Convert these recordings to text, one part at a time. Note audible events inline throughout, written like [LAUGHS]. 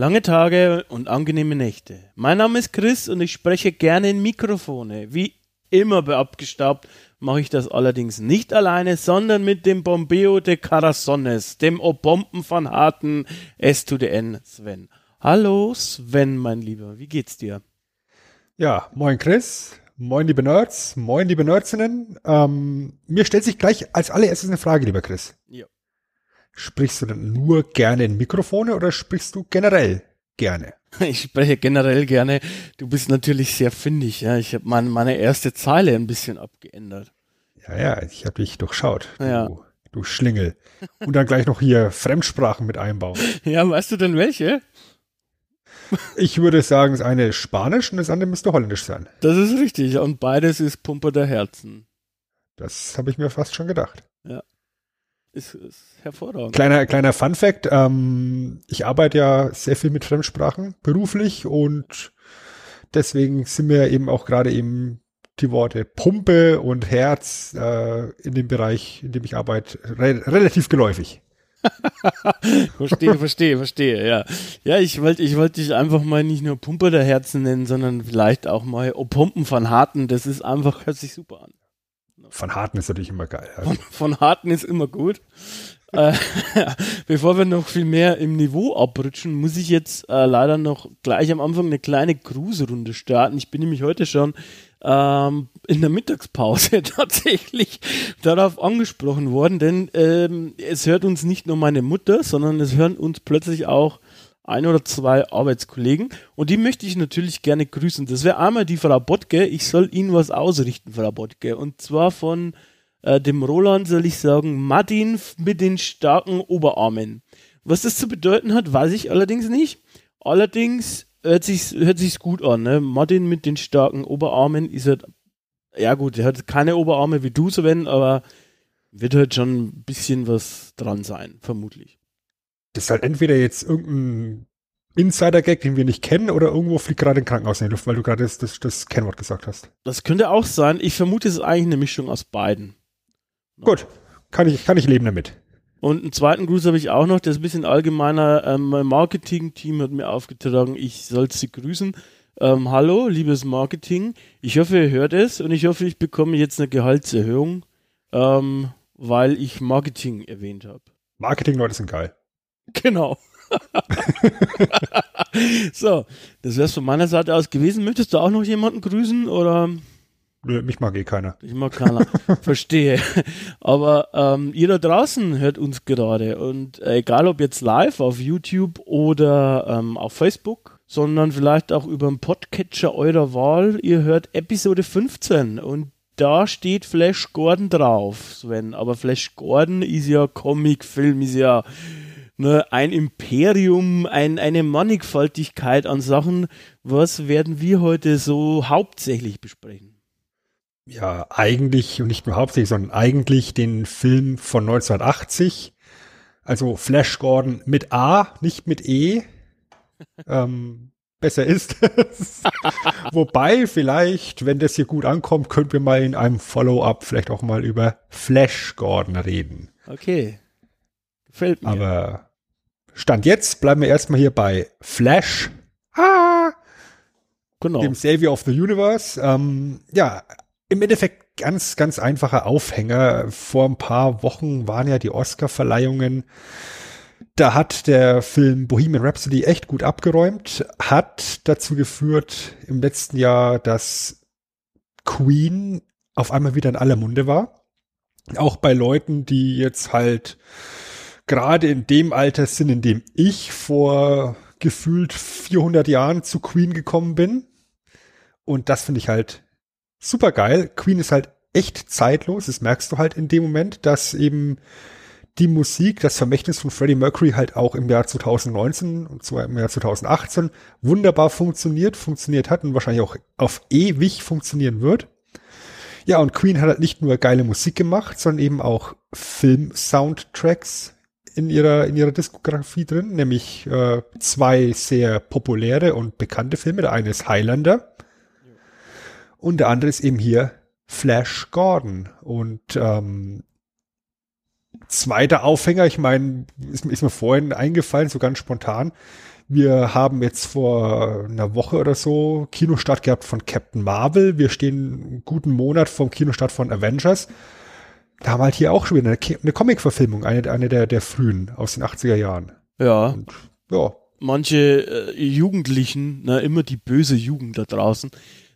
Lange Tage und angenehme Nächte. Mein Name ist Chris und ich spreche gerne in Mikrofone. Wie immer bei Abgestaubt mache ich das allerdings nicht alleine, sondern mit dem Bombeo de Carassones, dem Obomben von Harten S to the N Sven. Hallo Sven, mein Lieber, wie geht's dir? Ja, moin Chris, moin liebe Nerds, moin liebe Nerdsinnen. Ähm, mir stellt sich gleich als allererstes eine Frage, lieber Chris. Ja. Sprichst du denn nur gerne in Mikrofone oder sprichst du generell gerne? Ich spreche generell gerne. Du bist natürlich sehr findig, ja. Ich habe mein, meine erste Zeile ein bisschen abgeändert. Ja, ja, ich habe dich durchschaut. Ja. Du, du Schlingel. Und dann gleich noch hier Fremdsprachen mit einbauen. [LAUGHS] Ja, weißt du denn welche? Ich würde sagen, das eine ist Spanisch und das andere müsste Holländisch sein. Das ist richtig. Und beides ist Pumper der Herzen. Das habe ich mir fast schon gedacht. Ist, ist hervorragend. Kleiner, kleiner Fun Fact, ähm, ich arbeite ja sehr viel mit Fremdsprachen beruflich und deswegen sind mir eben auch gerade eben die Worte Pumpe und Herz äh, in dem Bereich, in dem ich arbeite, re relativ geläufig. [LAUGHS] verstehe, verstehe, verstehe, ja. Ja, ich wollte ich wollte dich einfach mal nicht nur Pumper der Herzen nennen, sondern vielleicht auch mal oh, Pumpen von Harten. Das ist einfach, hört sich super an. Von Harten ist natürlich immer geil. Ja. Von, von Harten ist immer gut. [LAUGHS] äh, [LAUGHS] bevor wir noch viel mehr im Niveau abrutschen, muss ich jetzt äh, leider noch gleich am Anfang eine kleine Cruise-Runde starten. Ich bin nämlich heute schon ähm, in der Mittagspause [LAUGHS] tatsächlich darauf angesprochen worden, denn ähm, es hört uns nicht nur meine Mutter, sondern es hören uns plötzlich auch ein oder zwei Arbeitskollegen und die möchte ich natürlich gerne grüßen. Das wäre einmal die Frau Bottke. Ich soll Ihnen was ausrichten, Frau Bottke. Und zwar von äh, dem Roland soll ich sagen, Martin mit den starken Oberarmen. Was das zu bedeuten hat, weiß ich allerdings nicht. Allerdings hört sich's, hört sich's gut an. Ne? Martin mit den starken Oberarmen ist halt, ja gut, er hat keine Oberarme wie du, Sven, aber wird halt schon ein bisschen was dran sein, vermutlich. Das ist halt entweder jetzt irgendein Insider-Gag, den wir nicht kennen, oder irgendwo fliegt gerade ein Krankenhaus in die Luft, weil du gerade das, das, das Kennwort gesagt hast. Das könnte auch sein. Ich vermute, es ist eigentlich eine Mischung aus beiden. Gut, kann ich, kann ich leben damit. Und einen zweiten Gruß habe ich auch noch, der ist ein bisschen allgemeiner. Ähm, mein Marketing-Team hat mir aufgetragen, ich soll sie grüßen. Ähm, hallo, liebes Marketing. Ich hoffe, ihr hört es und ich hoffe, ich bekomme jetzt eine Gehaltserhöhung, ähm, weil ich Marketing erwähnt habe. Marketing-Leute sind geil. Genau. [LAUGHS] so, das wäre es von meiner Seite aus gewesen. Möchtest du auch noch jemanden grüßen oder? Nö, mich mag eh keiner. Ich mag keiner. [LAUGHS] Verstehe. Aber ähm, ihr da draußen hört uns gerade und äh, egal ob jetzt live auf YouTube oder ähm, auf Facebook, sondern vielleicht auch über den Podcatcher eurer Wahl, ihr hört Episode 15 und da steht Flash Gordon drauf, Sven. Aber Flash Gordon ist ja Comic-Film, ist ja ne, ein Imperium, ein, eine Mannigfaltigkeit an Sachen. Was werden wir heute so hauptsächlich besprechen? Ja, eigentlich und nicht nur hauptsächlich, sondern eigentlich den Film von 1980. Also Flash Gordon mit A, nicht mit E. [LAUGHS] ähm, besser ist es. [LAUGHS] Wobei vielleicht, wenn das hier gut ankommt, könnten wir mal in einem Follow-up vielleicht auch mal über Flash Gordon reden. Okay. Gefällt mir. Aber Stand jetzt bleiben wir erstmal hier bei Flash. Ah, genau. dem Savior of the Universe. Ähm, ja, im Endeffekt ganz, ganz einfacher Aufhänger. Vor ein paar Wochen waren ja die Oscar-Verleihungen. Da hat der Film Bohemian Rhapsody echt gut abgeräumt, hat dazu geführt im letzten Jahr, dass Queen auf einmal wieder in aller Munde war. Auch bei Leuten, die jetzt halt gerade in dem Alter sind, in dem ich vor gefühlt 400 Jahren zu Queen gekommen bin. Und das finde ich halt super geil. Queen ist halt echt zeitlos. Das merkst du halt in dem Moment, dass eben die Musik, das Vermächtnis von Freddie Mercury halt auch im Jahr 2019 und zwar im Jahr 2018 wunderbar funktioniert, funktioniert hat und wahrscheinlich auch auf ewig funktionieren wird. Ja, und Queen hat halt nicht nur geile Musik gemacht, sondern eben auch Film-Soundtracks in ihrer, in ihrer Diskografie drin, nämlich äh, zwei sehr populäre und bekannte Filme. Der eine ist Highlander und der andere ist eben hier Flash Gordon. Und ähm, zweiter Aufhänger, ich meine, ist, ist mir vorhin eingefallen, so ganz spontan. Wir haben jetzt vor einer Woche oder so Kinostart gehabt von Captain Marvel. Wir stehen einen guten Monat vom Kinostart von Avengers. Da haben wir halt hier auch schon wieder eine, eine Comic-Verfilmung, eine, eine der, der frühen aus den 80er Jahren. Ja. Und, ja. Manche äh, Jugendlichen, na, immer die böse Jugend da draußen,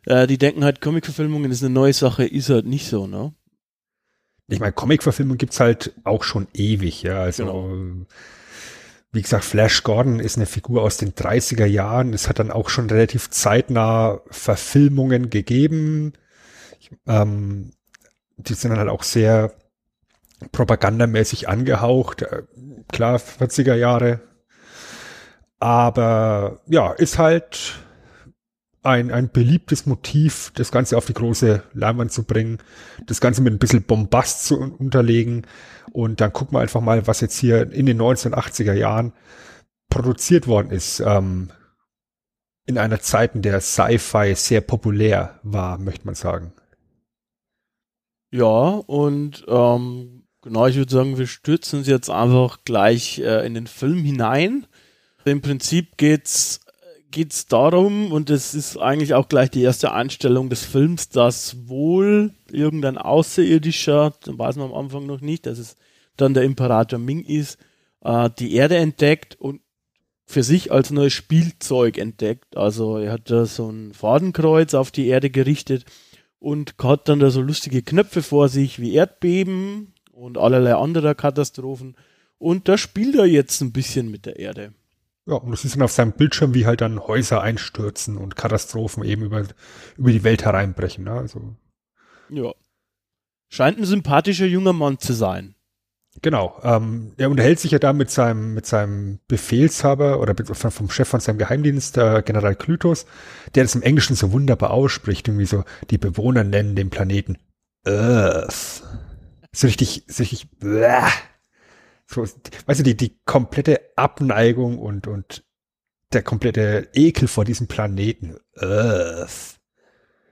äh, die denken halt, Comic-Verfilmungen ist eine neue Sache, ist halt nicht so, ne? Ich meine, Comic-Verfilmung gibt's halt auch schon ewig, ja. Also, genau. wie gesagt, Flash Gordon ist eine Figur aus den 30er Jahren. Es hat dann auch schon relativ zeitnah Verfilmungen gegeben. Ich, ähm, die sind dann halt auch sehr propagandamäßig angehaucht. Äh, klar, 40er Jahre. Aber ja, ist halt ein, ein beliebtes Motiv, das Ganze auf die große Leinwand zu bringen, das Ganze mit ein bisschen Bombast zu unterlegen. Und dann gucken wir einfach mal, was jetzt hier in den 1980er Jahren produziert worden ist. Ähm, in einer Zeit, in der Sci-Fi sehr populär war, möchte man sagen. Ja, und ähm, genau, ich würde sagen, wir stürzen uns jetzt einfach gleich äh, in den Film hinein. Im Prinzip geht's geht's darum, und das ist eigentlich auch gleich die erste Einstellung des Films, dass wohl irgendein Außerirdischer, dann weiß man am Anfang noch nicht, dass es dann der Imperator Ming ist, äh, die Erde entdeckt und für sich als neues Spielzeug entdeckt. Also er hat da so ein Fadenkreuz auf die Erde gerichtet und hat dann da so lustige Knöpfe vor sich wie Erdbeben und allerlei anderer Katastrophen. Und da spielt er jetzt ein bisschen mit der Erde. Ja, und das ist dann auf seinem Bildschirm, wie halt dann Häuser einstürzen und Katastrophen eben über, über die Welt hereinbrechen. Ne? Also. Ja. Scheint ein sympathischer junger Mann zu sein. Genau. Ähm, er unterhält sich ja da mit seinem, mit seinem Befehlshaber oder vom Chef von seinem Geheimdienst, äh, General Klytos, der das im Englischen so wunderbar ausspricht, irgendwie so, die Bewohner nennen den Planeten Earth. So richtig, so richtig, bläh. so, weißt du, die, die komplette Abneigung und, und der komplette Ekel vor diesem Planeten Earth.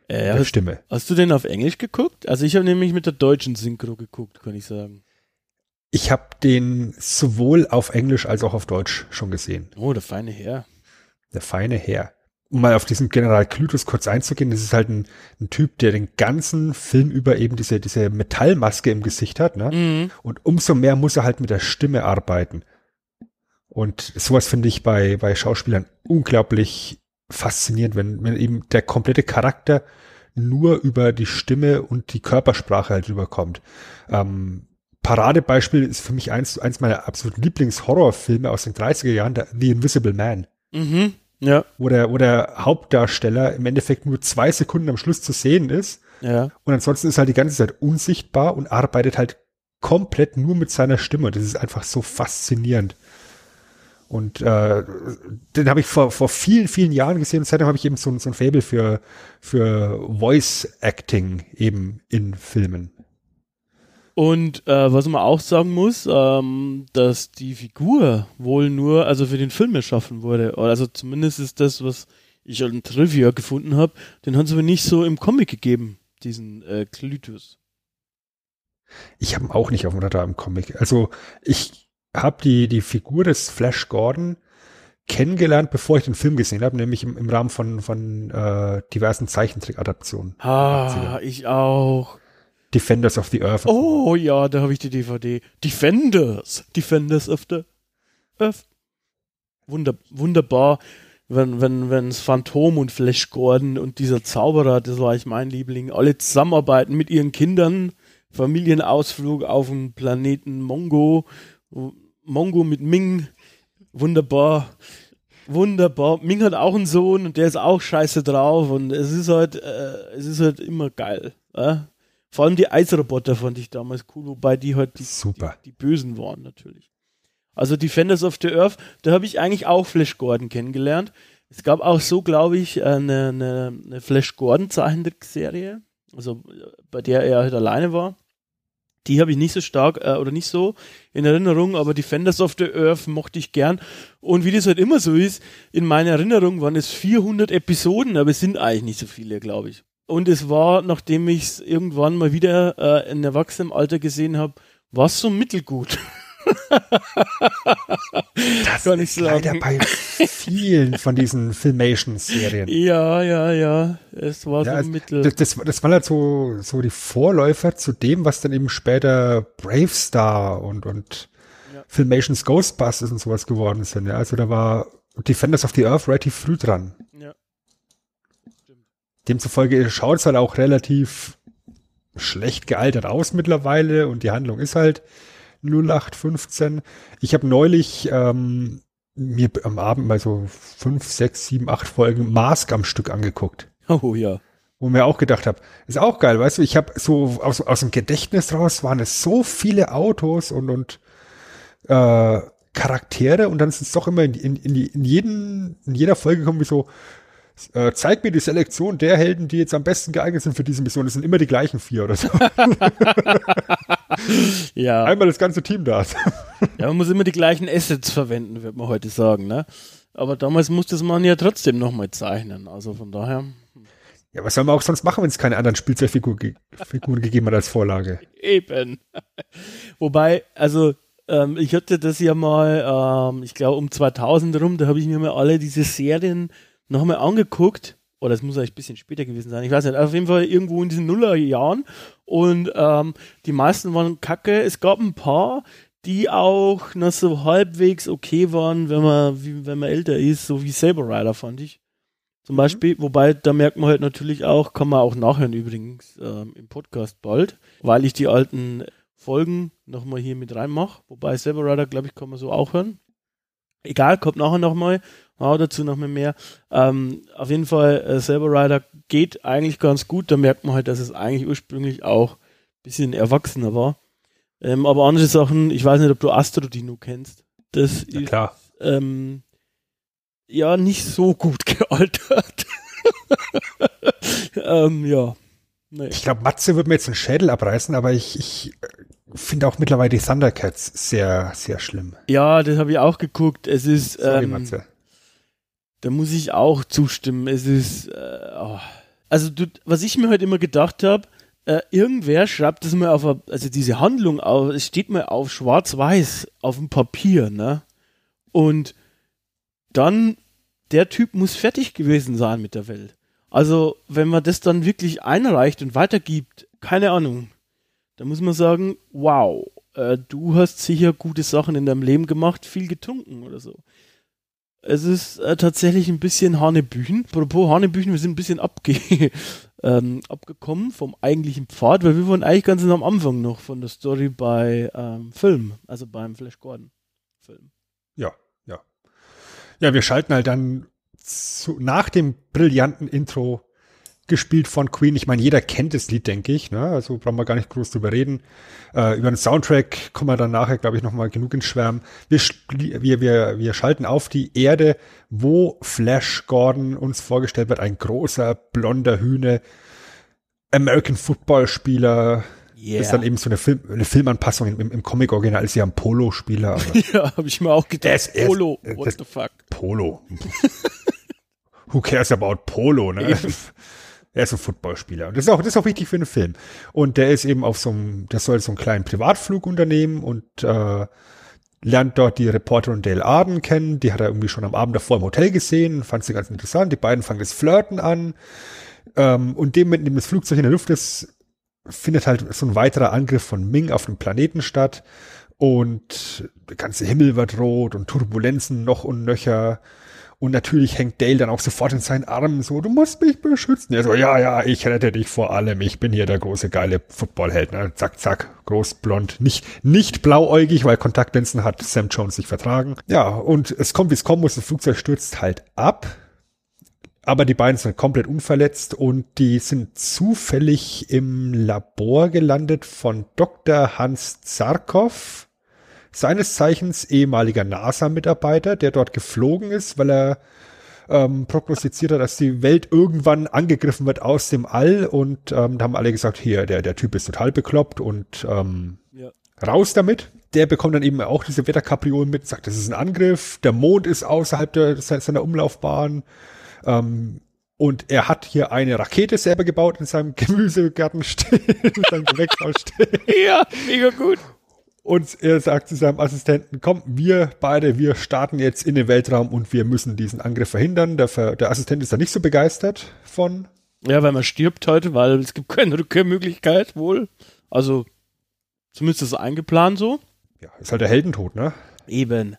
Äh, hast, Stimme. Hast du den auf Englisch geguckt? Also ich habe nämlich mit der deutschen Synchro geguckt, kann ich sagen. Ich habe den sowohl auf Englisch als auch auf Deutsch schon gesehen. Oh, der feine Herr. Der feine Herr. Um mal auf diesen General Clutus kurz einzugehen, das ist halt ein, ein, Typ, der den ganzen Film über eben diese, diese Metallmaske im Gesicht hat, ne? Mhm. Und umso mehr muss er halt mit der Stimme arbeiten. Und sowas finde ich bei, bei Schauspielern unglaublich faszinierend, wenn, wenn eben der komplette Charakter nur über die Stimme und die Körpersprache halt rüberkommt. Ähm, Paradebeispiel ist für mich eins, eins meiner absoluten Lieblingshorrorfilme aus den 30er Jahren, der The Invisible Man. Mhm. Ja. Wo der, wo der Hauptdarsteller im Endeffekt nur zwei Sekunden am Schluss zu sehen ist. Ja. Und ansonsten ist er halt die ganze Zeit unsichtbar und arbeitet halt komplett nur mit seiner Stimme. Das ist einfach so faszinierend. Und äh, den habe ich vor, vor vielen, vielen Jahren gesehen und seitdem habe ich eben so, so ein Fable für, für Voice Acting eben in Filmen. Und äh, was man auch sagen muss, ähm, dass die Figur wohl nur, also für den Film erschaffen wurde. Also zumindest ist das, was ich an Trivia gefunden habe, den haben sie aber nicht so im Comic gegeben, diesen äh, Clytus. Ich habe ihn auch nicht auf dem Radar im Comic. Also ich habe die, die Figur des Flash Gordon kennengelernt, bevor ich den Film gesehen habe, nämlich im, im Rahmen von, von äh, diversen Zeichentrick-Adaptionen. Ah, ich auch. Defenders of the Earth. Oh ja, da habe ich die DVD. Defenders. Defenders of the Earth. Wunder, wunderbar. Wenn, wenn, wenn das Phantom und Flash Gordon und dieser Zauberer, das war ich mein Liebling, alle zusammenarbeiten mit ihren Kindern. Familienausflug auf dem Planeten Mongo. Mongo mit Ming. Wunderbar. Wunderbar. Ming hat auch einen Sohn und der ist auch scheiße drauf und es ist halt, äh, es ist halt immer geil. Äh? Vor allem die Eisroboter fand ich damals cool, wobei die halt die, die, die Bösen waren natürlich. Also Defenders of the Earth, da habe ich eigentlich auch Flash Gordon kennengelernt. Es gab auch so, glaube ich, eine, eine, eine Flash Gordon Zeichentrickserie, also bei der er halt alleine war. Die habe ich nicht so stark äh, oder nicht so in Erinnerung, aber Defenders of the Earth mochte ich gern. Und wie das halt immer so ist, in meiner Erinnerung waren es 400 Episoden, aber es sind eigentlich nicht so viele, glaube ich. Und es war, nachdem ich es irgendwann mal wieder äh, in Erwachsenenalter gesehen habe, war es so mittelgut. [LAUGHS] Das Kann ich ist leider bei vielen von diesen Filmation-Serien. Ja, ja, ja. Es war Ja, so also, mittel. das, das, das waren halt so, so die Vorläufer zu dem, was dann eben später Brave Star und, und Ja. Filmations Ghostbusters und sowas geworden sind. Ja, also da war Defenders of the Earth relativ früh dran. ja. Demzufolge schaut es halt auch relativ schlecht gealtert aus mittlerweile und die Handlung ist halt 0815. Ich habe neulich ähm, mir am Abend mal so fünf, sechs, sieben, acht Folgen Mask am Stück angeguckt. Oh ja. Wo mir auch gedacht habe, ist auch geil, weißt du, ich habe so aus, aus dem Gedächtnis raus waren es so viele Autos und, und äh, Charaktere und dann ist es doch immer in, in, in, jeden, in jeder Folge kommen wie so, äh, zeig mir die Selektion der Helden, die jetzt am besten geeignet sind für diese Mission. Das sind immer die gleichen vier oder so. [LAUGHS] Ja. Einmal das ganze Team da. ja, man muss immer die gleichen Assets verwenden, wird man heute sagen, ne? Aber damals musste man ja trotzdem nochmal zeichnen. Also von daher. Ja, was soll man auch sonst machen, wenn es keine anderen Spielzeugfiguren ge gegeben hat als Vorlage? Eben. [LAUGHS] Wobei, also ähm, ich hatte das ja mal, ähm, ich glaube um 2000 rum, da habe ich mir mal alle diese Serien nochmal angeguckt. Oder es muss eigentlich ein bisschen später gewesen sein. Ich weiß nicht. Auf jeden Fall irgendwo in diesen Nullerjahren. Und ähm, die meisten waren kacke. Es gab ein paar, die auch noch so halbwegs okay waren, wenn man, wie, wenn man älter ist, so wie Saber Rider fand ich. Zum Beispiel, wobei da merkt man halt natürlich auch, kann man auch nachhören übrigens ähm, im Podcast bald, weil ich die alten Folgen nochmal hier mit reinmache. Wobei Saber Rider, glaube ich, kann man so auch hören. Egal, kommt nachher nochmal, auch dazu nochmal mehr. Ähm, auf jeden Fall, äh, Saber Rider geht eigentlich ganz gut. Da merkt man halt, dass es eigentlich ursprünglich auch ein bisschen erwachsener war. Ähm, aber andere Sachen, ich weiß nicht, ob du Astro Dino kennst. Das ist klar. ähm, ja nicht so gut [LAUGHS] gealtert. [LAUGHS] ähm, ja. Nee. Ich glaube, Matze wird mir jetzt einen Schädel abreißen, aber ich, ich äh, finde auch mittlerweile die Thundercats sehr, sehr schlimm. Ja, das habe ich auch geguckt. Es ist, Sorry, ähm, Matze. da muss ich auch zustimmen. Es ist, äh, oh. also du, was ich mir halt immer gedacht habe, äh, irgendwer schreibt das mal auf, also diese Handlung auf, es steht mal auf schwarz-weiß auf dem Papier, ne? Und dann, der Typ muss fertig gewesen sein mit der Welt. Also, wenn man das dann wirklich einreicht und weitergibt, keine Ahnung, da muss man sagen, wow, äh, du hast sicher gute Sachen in deinem Leben gemacht, viel getrunken oder so. Es ist äh, tatsächlich ein bisschen Hanebüchen. Apropos Hanebüchen, wir sind ein bisschen abge [LAUGHS] ähm, abgekommen vom eigentlichen Pfad, weil wir waren eigentlich ganz am Anfang noch von der Story bei ähm, Film, also beim Flash Gordon Film. Ja, ja. Ja, wir schalten halt dann zu, nach dem brillanten Intro gespielt von Queen. Ich meine, jeder kennt das Lied, denke ich. Ne? Also brauchen wir gar nicht groß drüber reden. Äh, über den Soundtrack kommen wir dann nachher, glaube ich, noch mal genug ins Schwärmen. Wir, wir, wir, wir schalten auf die Erde, wo Flash Gordon uns vorgestellt wird. Ein großer, blonder Hühne. American Football Spieler. Yeah. Das ist dann eben so eine, Film, eine Filmanpassung im, im Comic-Original ist ja ein Polo-Spieler. [LAUGHS] ja, habe ich mir auch gedacht. Ist- er ist- Polo, äh, what das- the fuck. Polo. [LAUGHS] Who cares about Polo, ne? Eben. [LAUGHS] Er ist ein Footballspieler. Und das ist auch, das ist auch wichtig für einen Film. Und der ist eben auf so einem, der soll so einen kleinen Privatflug unternehmen und äh, lernt dort die Reporterin Dale Arden kennen. Die hat er irgendwie schon am Abend davor im Hotel gesehen, fand sie ganz interessant. Die beiden fangen das Flirten an. Ähm, und dem, in dem das Flugzeug in der Luft ist, findet halt so ein weiterer Angriff von Ming auf dem Planeten statt. Und der ganze Himmel wird rot und Turbulenzen noch und nöcher. Und natürlich hängt Dale dann auch sofort in seinen Armen so, du musst mich beschützen. Er so, ja, ja, ich rette dich vor allem. Ich bin hier der große, geile Footballheld. Ne? Zack, zack, groß, blond. Nicht, nicht blauäugig, weil Kontaktlinsen hat Sam Jones nicht vertragen. Ja, und es kommt, wie es kommen muss. Das Flugzeug stürzt halt ab. aber die beiden sind komplett unverletzt und die sind zufällig im Labor gelandet von Dr. Hans Zarkov, seines Zeichens ehemaliger NASA-Mitarbeiter, der dort geflogen ist, weil er ähm, prognostiziert hat, dass die Welt irgendwann angegriffen wird aus dem All und ähm, da haben alle gesagt, hier, der, der Typ ist total bekloppt und ähm, ja. raus damit. Der bekommt dann eben auch diese Wetterkapriolen mit, sagt, das ist ein Angriff, der Mond ist außerhalb der, seiner Umlaufbahn. Ähm, und er hat hier eine Rakete selber gebaut in seinem [LAUGHS] Gemüsegarten stehen, in seinem Gewächshaus stehen. Ja, mega gut. Und er sagt zu seinem Assistenten, komm, wir beide, wir starten jetzt in den Weltraum und wir müssen diesen Angriff verhindern. Der, der Assistent ist da nicht so begeistert von. Ja, weil man stirbt heute, weil es gibt [LAUGHS] keine Rückkehrmöglichkeit wohl. Also, zumindest ist es eingeplant so. Ja, ist halt der Heldentod, ne? Eben.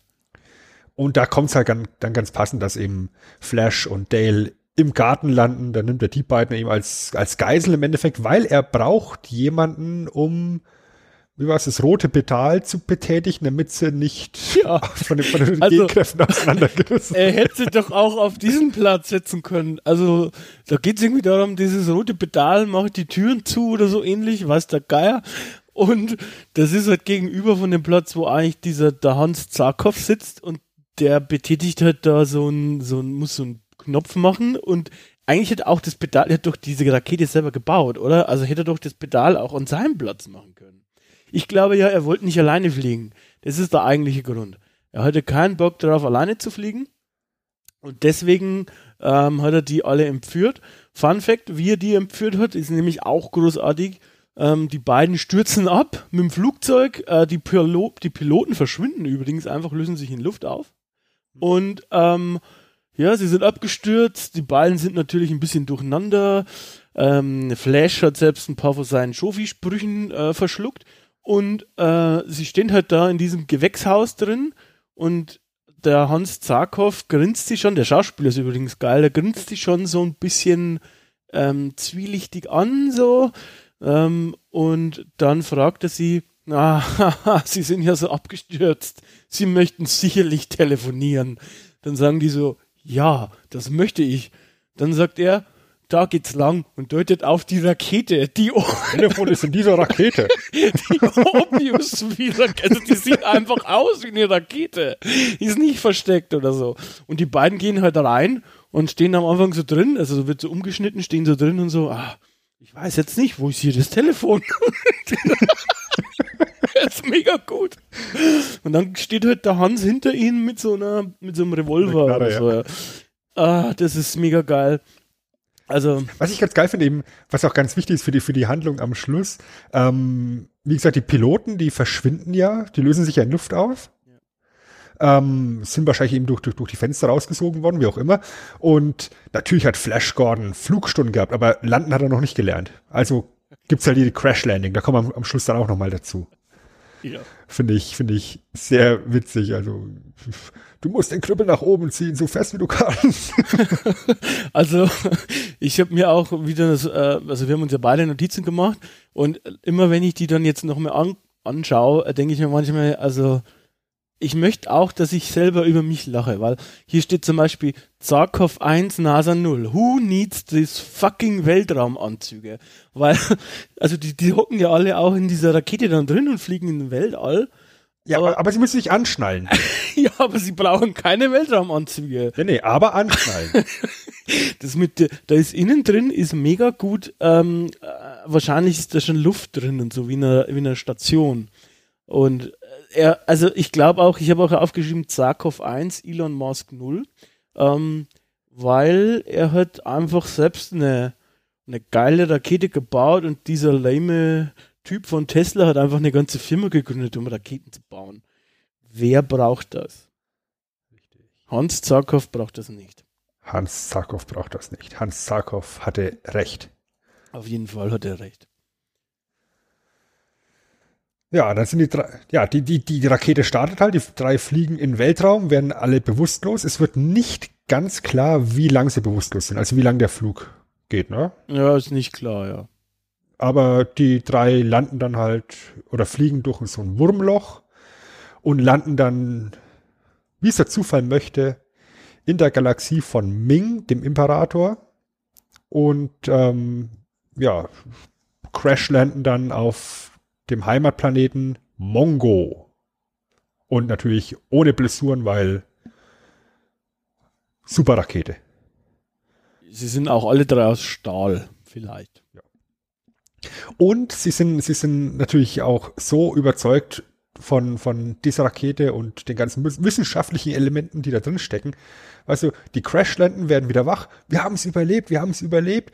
Und da kommt es halt dann, dann ganz passend, dass eben Flash und Dale im Garten landen. Dann nimmt er die beiden eben als, als Geisel im Endeffekt, weil er braucht jemanden, um wie war es, das rote Pedal zu betätigen, damit sie nicht [LAUGHS] ja. von den, von den also, G-Kräften auseinandergerissen [LAUGHS] Er hätte doch auch auf diesen Platz setzen können. Also da geht es irgendwie darum, dieses rote Pedal macht die Türen zu oder so ähnlich, weiß der Geier. Und das ist halt gegenüber von dem Platz, wo eigentlich dieser der Hans Zarkov sitzt und der betätigt halt da so ein, so ein, muss so einen Knopf machen und eigentlich hätte auch das Pedal, er hat doch diese Rakete selber gebaut, oder? Also hätte er doch das Pedal auch an seinem Platz machen können. Ich glaube ja, er wollte nicht alleine fliegen. Das ist der eigentliche Grund. Er hatte keinen Bock darauf, alleine zu fliegen. Und deswegen ähm, hat er die alle entführt. Fun Fact, wie er die entführt hat, ist nämlich auch großartig. Ähm, die beiden stürzen ab mit dem Flugzeug. Äh, die, Pilo die Piloten verschwinden übrigens einfach, lösen sich in Luft auf. Und ähm, ja, sie sind abgestürzt. Die beiden sind natürlich ein bisschen durcheinander. Ähm, Flash hat selbst ein paar von seinen Shofi-Sprüchen äh, verschluckt. Und äh, sie stehen halt da in diesem Gewächshaus drin und der Hans Zarkov grinst sie schon, der Schauspieler ist übrigens geil, der grinst sie schon so ein bisschen ähm, zwielichtig an, so. Ähm, und dann fragt er sie, ah, [LAUGHS] Sie sind ja so abgestürzt, Sie möchten sicherlich telefonieren. Dann sagen die so, ja, das möchte ich. Dann sagt er, da geht's lang und deutet auf die Rakete. Die Telefon ist in dieser Rakete. [LAUGHS] die Obius wie Rakete. Also die sieht einfach aus wie eine Rakete. Die ist nicht versteckt oder so. Und die beiden gehen halt rein und stehen am Anfang so drin, also so wird so umgeschnitten, stehen so drin und so, ah, ich weiß jetzt nicht, wo ist hier das Telefon? [LAUGHS] das ist mega gut. Und dann steht halt der Hans hinter ihnen mit so einer, mit so einem Revolver Knarre, oder so. Ja. Ah, das ist mega geil. Also. Was ich ganz geil finde, eben, was auch ganz wichtig ist für die, für die Handlung am Schluss, ähm, wie gesagt, die Piloten, die verschwinden ja, die lösen sich ja in Luft auf. Ähm, sind wahrscheinlich eben durch, durch, durch die Fenster rausgesogen worden, wie auch immer. Und natürlich hat Flash Gordon Flugstunden gehabt, aber landen hat er noch nicht gelernt. Also gibt's halt die Crash Landing, da kommen wir am, am Schluss dann auch nochmal dazu. Ja. Finde ich, finde ich sehr witzig. Also du musst den Knüppel nach oben ziehen, so fest wie du kannst. [LAUGHS] also ich habe mir auch wieder, das, äh, also wir haben uns ja beide Notizen gemacht und immer wenn ich die dann jetzt noch mal an, anschaue, denke ich mir manchmal, also ich möchte auch, dass ich selber über mich lache, weil hier steht zum Beispiel Zarkov 1, NASA 0. Who needs this fucking Weltraumanzüge? Weil, [LAUGHS] also die, die hocken ja alle auch in dieser Rakete dann drin und fliegen in den Weltall. Ja, aber, aber sie müssen sich anschnallen. [LAUGHS] ja, aber sie brauchen keine Weltraumanzüge. Nee, nee, aber anschnallen. [LAUGHS] das mit, da ist innen drin, ist mega gut, ähm, äh, wahrscheinlich ist da schon Luft drin und so, wie in einer, wie in einer Station. Und äh, er, also ich glaube auch, ich habe auch aufgeschrieben, Zarkov 1, Elon Musk 0, ähm, weil er hat einfach selbst eine, eine geile Rakete gebaut und dieser lame Typ von Tesla hat einfach eine ganze Firma gegründet, um Raketen zu bauen. Wer braucht das? Hans Zarkov braucht das nicht. Hans Zarkov braucht das nicht. Hans Zarkov hatte recht. Auf jeden Fall hat er recht. Ja, dann sind die drei, ja, die, die, die Rakete startet halt, die drei fliegen in den Weltraum, werden alle bewusstlos. Es wird nicht ganz klar, wie lang sie bewusstlos sind, also wie lang der Flug geht, ne? Ja, ist nicht klar, ja. Aber die drei landen dann halt oder fliegen durch so ein Wurmloch und landen dann, wie es der Zufall möchte, in der Galaxie von Ming, dem Imperator. Und ähm, ja, crashlanden dann auf dem Heimatplaneten Mongo. Und natürlich ohne Blessuren, weil Superrakete. Sie sind auch alle drei aus Stahl, vielleicht. Und sie sind, sie sind natürlich auch so überzeugt von, von dieser Rakete und den ganzen wissenschaftlichen Elementen, die da drin stecken. Weißt du, die Crashlanden werden wieder wach. Wir haben es überlebt, wir haben es überlebt.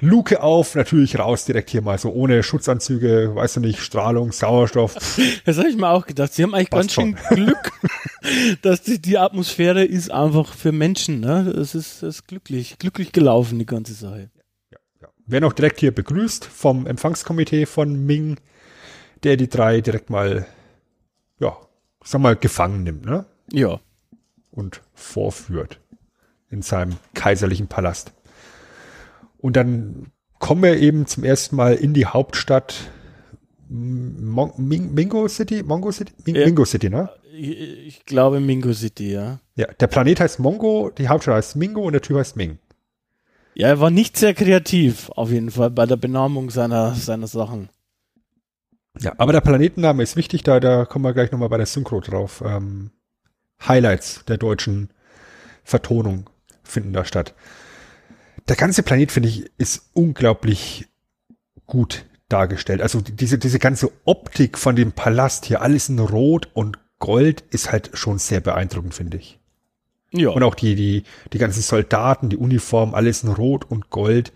Luke auf, natürlich raus direkt hier mal so ohne Schutzanzüge, weißt du nicht, Strahlung, Sauerstoff. [LAUGHS] Das habe ich mir auch gedacht. Sie haben eigentlich ganz schön schon. [LAUGHS] Glück, dass die, die, Atmosphäre ist einfach für Menschen. Ne? Das, ist, das ist glücklich, glücklich gelaufen, die ganze Sache. Werden auch direkt hier begrüßt vom Empfangskomitee von Ming, der die drei direkt mal, ja, sag mal, gefangen nimmt, ne? Ja. Und vorführt in seinem kaiserlichen Palast. Und dann kommen wir eben zum ersten Mal in die Hauptstadt Mon Mingo City? Mongo City? Min ja. Mingo City, ne? Ich glaube Mingo City, ja. Ja, der Planet heißt Mongo, die Hauptstadt heißt Mingo und der Typ heißt Ming. Ja, er war nicht sehr kreativ, auf jeden Fall, bei der Benamung seiner, seiner Sachen. Ja, aber der Planetenname ist wichtig, da, da kommen wir gleich nochmal bei der Synchro drauf. Ähm, Highlights der deutschen Vertonung finden da statt der ganze Planet, finde ich, ist unglaublich gut dargestellt. Also diese, diese ganze Optik von dem Palast hier, alles in Rot und Gold, ist halt schon sehr beeindruckend, finde ich. Ja. Und auch die, die, die ganzen Soldaten, die Uniform, alles in Rot und Gold.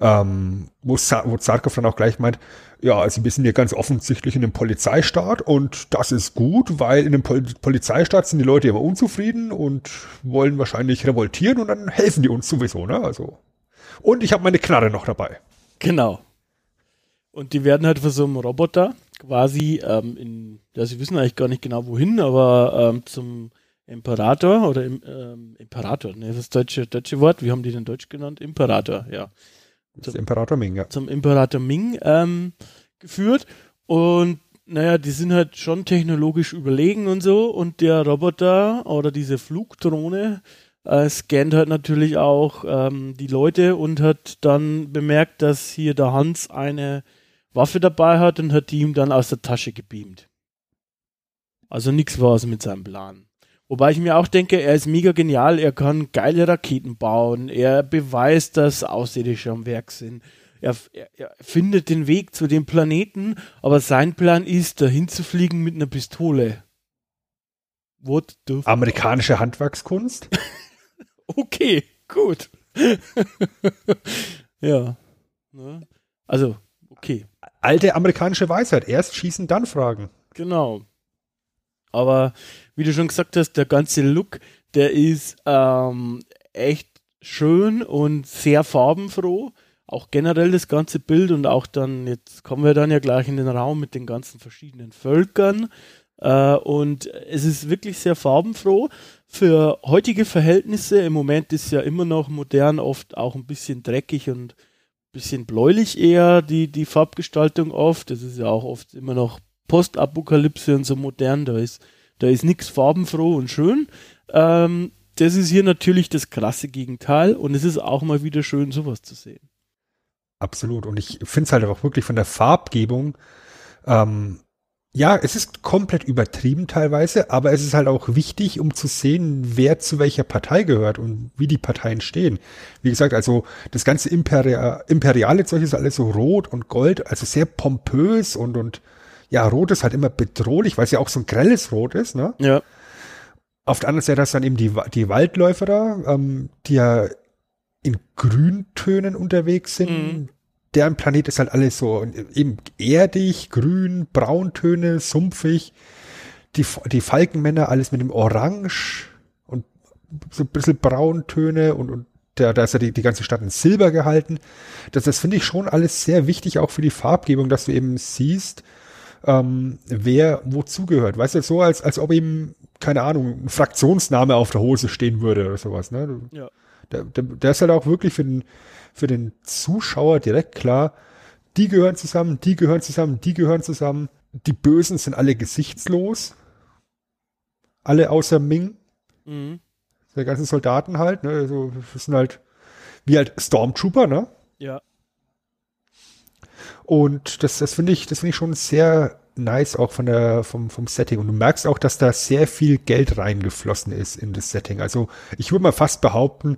Ähm, wo, wo Zarkov dann auch gleich meint, ja, also wir sind hier ganz offensichtlich in einem Polizeistaat und das ist gut, weil in einem Pol Polizeistaat sind die Leute immer unzufrieden und wollen wahrscheinlich revoltieren und dann helfen die uns sowieso, ne? Also. Und ich habe meine Knarre noch dabei. Genau. Und die werden halt von so einem Roboter quasi ähm, in, ja, sie wissen eigentlich gar nicht genau wohin, aber ähm, zum Imperator oder im, ähm, Imperator, ne, das deutsche, deutsche Wort, wie haben die denn Deutsch genannt? Imperator, ja. Zum, Imperator Ming, ja. Zum Imperator Ming ähm, geführt und naja, die sind halt schon technologisch überlegen und so und der Roboter oder diese Flugdrohne äh, scannt halt natürlich auch ähm, die Leute und hat dann bemerkt, dass hier der Hans eine Waffe dabei hat und hat die ihm dann aus der Tasche gebeamt. Also nichts war es mit seinem Plan. Wobei ich mir auch denke, er ist mega genial, er kann geile Raketen bauen, er beweist, dass Außerirdische am Werk sind. Er, er, er, findet den Weg zu dem Planeten, aber sein Plan ist, dahin zu fliegen mit einer Pistole. What the Amerikanische Handwerkskunst? [LAUGHS] okay, gut. [LAUGHS] ja. Ne? Also, okay. Alte amerikanische Weisheit. Erst schießen, dann fragen. Genau. Aber wie du schon gesagt hast, der ganze Look, der ist ähm, echt schön und sehr farbenfroh. Auch generell das ganze Bild und auch dann, jetzt kommen wir dann ja gleich in den Raum mit den ganzen verschiedenen Völkern. Äh, und es ist wirklich sehr farbenfroh. Für heutige Verhältnisse, im Moment ist ja immer noch modern, oft auch ein bisschen dreckig und ein bisschen bläulich eher die, die Farbgestaltung oft. Das ist ja auch oft immer noch Postapokalypse und so modern, da ist, da ist nichts farbenfroh und schön. Ähm, das ist hier natürlich das krasse Gegenteil und es ist auch mal wieder schön, sowas zu sehen. Absolut. Und ich finde es halt auch wirklich von der Farbgebung, ähm, ja, es ist komplett übertrieben teilweise, aber es ist halt auch wichtig, um zu sehen, wer zu welcher Partei gehört und wie die Parteien stehen. Wie gesagt, also das ganze Imperia imperiale Zeug ist alles so rot und gold, also sehr pompös und, und ja, Rot ist halt immer bedrohlich, weil es ja auch so ein grelles Rot ist, ne? Ja. Auf der anderen Seite hast du dann eben die, die Waldläufer da, ähm, die ja in Grüntönen unterwegs sind. Mhm. Deren Planet ist halt alles so eben erdig, grün, Brauntöne, sumpfig. Die, die Falkenmänner alles mit dem Orange und so ein bisschen Brauntöne und, und der, da ist ja die, die ganze Stadt in Silber gehalten. Das, das finde ich schon alles sehr wichtig, auch für die Farbgebung, dass du eben siehst, ähm, wer wozu gehört. Weißt du, so als, als ob ihm, keine Ahnung, ein Fraktionsname auf der Hose stehen würde oder sowas. Ne? Ja. Der, der, der ist halt auch wirklich für den, für den Zuschauer direkt klar, die gehören zusammen, die gehören zusammen, die gehören zusammen. Die Bösen sind alle gesichtslos. Alle außer Ming. Mhm. seine ganzen Soldaten halt, ne? Also, das sind halt wie halt Stormtrooper, ne? Ja. Und das, das finde ich, das finde ich schon sehr nice auch von der, vom, vom Setting. Und du merkst auch, dass da sehr viel Geld reingeflossen ist in das Setting. Also ich würde mal fast behaupten,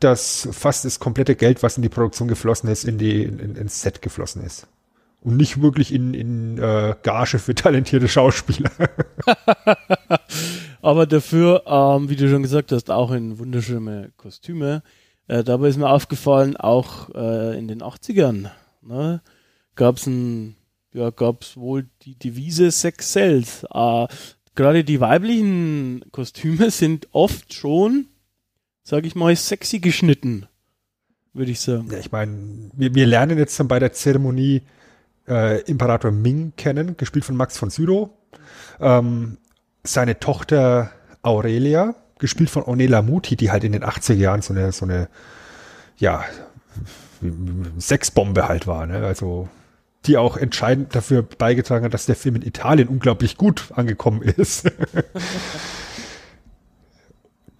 dass fast das komplette Geld, was in die Produktion geflossen ist, in die, in, ins Set geflossen ist. Und nicht wirklich in, in äh, Gage für talentierte Schauspieler. [LAUGHS] Aber dafür, ähm, wie du schon gesagt hast, auch in wunderschöne Kostüme. Äh, dabei ist mir aufgefallen, auch äh, in den 80ern ne, gab es ja, gab es wohl die Devise Sex Cells. Äh, Gerade die weiblichen Kostüme sind oft schon, sag ich mal, sexy geschnitten, würde ich sagen. Ja, ich meine, wir, wir lernen jetzt dann bei der Zeremonie äh, Imperator Ming kennen, gespielt von Max von Sydow. Ähm, seine Tochter Aurelia, gespielt von Onela Muti, die halt in den 80er Jahren so eine, so eine, ja, Sexbombe halt war, ne? Also die auch entscheidend dafür beigetragen hat, dass der Film in Italien unglaublich gut angekommen ist. [LAUGHS]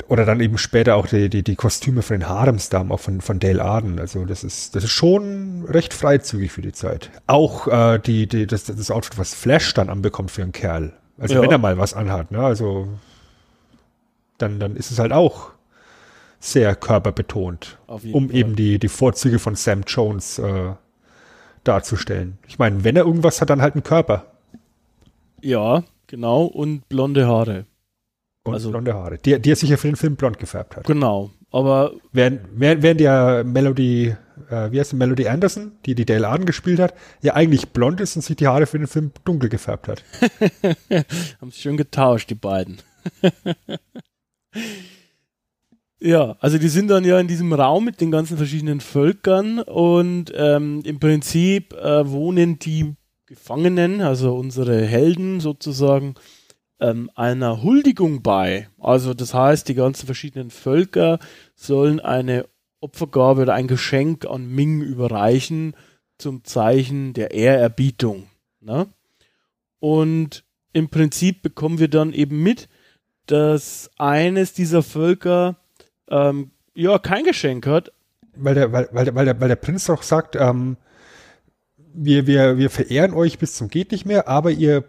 Oder dann eben später auch die, die, die Kostüme von den Haremsdamen, auch von, von Dale Arden. Also das ist, das ist schon recht freizügig für die Zeit. Auch äh, die, die, das, das Outfit, was Flash dann anbekommt für einen Kerl. Also Ja. wenn er mal was anhat, ne? Also dann, dann ist es halt auch sehr körperbetont, um Fall. eben die, die Vorzüge von Sam Jones äh, darzustellen. Ich meine, wenn er irgendwas hat, dann halt einen Körper Ja, genau. Und blonde Haare. und Also- blonde Haare, die, die er sich ja für den Film blond gefärbt hat. Genau. Aber Während, während, während ja Melody, äh, wie heißt sie, Melody Anderson, die die Dale Arden gespielt hat, ja eigentlich blond ist und sich die Haare für den Film dunkel gefärbt hat. [LAUGHS] haben sich schon getauscht, die beiden. [LAUGHS] ja, also die sind dann ja in diesem Raum mit den ganzen verschiedenen Völkern und ähm, im Prinzip äh, wohnen die Gefangenen, also unsere Helden sozusagen, ähm, einer Huldigung bei. Also das heißt, die ganzen verschiedenen Völker sollen eine Opfergabe oder ein Geschenk an Ming überreichen zum Zeichen der Ehrerbietung. Ne? Und im Prinzip bekommen wir dann eben mit, dass eines dieser Völker ähm, ja kein Geschenk hat. Weil der, weil, weil, der, weil, der, weil der Prinz doch sagt, ähm, wir, wir, wir verehren euch bis zum geht nicht mehr, aber ihr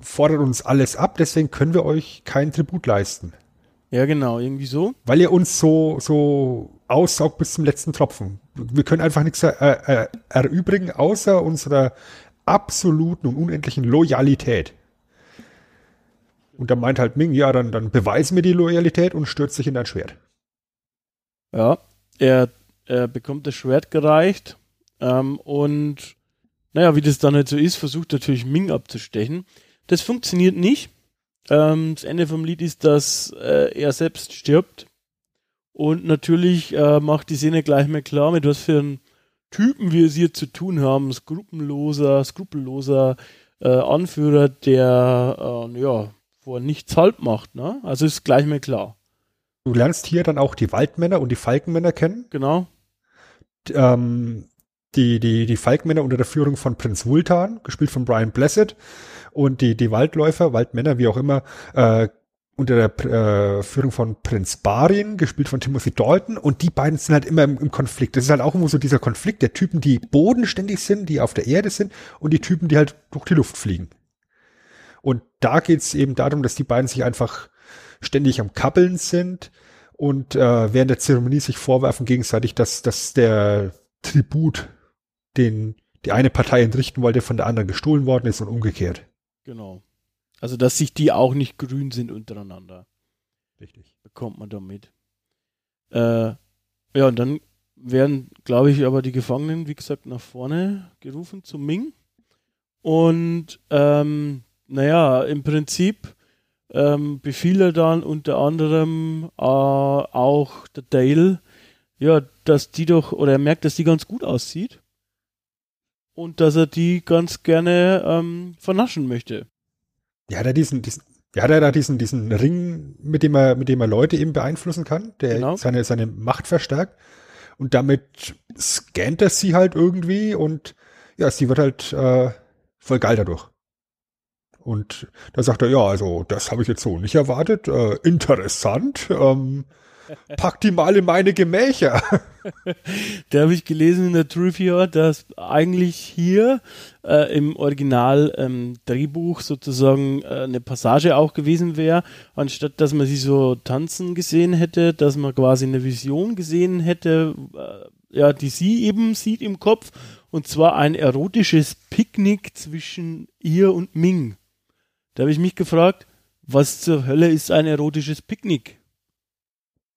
fordert uns alles ab, deswegen können wir euch keinen Tribut leisten. Ja, genau, irgendwie so. Weil ihr uns so, so aussaugt bis zum letzten Tropfen. Wir können einfach nichts er, er, erübrigen, außer unserer absoluten und unendlichen Loyalität. Und da meint halt Ming, ja, dann, dann beweis mir die Loyalität und stürzt sich in dein Schwert. Ja, er, er bekommt das Schwert gereicht ähm, und naja, wie das dann halt so ist, versucht natürlich Ming abzustechen. Das funktioniert nicht. Ähm, das Ende vom Lied ist, dass äh, er selbst stirbt. Und natürlich äh, macht die Szene gleich mal klar, mit was für einem Typen wir es hier zu tun haben. Skrupelloser, skrupelloser äh, Anführer, der äh, ja vor nichts halt macht. Ne? Also ist gleich mal klar. Du lernst hier dann auch die Waldmänner und die Falkenmänner kennen. Genau. Ähm, die, die, die Falkmänner unter der Führung von Prinz Vultan, gespielt von Brian Blessed, und die, die Waldläufer, Waldmänner, wie auch immer, äh, unter der äh, Führung von Prinz Barin, gespielt von Timothy Dalton, und die beiden sind halt immer im, im Konflikt. Das ist halt auch immer so dieser Konflikt der Typen, die bodenständig sind, die auf der Erde sind, und die Typen, die halt durch die Luft fliegen. Und da geht's eben darum, dass die beiden sich einfach ständig am Kappeln sind und äh, während der Zeremonie sich vorwerfen gegenseitig, dass, dass der Tribut, den die eine Partei entrichten wollte, von der anderen gestohlen worden ist und umgekehrt. Genau. Also, dass sich die auch nicht grün sind untereinander. Richtig. Bekommt man damit. Äh, ja, und dann werden, glaube ich, aber die Gefangenen, wie gesagt, nach vorne gerufen zu Ming. Und, ähm, naja, im Prinzip ähm, befiehlt er dann unter anderem äh, auch der Dale, ja, dass die doch, oder er merkt, dass die ganz gut aussieht. Und dass er die ganz gerne ähm, vernaschen möchte. Ja, hat er diesen, diesen ja, hat er da diesen, diesen Ring, mit dem er, mit dem er Leute eben beeinflussen kann, der Genau. seine, seine Macht verstärkt. Und damit scannt er sie halt irgendwie und ja, sie wird halt äh, voll geil dadurch. Und da sagt er, ja, also das habe ich jetzt so nicht erwartet. Äh, interessant. Ähm, pack die mal in meine Gemächer. [LAUGHS] da habe ich gelesen in der Trivia, dass eigentlich hier äh, im Original ähm, Drehbuch sozusagen äh, eine Passage auch gewesen wäre, anstatt dass man sie so tanzen gesehen hätte, dass man quasi eine Vision gesehen hätte, äh, ja, die sie eben sieht im Kopf, und zwar ein erotisches Picknick zwischen ihr und Ming. Da habe ich mich gefragt, was zur Hölle ist ein erotisches Picknick?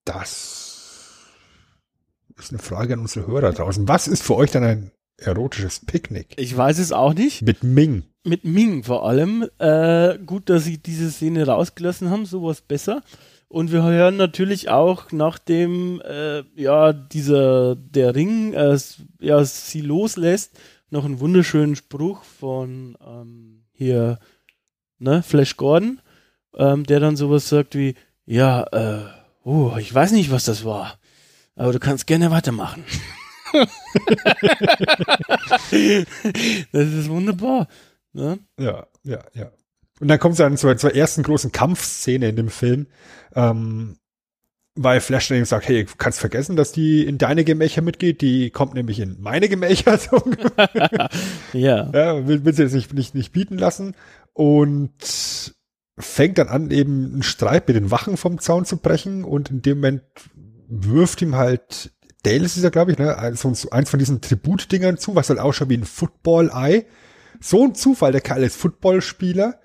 Das ist eine Frage an unsere Hörer draußen. Was ist für euch dann ein erotisches Picknick? Ich weiß es auch nicht. Mit Ming. Mit Ming vor allem. Äh, gut, dass sie diese Szene rausgelassen haben, sowas besser. Und wir hören natürlich auch, nachdem äh, ja dieser der Ring äh, ja, sie loslässt, noch einen wunderschönen Spruch von ähm, hier ne Flash Gordon, ähm, der dann sowas sagt wie ja äh, Oh, ich weiß nicht, was das war. Aber du kannst gerne weitermachen. [LAUGHS] das ist wunderbar. Ne? Ja, ja, ja. Und dann kommt es dann zur, zur ersten großen Kampfszene in dem Film, ähm, weil Flash dann eben sagt, hey, du kannst vergessen, dass die in deine Gemächer mitgeht, die kommt nämlich in meine Gemächer. [LAUGHS] [LAUGHS] ja. ja. Will, will sie jetzt nicht, nicht, nicht bieten lassen. Und fängt dann an, eben einen Streit mit den Wachen vom Zaun zu brechen. Und in dem Moment wirft ihm halt Dale ist ja, glaube ich, ne, also eins von diesen Tributdingern zu, was halt ausschaut wie ein Football-Eye. So ein Zufall, der Kerl ist Footballspieler,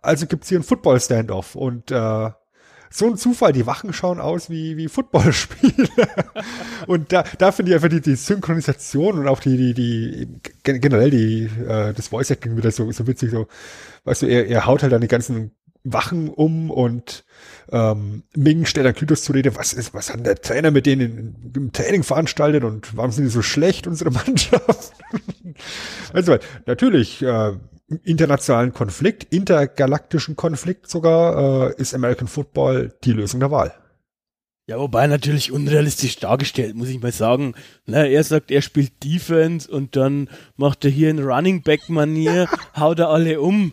also gibt's hier ein Football-Standoff. Und äh, so ein Zufall, die Wachen schauen aus wie, wie Footballspieler. [LAUGHS] und da, da finde ich einfach die, die Synchronisation und auch die, die, die, generell die, äh, das Voice Acting wieder so, so witzig, so, weißt du, er, er haut halt dann die ganzen Wachen um und ähm, Ming stellt dann Kytos zur Rede, was ist, was hat der Trainer mit denen im Training veranstaltet und warum sind die so schlecht, unsere [LAUGHS] Mannschaft? also natürlich, äh, internationalen Konflikt, intergalaktischen Konflikt sogar, äh, ist American Football die Lösung der Wahl. Ja, wobei natürlich unrealistisch dargestellt, muss ich mal sagen. Na, er sagt, er spielt Defense und dann macht er hier in Running Back Manier, [LAUGHS] haut er alle um.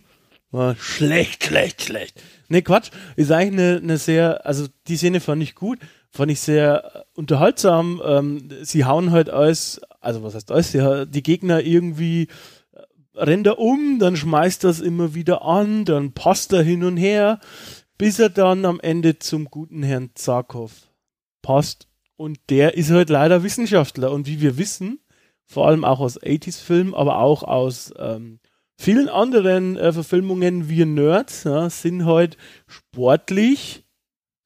War schlecht, schlecht, schlecht. Ne, Quatsch. Ist eigentlich eine, eine sehr, also die Szene fand ich gut, fand ich sehr unterhaltsam. Ähm, sie hauen halt alles, also was heißt alles, ja, die Gegner irgendwie rennt er um, dann schmeißt das immer wieder an, dann passt er hin und her, bis er dann am Ende zum guten Herrn Zarkov passt. Und der ist halt leider Wissenschaftler. Und wie wir wissen, vor allem auch aus 80s-Filmen, aber auch aus ähm, vielen anderen äh, Verfilmungen, wir Nerds ja, sind halt sportlich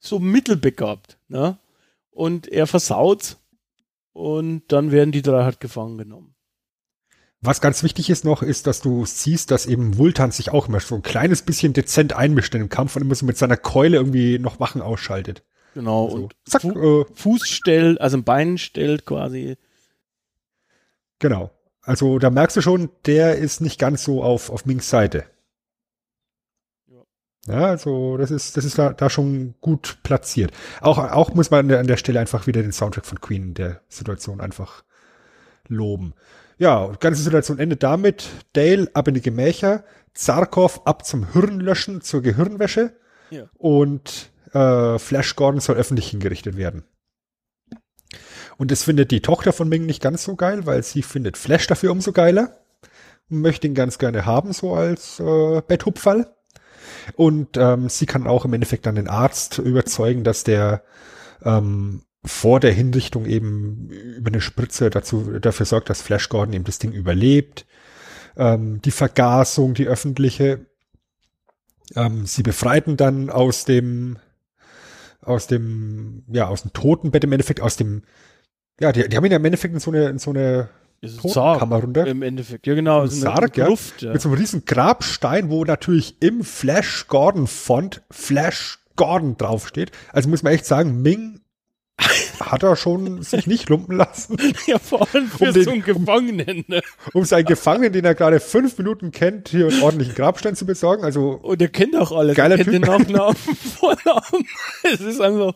so mittelbegabt. Ja? Und er versaut und dann werden die drei halt gefangen genommen. Was ganz wichtig ist noch, ist, dass du siehst, dass eben Vultan sich auch immer so ein kleines bisschen dezent einmischt in den Kampf und immer so mit seiner Keule irgendwie noch Wachen ausschaltet. Genau, also, und zack, Fu äh, Fuß stellt, also ein Bein stellt quasi. Genau. Also da merkst du schon, der ist nicht ganz so auf, auf Minks Seite. Ja. ja, also das ist, das ist da, da schon gut platziert. Auch, auch muss man an der, an der Stelle einfach wieder den Soundtrack von Queen in der Situation einfach loben. Ja, die ganze Situation endet damit. Dale ab in die Gemächer, Zarkov ab zum Hirnlöschen, zur Gehirnwäsche ja. und äh, Flash Gordon soll öffentlich hingerichtet werden. Und das findet die Tochter von Ming nicht ganz so geil, weil sie findet Flash dafür umso geiler. Und möchte ihn ganz gerne haben, so als äh, Betthupferl. Und ähm, sie kann auch im Endeffekt dann den Arzt überzeugen, dass der ähm, vor der Hinrichtung eben über eine Spritze dazu, dafür sorgt, dass Flash Gordon eben das Ding überlebt. Ähm, die Vergasung, die öffentliche. Ähm, sie befreiten dann aus dem, aus dem, ja, aus dem Totenbett im Endeffekt, aus dem ja, die, die haben ihn ja im Endeffekt in so eine, in so eine Totenkammer runter. Im Endeffekt, ja genau. So Sarg, ja, Gruft, ja. Mit so einem riesen Grabstein, wo natürlich im Flash Gordon Font Flash Gordon draufsteht. Also muss man echt sagen, Ming hat er schon sich nicht lumpen lassen, [LAUGHS] Ja, vor allem für Um den- so einen Gefangenen. Ne? um seinen Gefangenen, den er gerade fünf Minuten kennt, hier einen ordentlichen Grabstein zu besorgen. Also Und er kennt auch alles. Geiler er kennt Typ. den Nachnamen, [LAUGHS] Vornamen. Es ist einfach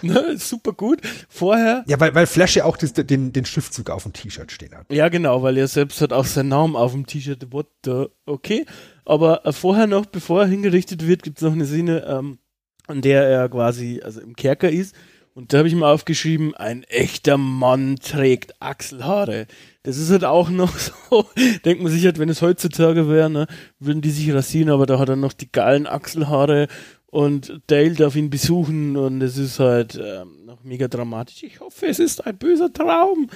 ne, super gut. Vorher, Ja, weil, weil Flash ja auch das, den, den Schriftzug auf dem T-Shirt stehen hat. ja genau, weil er selbst hat auch seinen Namen auf dem T-Shirt. What the, okay. Aber äh, vorher noch, bevor er hingerichtet wird, gibt es noch eine Szene, ähm, an der er quasi also im Kerker ist. Und da habe ich mal aufgeschrieben, ein echter Mann trägt Achselhaare. Das ist halt auch noch [LAUGHS] so, denkt man sich halt, wenn es heutzutage wäre, ne, würden die sich rasieren, aber da hat er noch die geilen Achselhaare und Dale darf ihn besuchen und es ist halt ähm, noch mega dramatisch. Ich hoffe, es ist ein böser Traum.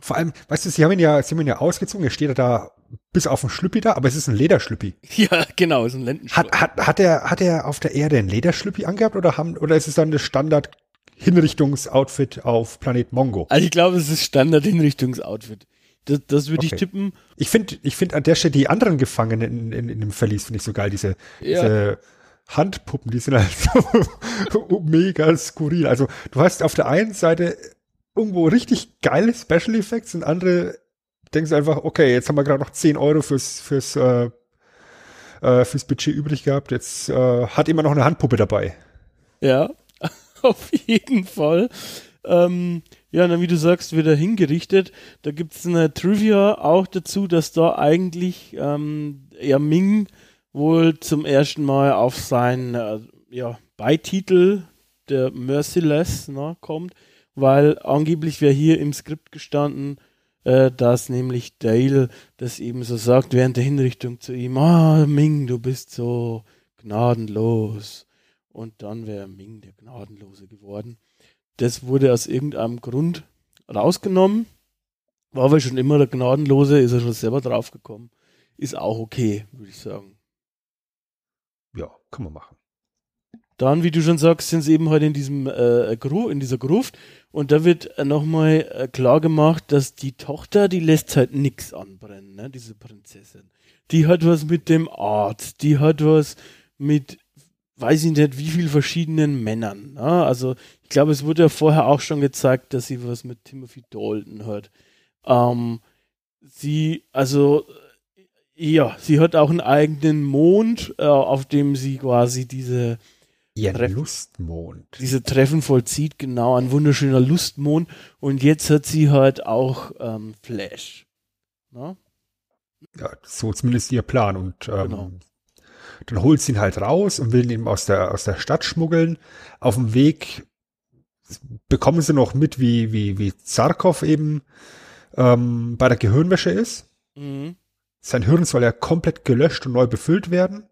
Vor allem, weißt du, sie haben ihn ja, sie haben ihn ja ausgezogen, er steht da bis auf den Schlüppi da, aber es ist ein Lederschlüppi. [LAUGHS] Ja, genau, ist ein Lendenschurz. Hat, hat, hat er, hat er auf der Erde ein Lederschlüppi angehabt oder haben, oder ist es dann das Standard Hinrichtungsoutfit auf Planet Mongo? Also ich glaube, es ist Standard-Hinrichtungsoutfit. Das, das würde Okay. ich tippen. Ich finde, ich finde an der Stelle die anderen Gefangenen in, in, in dem Verlies finde ich so geil, diese, Ja. diese Handpuppen, die sind halt [LAUGHS] so mega skurril. Also du hast auf der einen Seite irgendwo richtig geile Special Effects und andere denkst einfach, okay, jetzt haben wir gerade noch 10 Euro fürs, fürs, äh, äh, fürs Budget übrig gehabt, jetzt äh, hat immer noch eine Handpuppe dabei. Ja, auf jeden Fall. Ähm, ja, dann wie du sagst, wird er hingerichtet. Da gibt es eine Trivia auch dazu, dass da eigentlich ähm, ja, Ming wohl zum ersten Mal auf seinen äh, ja, Beititel, der Merciless, ne, kommt, weil angeblich wäre hier im Skript gestanden, äh, dass nämlich Dale das eben so sagt während der Hinrichtung zu ihm, ah, Ming, du bist so gnadenlos. Und dann wäre Ming der Gnadenlose geworden. Das wurde aus irgendeinem Grund rausgenommen. War aber schon immer der Gnadenlose, ist er schon selber draufgekommen. Ist auch okay, würde ich sagen. Ja, kann man machen. Dann, wie du schon sagst, sind sie eben halt in diesem äh, Gru in dieser Gruft und da wird äh, nochmal äh, klar gemacht, dass die Tochter, die lässt halt nix anbrennen, ne, diese Prinzessin. Die hat was mit dem Arzt, die hat was mit, weiß ich nicht, wie viel verschiedenen Männern. Ne? Also ich glaube, es wurde ja vorher auch schon gezeigt, dass sie was mit Timothy Dalton hat. Ähm, sie, also ja, sie hat auch einen eigenen Mond, äh, auf dem sie quasi diese Ihr Treffen. Lustmond. diese Treffen vollzieht, genau, ein wunderschöner Lustmond. Und jetzt hat sie halt auch ähm, Flash. Na? Ja, so zumindest ihr Plan. Und ähm, Genau. Dann holt sie ihn halt raus und will ihn eben aus der, aus der Stadt schmuggeln. Auf dem Weg bekommen sie noch mit, wie, wie, wie Zarkov eben ähm, bei der Gehirnwäsche ist. Mhm. Sein Hirn soll ja komplett gelöscht und neu befüllt werden.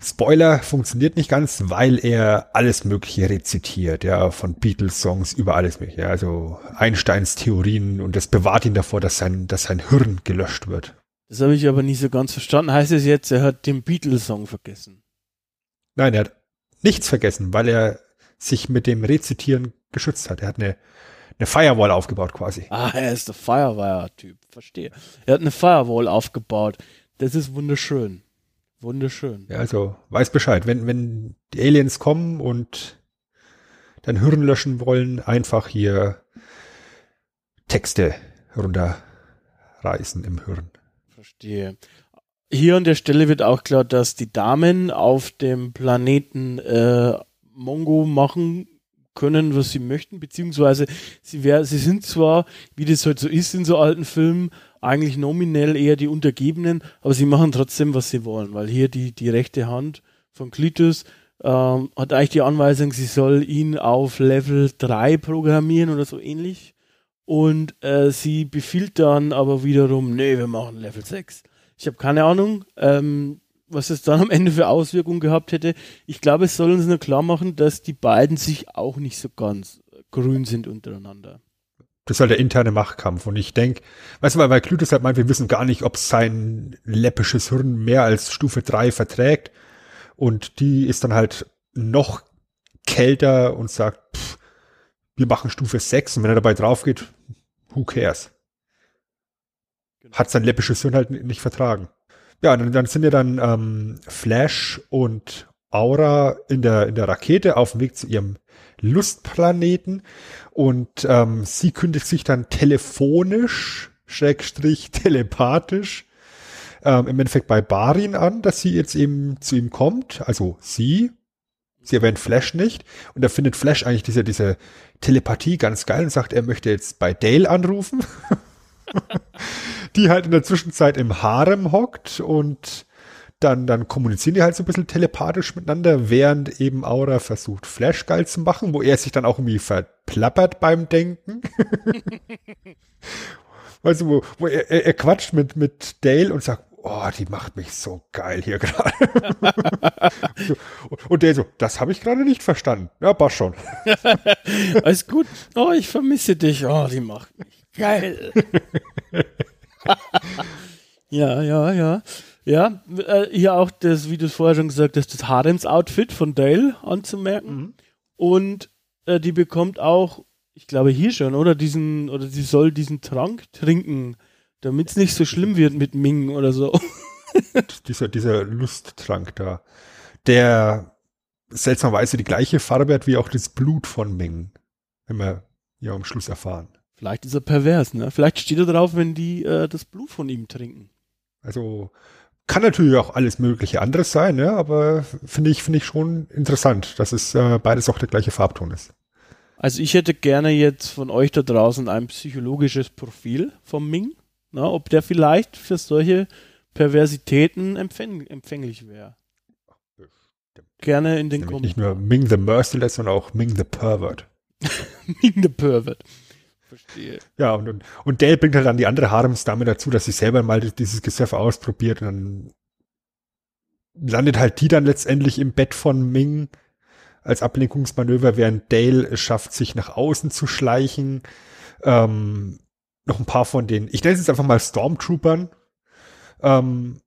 Spoiler funktioniert nicht ganz, weil er alles Mögliche rezitiert, ja, von Beatles-Songs über alles Mögliche. ja, Also Einsteins Theorien und das bewahrt ihn davor, dass sein, dass sein Hirn gelöscht wird. Das habe ich aber nicht so ganz verstanden. Heißt es jetzt, er hat den Beatles-Song vergessen? Nein, er hat nichts vergessen, weil er sich mit dem Rezitieren geschützt hat. Er hat eine, eine Firewall aufgebaut quasi. Ah, er ist der Firewire-Typ. Verstehe. Er hat eine Firewall aufgebaut. Das ist wunderschön. Wunderschön. Ja, also weiß Bescheid. Wenn, wenn die Aliens kommen und dein Hirn löschen wollen, einfach hier Texte runterreißen im Hirn. Verstehe. Hier an der Stelle wird auch klar, dass die Damen auf dem Planeten äh, Mongo machen können, was sie möchten, beziehungsweise sie, wär, sie sind zwar, wie das halt so ist in so alten Filmen, eigentlich nominell eher die Untergebenen, aber sie machen trotzdem, was sie wollen, weil hier die, die rechte Hand von Klitus ähm, hat eigentlich die Anweisung, sie soll ihn auf Level 3 programmieren oder so ähnlich. Und äh, sie befiehlt dann aber wiederum, nee, wir machen Level 6. Ich habe keine Ahnung, ähm, was es dann am Ende für Auswirkungen gehabt hätte. Ich glaube, es soll uns nur klar machen, dass die beiden sich auch nicht so ganz grün sind untereinander. Das ist halt der interne Machtkampf. Und ich denke, weißt du, weil, weil Clutus halt meint, wir wissen gar nicht, ob sein läppisches Hirn mehr als Stufe 3 verträgt. Und die ist dann halt noch kälter und sagt, pff, wir machen Stufe 6 und wenn er dabei drauf geht, who cares? Hat sein läppisches Hirn halt nicht vertragen. Ja, dann, dann sind ja dann ähm, Flash und Aura in der, in der Rakete auf dem Weg zu ihrem Lustplaneten und ähm, sie kündigt sich dann telefonisch, Schrägstrich telepathisch, ähm, im Endeffekt bei Barin an, dass sie jetzt eben zu ihm kommt, also sie, sie erwähnt Flash nicht und da findet Flash eigentlich diese, diese Telepathie ganz geil und sagt, er möchte jetzt bei Dale anrufen, [LAUGHS] die halt in der Zwischenzeit im Harem hockt und dann, dann kommunizieren die halt so ein bisschen telepathisch miteinander, während eben Aura versucht, Flash geil zu machen, wo er sich dann auch irgendwie verplappert beim Denken. [LAUGHS] weißt du, wo, wo er, er, quatscht mit, mit Dale und sagt, oh, die macht mich so geil hier [LAUGHS] gerade. und der so, das habe ich gerade nicht verstanden. Ja, passt schon. [LAUGHS] Alles gut. Oh, ich vermisse dich. Oh, die macht mich geil. [LAUGHS] ja, ja, ja. Ja, äh, hier auch das, wie du es vorher schon gesagt hast, das Harems-Outfit von Dale anzumerken. Mhm. Und äh, die bekommt auch, ich glaube hier schon, oder diesen, oder sie soll diesen Trank trinken, damit es nicht so schlimm wird mit Ming oder so. [LAUGHS] dieser, dieser Lusttrank da, der seltsamerweise die gleiche Farbe hat wie auch das Blut von Ming, wenn wir ja am Schluss erfahren. Vielleicht ist er pervers, ne? Vielleicht steht er drauf, wenn die äh, das Blut von ihm trinken. Also kann natürlich auch alles mögliche anderes sein, ja, aber finde ich, finde ich schon interessant, dass es äh, beides auch der gleiche Farbton ist. Also ich hätte gerne jetzt von euch da draußen ein psychologisches Profil vom Ming, na, ob der vielleicht für solche Perversitäten empfäng empfänglich wäre. Gerne in den Kommentaren. Nicht nur Ming the Merciless, sondern auch Ming the Pervert. [LAUGHS] Ming the Pervert. Verstehe. Ja, und, und, und Dale bringt halt dann die andere Haremsdame dazu, dass sie selber mal dieses Gesöff ausprobiert und dann landet halt die dann letztendlich im Bett von Ming als Ablenkungsmanöver, während Dale es schafft, sich nach außen zu schleichen. Ähm, noch ein paar von den, ich nenne es jetzt einfach mal Stormtroopern, ähm,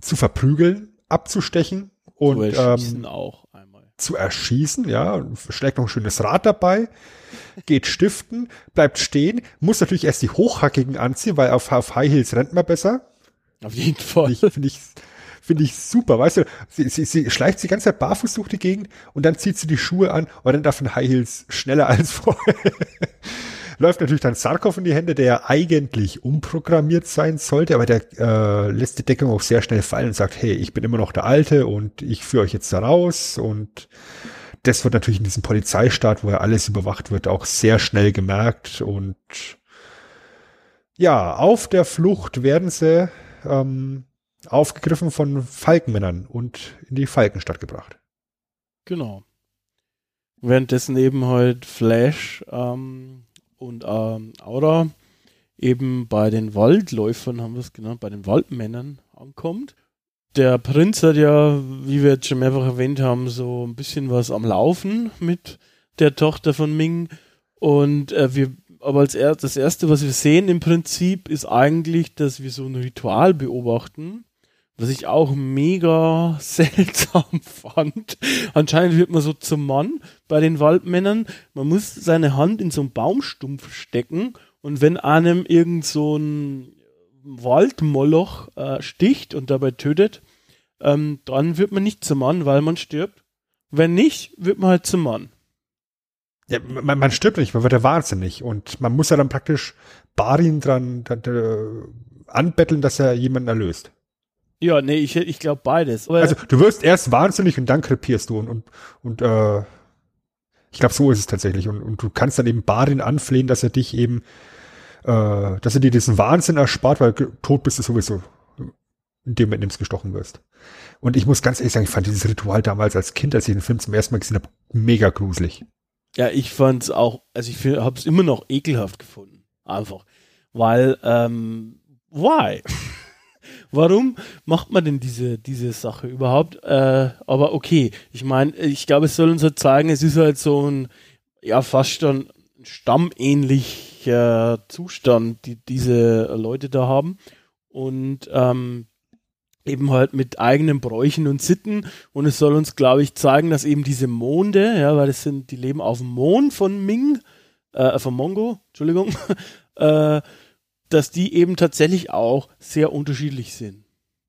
zu verprügeln, abzustechen und ähm, auch zu erschießen, ja, schlägt noch ein schönes Rad dabei, geht stiften, bleibt stehen, muss natürlich erst die hochhackigen anziehen, weil auf, auf High Heels rennt man besser. Auf jeden Fall. Finde ich, finde ich, find ich super, weißt du, sie, sie, sie schleicht die ganze Zeit barfuß durch die Gegend und dann zieht sie die Schuhe an und rennt auf den High Heels schneller als vorher läuft natürlich dann Sarkov in die Hände, der eigentlich umprogrammiert sein sollte, aber der äh, lässt die Deckung auch sehr schnell fallen und sagt, hey, ich bin immer noch der Alte und ich führe euch jetzt da raus und das wird natürlich in diesem Polizeistaat, wo ja alles überwacht wird, auch sehr schnell gemerkt und ja, auf der Flucht werden sie ähm, aufgegriffen von Falkenmännern und in die Falkenstadt gebracht. Genau. Währenddessen eben halt Flash ähm, und ähm, Aura eben bei den Waldläufern, haben wir es genannt, bei den Waldmännern ankommt. Der Prinz hat ja, wie wir jetzt schon mehrfach erwähnt haben, so ein bisschen was am Laufen mit der Tochter von Ming. Und äh, wir, aber als er, das erste, was wir sehen im Prinzip, ist eigentlich, dass wir so ein Ritual beobachten, was ich auch mega [LAUGHS] seltsam fand. Anscheinend wird man so zum Mann bei den Waldmännern. Man muss seine Hand in so einen Baumstumpf stecken und wenn einem irgend so ein Waldmoloch äh, sticht und dabei tötet, ähm, dann wird man nicht zum Mann, weil man stirbt. Wenn nicht, wird man halt zum Mann. Ja, man, man stirbt nicht, man wird ja wahnsinnig. Und man muss ja dann praktisch Barin dran, dran äh, anbetteln, dass er jemanden erlöst. Ja, nee, ich, ich glaube beides. Aber also du wirst erst wahnsinnig und dann krepierst du und, und, und äh, ich glaube, so ist es tatsächlich. Und, und du kannst dann eben Barin anflehen, dass er dich eben, äh, dass er dir diesen Wahnsinn erspart, weil tot bist du sowieso in dem Moment, in dem du gestochen wirst. Und ich muss ganz ehrlich sagen, ich fand dieses Ritual damals als Kind, als ich den Film zum ersten Mal gesehen habe, mega gruselig. Ja, ich fand es auch, also ich habe es immer noch ekelhaft gefunden. Einfach. Weil, ähm, why? Warum macht man denn diese, diese Sache überhaupt? Äh, aber okay, ich meine, ich glaube, es soll uns halt zeigen, es ist halt so ein, ja, fast schon stammähnlicher Zustand, die diese Leute da haben. Und ähm, eben halt mit eigenen Bräuchen und Sitten und es soll uns, glaube ich, zeigen, dass eben diese Monde, ja, weil das sind, die leben auf dem Mond von Ming, äh, von Mongo, Entschuldigung, [LAUGHS] äh, dass die eben tatsächlich auch sehr unterschiedlich sind.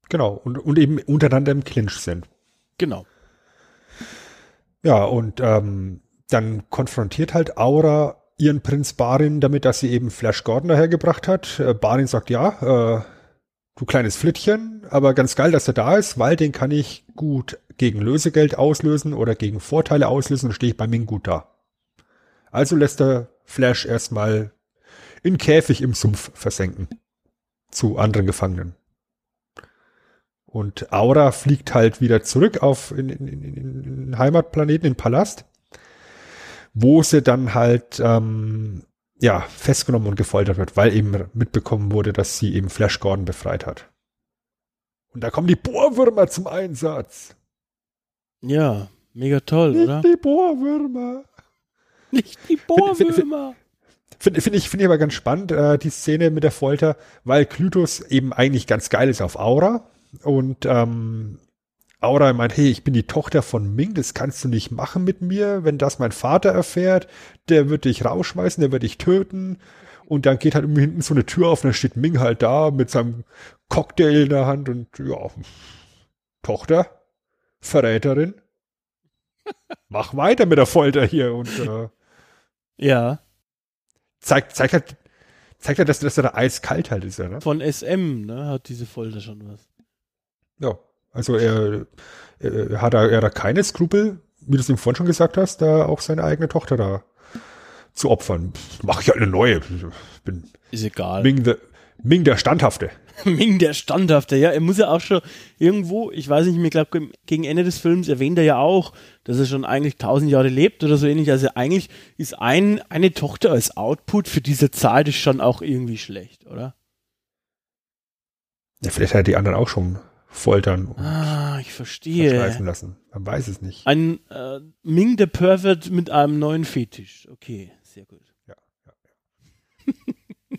Genau, und, und eben untereinander im Clinch sind. Genau. Ja, und ähm, dann konfrontiert halt Aura ihren Prinz Barin damit, dass sie eben Flash Gordon dahergebracht hat. Äh, Barin sagt, ja, äh, du kleines Flittchen, aber ganz geil, dass er da ist, weil den kann ich gut gegen Lösegeld auslösen oder gegen Vorteile auslösen und stehe ich bei Ming gut da. Also lässt er Flash erstmal in Käfig im Sumpf versenken. Zu anderen Gefangenen. Und Aura fliegt halt wieder zurück auf in, in, in, in den Heimatplaneten, in den Palast, wo sie dann halt ähm, ja festgenommen und gefoltert wird, weil eben mitbekommen wurde, dass sie eben Flash Gordon befreit hat. Und da kommen die Bohrwürmer zum Einsatz. Ja, mega toll, Nicht oder? die Bohrwürmer. Nicht die Bohrwürmer. Finde find ich, finde ich aber ganz spannend, äh, die Szene mit der Folter, weil Klytus eben eigentlich ganz geil ist auf Aura. Und ähm, Aura meint, hey, ich bin die Tochter von Ming, das kannst du nicht machen mit mir. Wenn das mein Vater erfährt, der wird dich rausschmeißen, der wird dich töten. Und dann geht halt irgendwie hinten so eine Tür auf und dann steht Ming halt da mit seinem Cocktail in der Hand und ja, Tochter, Verräterin, [LAUGHS] mach weiter mit der Folter hier und äh, Ja, zeigt, zeigt halt, zeigt halt, dass, dass er da eiskalt halt ist, ja, ne? von SM, ne, hat diese Folter schon was. Ja. Also er, er hat da, er da keine Skrupel, wie du es ihm vorhin schon gesagt hast, da auch seine eigene Tochter da zu opfern. Mach ich halt eine neue. Bin Ist egal. Ming, the, Ming der Standhafte. [LAUGHS] Ming der Standhafte, ja, er muss ja auch schon irgendwo, ich weiß nicht ich glaube, gegen Ende des Films erwähnt er ja auch, dass er schon eigentlich tausend Jahre lebt oder so ähnlich. Also eigentlich ist ein, eine Tochter als Output für diese Zahl das schon auch irgendwie schlecht, oder? Ja, vielleicht hat er die anderen auch schon foltern und Ah, ich verstehe. lassen. Man weiß es nicht. Ein äh, Ming der Pervert mit einem neuen Fetisch. Okay, sehr gut.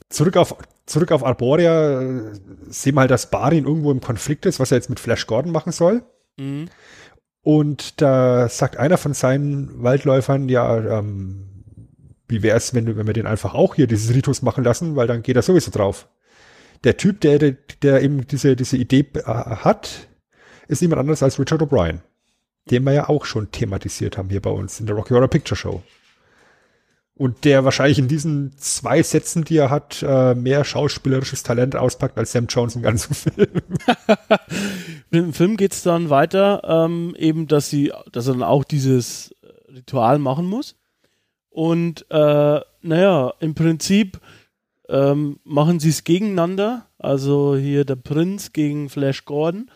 Zurück auf, zurück auf Arborea äh, sehen wir halt, dass Barin irgendwo im Konflikt ist, was er jetzt mit Flash Gordon machen soll. Mhm. Und da sagt einer von seinen Waldläufern, ja, ähm, wie wäre es, wenn, wenn wir den einfach auch hier dieses Ritus machen lassen, weil dann geht er sowieso drauf. Der Typ, der, der, der eben diese, diese Idee äh, hat, ist niemand anderes als Richard O'Brien, den wir ja auch schon thematisiert haben hier bei uns in der Rocky Horror Picture Show. Und der wahrscheinlich in diesen zwei Sätzen, die er hat, äh, mehr schauspielerisches Talent auspackt als Sam Jones im ganzen [LAUGHS] Film. Im Film geht es dann weiter, ähm, eben, dass sie, dass er dann auch dieses Ritual machen muss. Und äh, naja, im Prinzip ähm, machen sie es gegeneinander. Also hier der Prinz gegen Flash Gordon.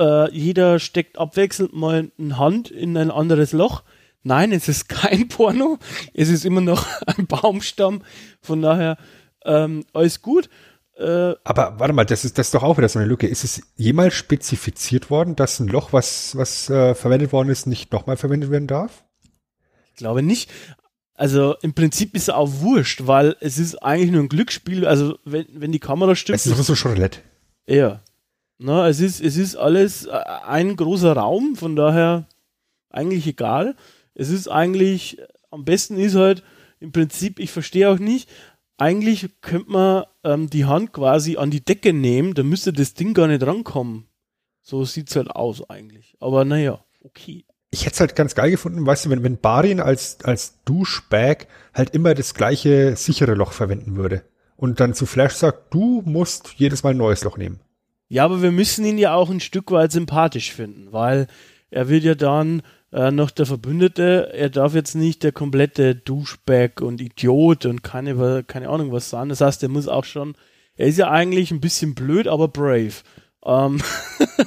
Äh, jeder steckt abwechselnd mal eine Hand in ein anderes Loch. Nein, es ist kein [LAUGHS] Porno. Es ist immer noch ein Baumstamm. Von daher ähm, alles gut. Äh, Aber warte mal, das ist das ist doch auch wieder so eine Lücke. Ist es jemals spezifiziert worden, dass ein Loch, was, was äh, verwendet worden ist, nicht nochmal verwendet werden darf? Ich glaube nicht. Also im Prinzip ist es auch wurscht, weil es ist eigentlich nur ein Glücksspiel. Also wenn, wenn die Kamera stimmt, Es ist sowieso schon Roulette. eher. Na, es ist, es ist alles äh, ein großer Raum, von daher eigentlich egal. Es ist eigentlich, am besten ist halt, im Prinzip, ich verstehe auch nicht, eigentlich könnte man ähm, die Hand quasi an die Decke nehmen, dann müsste das Ding gar nicht rankommen. So sieht's halt aus eigentlich. Aber naja, okay. Ich hätte es halt ganz geil gefunden, weißt du, wenn, wenn Barin als, als Duschbag halt immer das gleiche sichere Loch verwenden würde. Und dann zu Flash sagt, du musst jedes Mal ein neues Loch nehmen. Ja, aber wir müssen ihn ja auch ein Stück weit sympathisch finden, weil er wird ja dann äh, noch der Verbündete, er darf jetzt nicht der komplette Douchebag und Idiot und keine, keine Ahnung was sein. Das heißt, er muss auch schon, er ist ja eigentlich ein bisschen blöd, aber brave. Ähm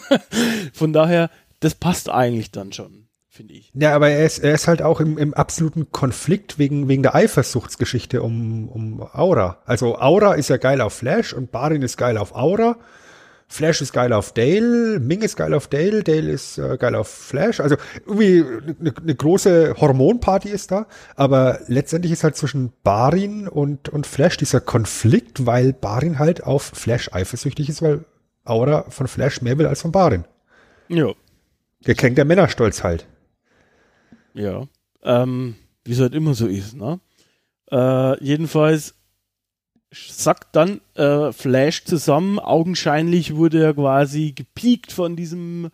[LAUGHS] Von daher, das passt eigentlich dann schon, finde ich. Ja, aber er ist, er ist halt auch im, im absoluten Konflikt wegen, wegen der Eifersuchtsgeschichte um, um Aura. Also Aura ist ja geil auf Flash und Barin ist geil auf Aura. Flash ist geil auf Dale, Ming ist geil auf Dale, Dale ist äh, geil auf Flash. Also irgendwie eine ne große Hormonparty ist da, aber letztendlich ist halt zwischen Barin und, und Flash dieser Konflikt, weil Barin halt auf Flash eifersüchtig ist, weil Aura von Flash mehr will als von Barin. Ja. Gekränkter Männerstolz halt. Ja. Ähm, wie es halt immer so ist, ne? Äh, jedenfalls sagt dann äh, Flash zusammen, augenscheinlich wurde er quasi gepiekt von diesem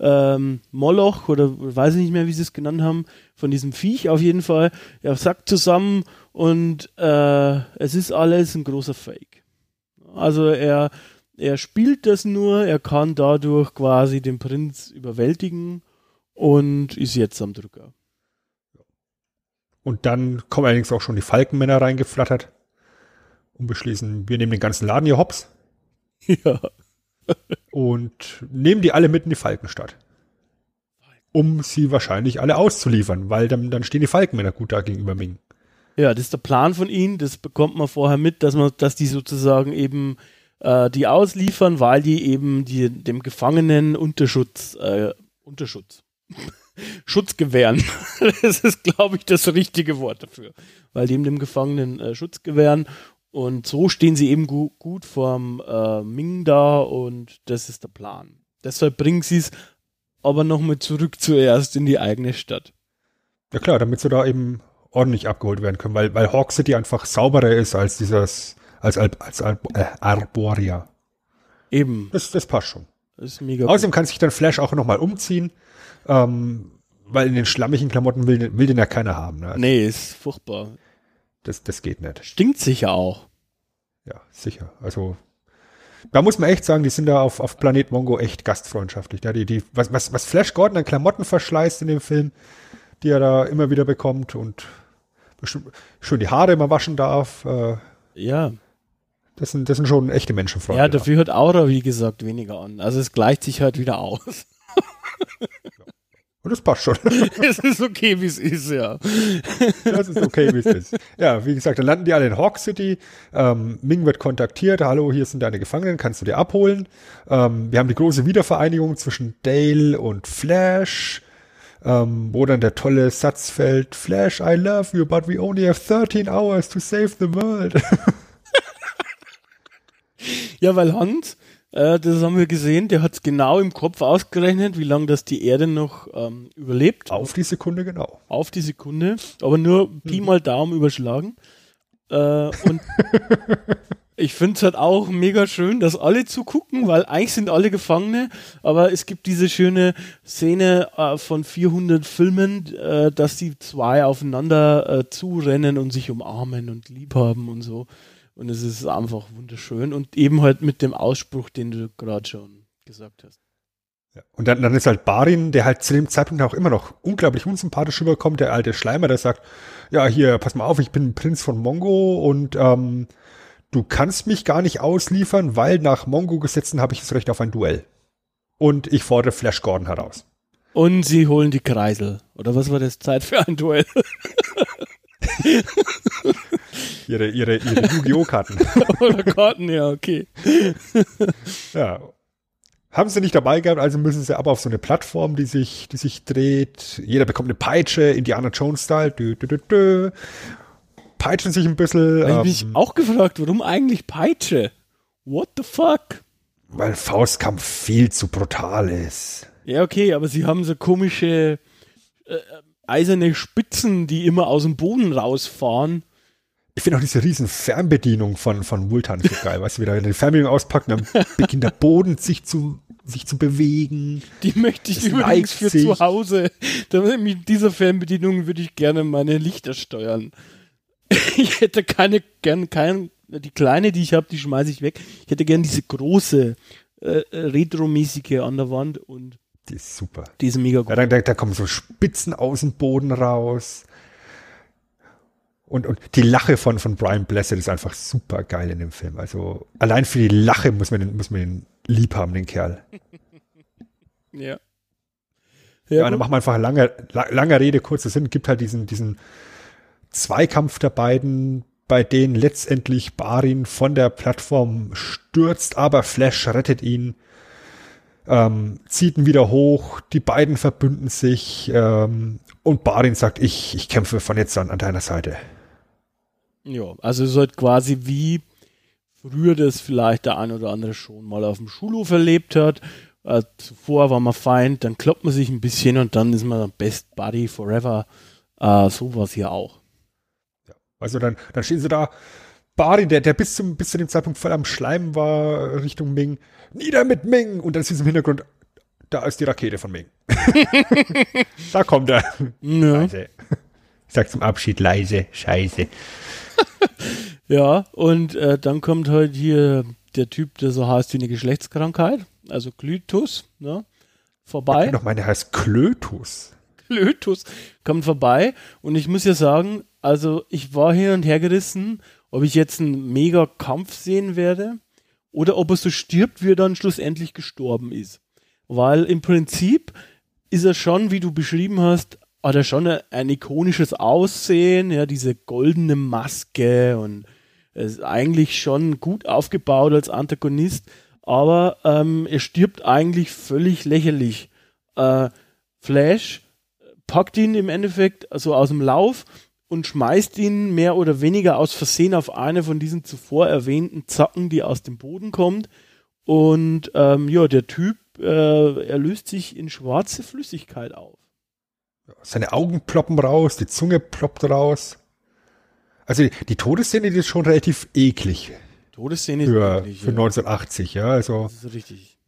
ähm, Moloch oder weiß ich nicht mehr, wie sie es genannt haben, von diesem Viech auf jeden Fall, ja, sackt zusammen und äh, es ist alles ein großer Fake. Also er, er spielt das nur, er kann dadurch quasi den Prinz überwältigen und ist jetzt am Drücker. Und dann kommen allerdings auch schon die Falkenmänner reingeflattert und beschließen, wir nehmen den ganzen Laden hier hops. [LAUGHS] Ja. und nehmen die alle mit in die Falkenstadt. Um sie wahrscheinlich alle auszuliefern, weil dann, dann stehen die Falkenmänner gut da gegenüber Ming. Ja, das ist der Plan von ihnen, das bekommt man vorher mit, dass man, dass die sozusagen eben äh, die ausliefern, weil die eben die, dem Gefangenen Unterschutz, äh, Unterschutz, [LAUGHS] Schutz gewähren. [LAUGHS] das ist, glaube ich, das richtige Wort dafür. Weil die dem Gefangenen äh, Schutz gewähren und so stehen sie eben gu gut vorm äh, Ming da und das ist der Plan. Deshalb bringen sie es aber nochmal zurück zuerst in die eigene Stadt. Ja klar, damit sie da eben ordentlich abgeholt werden können, weil, weil Hawk City einfach sauberer ist als dieses, als, als, als äh, Arboria. Eben. Das, das passt schon. Das ist mega Außerdem kann sich dann Flash auch nochmal umziehen, ähm, weil in den schlammigen Klamotten will, will den ja keiner haben. Ne? Also Nee, ist furchtbar. Das, das geht nicht. Stinkt sicher auch. Ja, sicher. Also da muss man echt sagen, die sind da auf, auf Planet Mongo echt gastfreundschaftlich. Da die, die, was, was, was Flash Gordon an Klamotten verschleißt in dem Film, die er da immer wieder bekommt und schon die Haare immer waschen darf, äh, Ja. das, sind, das sind schon echte Menschenfreunde. Ja, dafür hört Aura, wie gesagt, weniger an. Also es gleicht sich halt wieder aus. [LAUGHS] Und das passt schon. [LAUGHS] es ist okay, wie es ist, ja. Das ist okay, wie es ist. Ja, wie gesagt, dann landen die alle in Hawk City. Ähm, Ming wird kontaktiert. Hallo, hier sind deine Gefangenen, kannst du dir abholen? Ähm, wir haben die große Wiedervereinigung zwischen Dale und Flash, ähm, wo dann der tolle Satz fällt, Flash, I love you, but we only have 13 hours to save the world. [LAUGHS] Ja, weil Hans, äh, das haben wir gesehen, der hat genau im Kopf ausgerechnet, wie lange das die Erde noch ähm, überlebt. Auf die Sekunde genau. auf die Sekunde, aber nur Pi mal Daumen überschlagen. Äh, und [LAUGHS] ich finde es halt auch mega schön, dass alle zugucken, weil eigentlich sind alle Gefangene, aber es gibt diese schöne Szene äh, von 400 Filmen, äh, dass die zwei aufeinander äh, zurennen und sich umarmen und lieb haben und so. Und es ist einfach wunderschön und eben halt mit dem Ausspruch, den du gerade schon gesagt hast. Ja. Und dann, dann ist halt Barin, der halt zu dem Zeitpunkt auch immer noch unglaublich unsympathisch rüberkommt, der alte Schleimer, der sagt, ja, hier, pass mal auf, ich bin Prinz von Mongo und ähm, du kannst mich gar nicht ausliefern, weil nach Mongo-Gesetzen habe ich das Recht auf ein Duell. Und ich fordere Flash Gordon heraus. Und sie holen die Kreisel. Oder was war das? Zeit für ein Duell? [LAUGHS] Ihre, ihre, ihre Yu-Gi-Oh! Karten. [LAUGHS] Oder Karten, ja, okay. ja. Haben sie nicht dabei gehabt, also müssen sie ab auf so eine Plattform, die sich, die sich dreht. Jeder bekommt eine Peitsche, Indiana Jones-Style. Dö, dö, dö, dö. Peitschen sich ein bisschen. Ich ähm, hab mich auch gefragt, warum eigentlich Peitsche? What the fuck? weil Faustkampf viel zu brutal ist. Ja, okay, aber sie haben so komische äh, eiserne Spitzen, die immer aus dem Boden rausfahren. Ich finde auch diese riesen Fernbedienung von, von Vultan so geil, weißt du, wie da die Fernbedienung auspackt und dann beginnt der Boden sich zu, sich zu bewegen. Die möchte ich Das übrigens für sich. zu Hause. Mit dieser Fernbedienung würde ich gerne meine Lichter steuern. [LAUGHS] Ich hätte keine, gern kein, die kleine, die ich habe, die schmeiße ich weg. Ich hätte gern diese große, äh, äh, retromäßige an der Wand und Die ist super. die ist mega gut. Ja, da, da, da kommen so Spitzen aus dem Boden raus. Und, und die Lache von, von Brian Blessed ist einfach super geil in dem Film. Also allein für die Lache muss man den, muss man den lieb haben, den Kerl. [LAUGHS] Ja. Ja, gut. dann machen wir einfach lange, la- lange Rede, kurzer Sinn, gibt halt diesen, diesen Zweikampf der beiden, bei denen letztendlich Barin von der Plattform stürzt, aber Flash rettet ihn, ähm, zieht ihn wieder hoch, die beiden verbünden sich ähm, und Barin sagt, ich, ich kämpfe von jetzt an an deiner Seite. Ja, also es ist halt quasi wie früher das vielleicht der ein oder andere schon mal auf dem Schulhof erlebt hat. Äh, zuvor war man Feind, dann kloppt man sich ein bisschen und dann ist man Best Buddy Forever. Äh, so war es hier auch. Also dann, dann stehen sie da, Barin, der, der bis zum, bis zu dem Zeitpunkt voll am Schleimen war, Richtung Ming, nieder mit Ming! Und dann ist im Hintergrund, da ist die Rakete von Ming. [LAUGHS] da kommt er. Ja. Leise. Ich sag zum Abschied leise, scheiße. [LAUGHS] Ja, und äh, dann kommt halt hier der Typ, der so heißt wie eine Geschlechtskrankheit, also Glytus, ne? Vorbei. Noch meine heißt Klötus. Klötus kommt vorbei und ich muss ja sagen, also ich war hin und her gerissen, ob ich jetzt einen mega Kampf sehen werde oder ob er so stirbt, wie er dann schlussendlich gestorben ist. Weil im Prinzip ist er schon, wie du beschrieben hast, hat er schon ein, ikonisches Aussehen, ja, diese goldene Maske und ist eigentlich schon gut aufgebaut als Antagonist, aber ähm, er stirbt eigentlich völlig lächerlich. Äh, Flash packt ihn im Endeffekt so aus dem Lauf und schmeißt ihn mehr oder weniger aus Versehen auf eine von diesen zuvor erwähnten Zacken, die aus dem Boden kommt. Und ähm, ja, der Typ, äh, er löst sich in schwarze Flüssigkeit auf. Seine Augen ploppen raus, die Zunge ploppt raus. Also die, die Todesszene, die ist schon relativ eklig Todesszene ist für, wirklich, für ja. 1980, ja. Also Das ist richtig.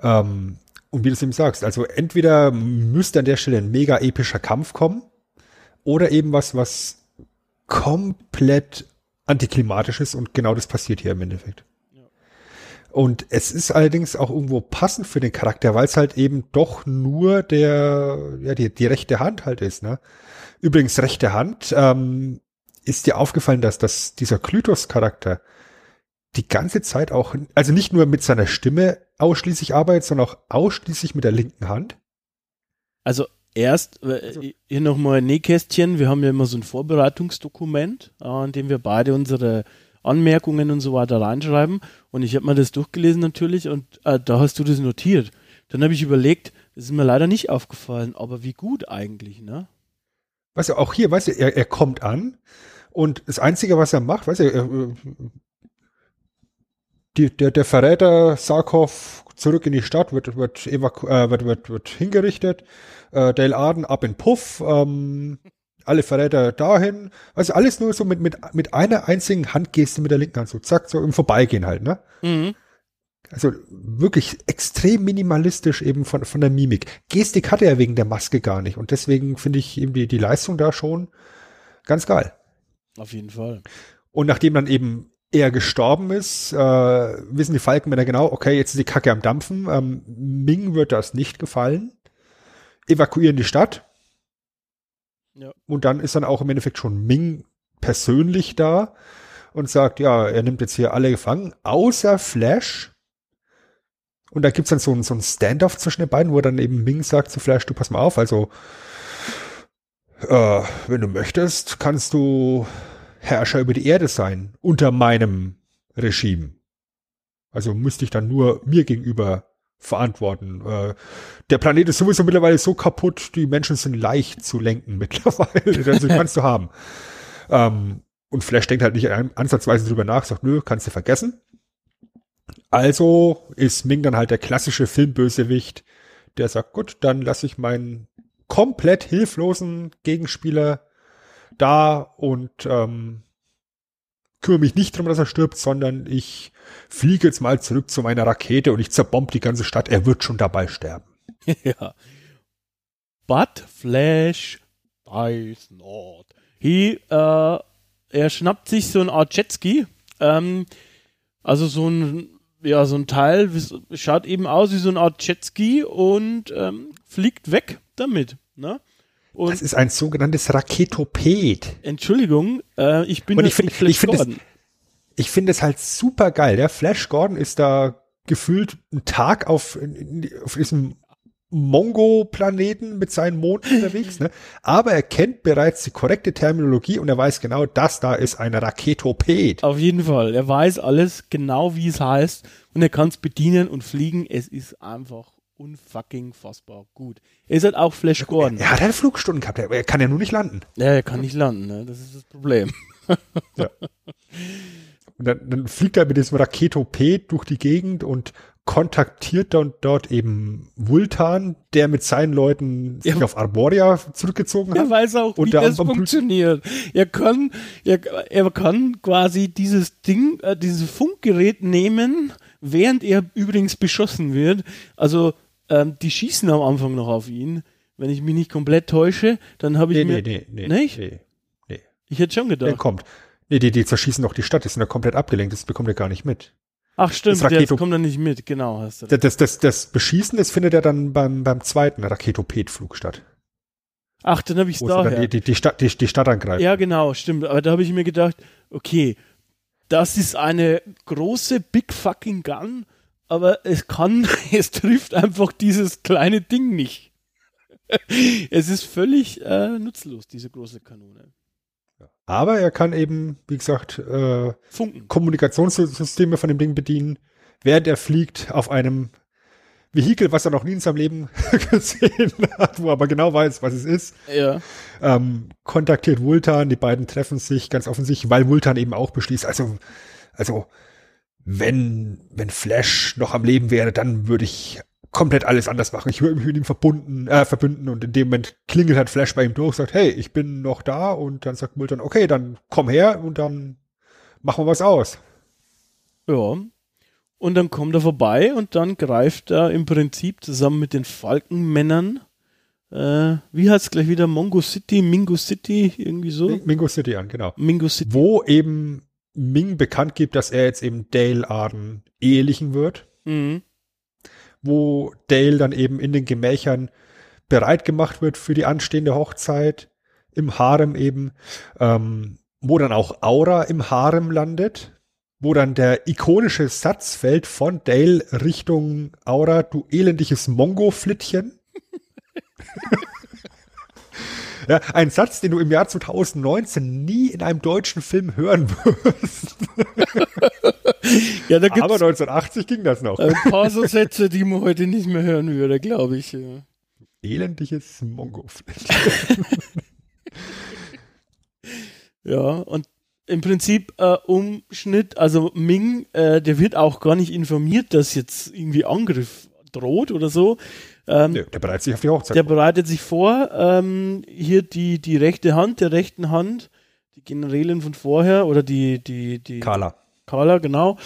Ähm, und wie du es eben sagst, also entweder müsste an der Stelle ein mega epischer Kampf kommen oder eben was, was komplett antiklimatisch ist und genau das passiert hier im Endeffekt. Und es ist allerdings auch irgendwo passend für den Charakter, weil es halt eben doch nur der, ja, die, die rechte Hand halt ist, ne? Übrigens, rechte Hand, ähm, ist dir aufgefallen, dass, dass dieser Klytos-Charakter die ganze Zeit auch, also nicht nur mit seiner Stimme ausschließlich arbeitet, sondern auch ausschließlich mit der linken Hand. Also erst, äh, hier nochmal ein Nähkästchen, wir haben ja immer so ein Vorbereitungsdokument, äh, in dem wir beide unsere Anmerkungen und so weiter reinschreiben. Und ich habe mir das durchgelesen natürlich und äh, da hast du das notiert. Dann habe ich überlegt, das ist mir leider nicht aufgefallen, aber wie gut eigentlich, ne? Weißt du, auch hier, weißt du, er, er kommt an und das Einzige, was er macht, weißt du, er, äh, die, der, der Verräter Sarkov zurück in die Stadt, wird, wird, evaku äh, wird, wird, wird hingerichtet, äh, Dale Arden ab in Puff, ähm, alle Verräter dahin, also alles nur so mit, mit, mit einer einzigen Handgeste mit der linken Hand, so zack, so im Vorbeigehen halt, ne? Mhm. Also wirklich extrem minimalistisch eben von, von der Mimik. Gestik hatte er wegen der Maske gar nicht und deswegen finde ich eben die, die Leistung da schon ganz geil. Auf jeden Fall. Und nachdem dann eben er gestorben ist, äh, wissen die Falkenmänner genau, okay, jetzt ist die Kacke am Dampfen. Ähm, Ming wird das nicht gefallen. Evakuieren die Stadt. Ja. Und dann ist dann auch im Endeffekt schon Ming persönlich da und sagt, ja, er nimmt jetzt hier alle gefangen, außer Flash. Und da gibt's dann so ein, so ein Standoff zwischen den beiden, wo dann eben Ming sagt zu Flash, du pass mal auf, also äh, wenn du möchtest, kannst du Herrscher über die Erde sein, unter meinem Regime. Also müsste ich dann nur mir gegenüber verantworten. Äh, der Planet ist sowieso mittlerweile so kaputt, die Menschen sind leicht zu lenken [LAUGHS] mittlerweile. Also kannst du haben. Ähm, und Flash denkt halt nicht ansatzweise drüber nach, sagt, nö, kannst du vergessen. Also ist Ming dann halt der klassische Filmbösewicht, der sagt, gut, dann lasse ich meinen komplett hilflosen Gegenspieler da und ähm, kümmere mich nicht darum, dass er stirbt, sondern ich fliege jetzt mal zurück zu meiner Rakete und ich zerbomb die ganze Stadt. Er wird schon dabei sterben. [LAUGHS] ja. But Flash dies not. He, äh, er schnappt sich so eine Art Jetski, ähm, also so ein, ja, so ein Teil, schaut eben aus wie so eine Art Jetski und ähm, fliegt weg damit, ne? Und Das ist ein sogenanntes Raketoped. Entschuldigung, äh, ich bin Und ich find- nicht Flash ich find es- Gordon. Ich finde es halt super geil. Der Flash Gordon ist da gefühlt einen Tag auf, auf diesem Mongo-Planeten mit seinen Monden [LAUGHS] unterwegs, ne? Aber er kennt bereits die korrekte Terminologie und er weiß genau, das da ist ein Raketoped. Auf jeden Fall. Er weiß alles genau, wie es heißt und er kann es bedienen und fliegen. Es ist einfach unfucking fassbar gut. Er ist halt auch Flash Gordon. Er hat halt Flugstunden gehabt, er, er kann ja nur nicht landen. Ja, er kann nicht landen, ne? Das ist das Problem. [LAUGHS] Und dann, dann fliegt er mit diesem Raketoped durch die Gegend und kontaktiert dann dort eben Vultan, der mit seinen Leuten sich Ja. auf Arboria zurückgezogen hat. Er weiß auch, wie das funktioniert. Er kann, er, er kann quasi dieses Ding, äh, dieses Funkgerät nehmen, während er übrigens beschossen wird. Also ähm, die schießen am Anfang noch auf ihn. Wenn ich mich nicht komplett täusche, dann habe ich Nee, mir. nee, nee, nee. Nicht? Nee, nee. Ich hätte schon Der gedacht. kommt. Nee, die, die zerschießen doch die Stadt, die sind ja komplett abgelenkt, das bekommt er gar nicht mit. Ach stimmt, das der Raketo- kommt dann nicht mit, genau, hast du. Das, das, das, das Beschießen, das findet ja dann beim, beim zweiten Raketoped-Flug statt. Ach, dann habe ich es daher. die, die, die, Stadt, die, die Stadt angreifen. Ja, genau, stimmt. Aber da habe ich mir gedacht, okay, das ist eine große Big fucking Gun, aber es kann, [LAUGHS] es trifft einfach dieses kleine Ding nicht. [LAUGHS] es ist völlig äh, nutzlos, diese große Kanone. Aber er kann eben, wie gesagt, äh, Funken. Kommunikationssysteme von dem Ding bedienen, während er fliegt auf einem Vehikel, was er noch nie in seinem Leben [LAUGHS] gesehen hat, wo er aber genau weiß, was es ist. Ja. ähm, kontaktiert Vultan, die beiden treffen sich ganz offensichtlich, weil Vultan eben auch beschließt, also, also, wenn, wenn Flash noch am Leben wäre, dann würde ich komplett alles anders machen. Ich würde mich mit ihm verbunden, äh, verbünden und in dem Moment klingelt halt Flash bei ihm durch, sagt, hey, ich bin noch da und dann sagt Vultan, okay, dann komm her und dann machen wir was aus. Ja. Und dann kommt er vorbei und dann greift er im Prinzip zusammen mit den Falkenmännern, äh, wie heißt es gleich wieder, Mongo City, Mingo City, irgendwie so? Mingo City an, genau. Mingo City. Wo eben Ming bekannt gibt, dass er jetzt eben Dale Arden ehelichen wird. Mhm. wo Dale dann eben in den Gemächern bereit gemacht wird für die anstehende Hochzeit, im Harem eben, ähm, wo dann auch Aura im Harem landet, wo dann der ikonische Satz fällt von Dale Richtung Aura, du elendiges Mongo-Flittchen. [LAUGHS] ja, ein Satz, den du im Jahr 2019 nie in einem deutschen Film hören wirst. [LAUGHS] Ja, da gibt Aber es 1980 ging das noch. ein paar so Sätze, die man heute nicht mehr hören würde, glaube ich. Ja. Elendiges Mongo-Flittchen. [LAUGHS] Ja, und im Prinzip äh, Umschnitt, also Ming, äh, der wird auch gar nicht informiert, dass jetzt irgendwie Angriff droht oder so. Ähm, Nö, der bereitet sich auf die Hochzeit der vor. bereitet sich vor, ähm, hier die, die rechte Hand der rechten Hand, die Generälin von vorher oder die, die, die Carla. Carla, genau.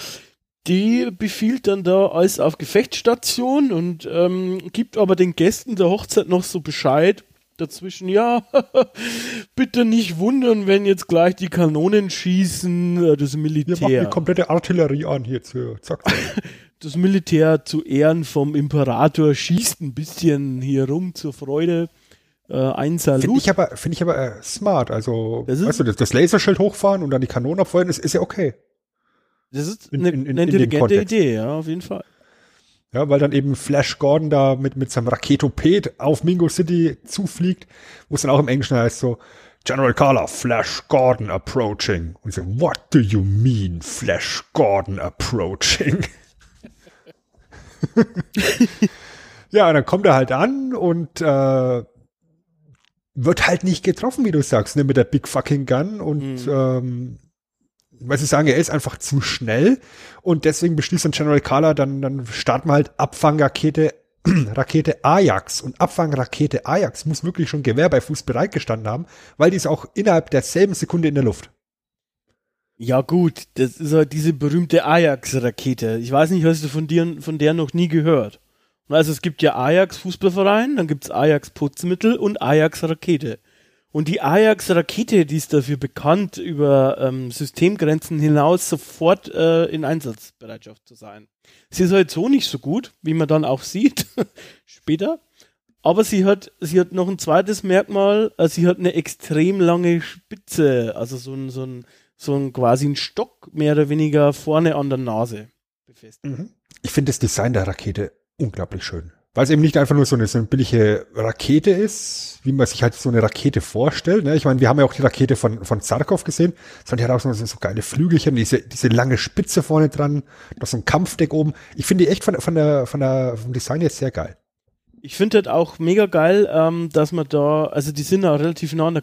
Die befiehlt dann da alles auf Gefechtsstation und ähm, gibt aber den Gästen der Hochzeit noch so Bescheid dazwischen. Ja, [LAUGHS] bitte nicht wundern, wenn jetzt gleich die Kanonen schießen, äh, das Wir machen Militär. die komplette Artillerie an hier zu. Zack. [LAUGHS] Das Militär zu Ehren vom Imperator schießt ein bisschen hier rum zur Freude. Äh, ein Finde Salut. ich aber, finde ich aber äh, smart. Also, Das weißt du, das, das Laserschild hochfahren und dann die Kanonen abfeuern, ist, ist ja okay. Das ist in- eine, in- in- eine intelligente. Idee, ja, auf jeden Fall. Ja, weil dann eben Flash Gordon da mit, mit seinem Raketoped auf Mingo City zufliegt, wo es dann auch im Englischen heißt so, General Carla, Flash Gordon approaching. Und so, what do you mean, Flash Gordon approaching? [LAUGHS] ja, und dann kommt er halt an und äh, wird halt nicht getroffen, wie du sagst, ne, mit der Big Fucking Gun und ähm, was ich sagen, er ist einfach zu schnell und deswegen beschließt dann General Carla, dann, dann starten wir halt Abfangrakete [CLEARS THROAT] Rakete Ajax und Abfangrakete Ajax muss wirklich schon Gewehr bei Fuß bereitgestanden haben, weil die ist auch innerhalb derselben Sekunde in der Luft. Ja gut, das ist halt diese berühmte Ajax-Rakete. Ich weiß nicht, hast du von, dir, von der noch nie gehört? Also es gibt ja Ajax-Fußballverein, dann gibt's Ajax-Putzmittel und Ajax-Rakete. Und die Ajax-Rakete, die ist dafür bekannt, über ähm, Systemgrenzen hinaus sofort äh, in Einsatzbereitschaft zu sein. Sie ist halt so nicht so gut, wie man dann auch sieht [LAUGHS] später. Aber sie hat, sie hat noch ein zweites Merkmal, äh, sie hat eine extrem lange Spitze, also so ein, so ein, so ein quasi ein Stock mehr oder weniger vorne an der Nase befestigt. Ich finde das Design der Rakete unglaublich schön. Weil es eben nicht einfach nur so eine, so eine billige Rakete ist, wie man sich halt so eine Rakete vorstellt. Ne? Ich meine, wir haben ja auch die Rakete von, von Zarkov gesehen, sondern die hat auch so, so geile Flügelchen, diese, diese lange Spitze vorne dran, noch so ein Kampfdeck oben. Ich finde die echt von, von der, von der, vom Design jetzt sehr geil. Ich finde halt auch mega geil, ähm, dass man da, also die sind auch relativ nah an der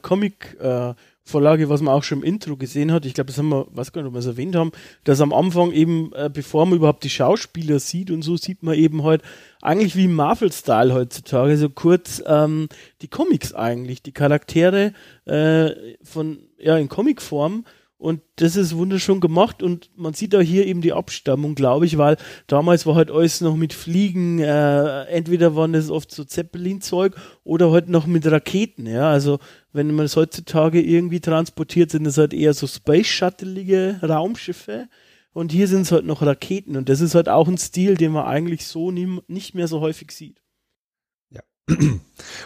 Comic-Vorlage, was man auch schon im Intro gesehen hat. Ich glaube, das haben wir, weiß gar nicht, ob wir es erwähnt haben, dass am Anfang eben, äh, bevor man überhaupt die Schauspieler sieht und so, sieht man eben halt eigentlich wie im Marvel-Style heutzutage, so kurz ähm, die Comics eigentlich, die Charaktere äh, von, ja, in Comicform. Und das ist wunderschön gemacht und man sieht auch hier eben die Abstammung, glaube ich, weil damals war halt alles noch mit Fliegen, äh, entweder waren es oft so Zeppelin-Zeug oder halt noch mit Raketen, ja. Also wenn man es heutzutage irgendwie transportiert, sind es halt eher so Space-Shuttleige Raumschiffe und hier sind es halt noch Raketen und das ist halt auch ein Stil, den man eigentlich so nie, nicht mehr so häufig sieht. Ja. [CLEARS THROAT]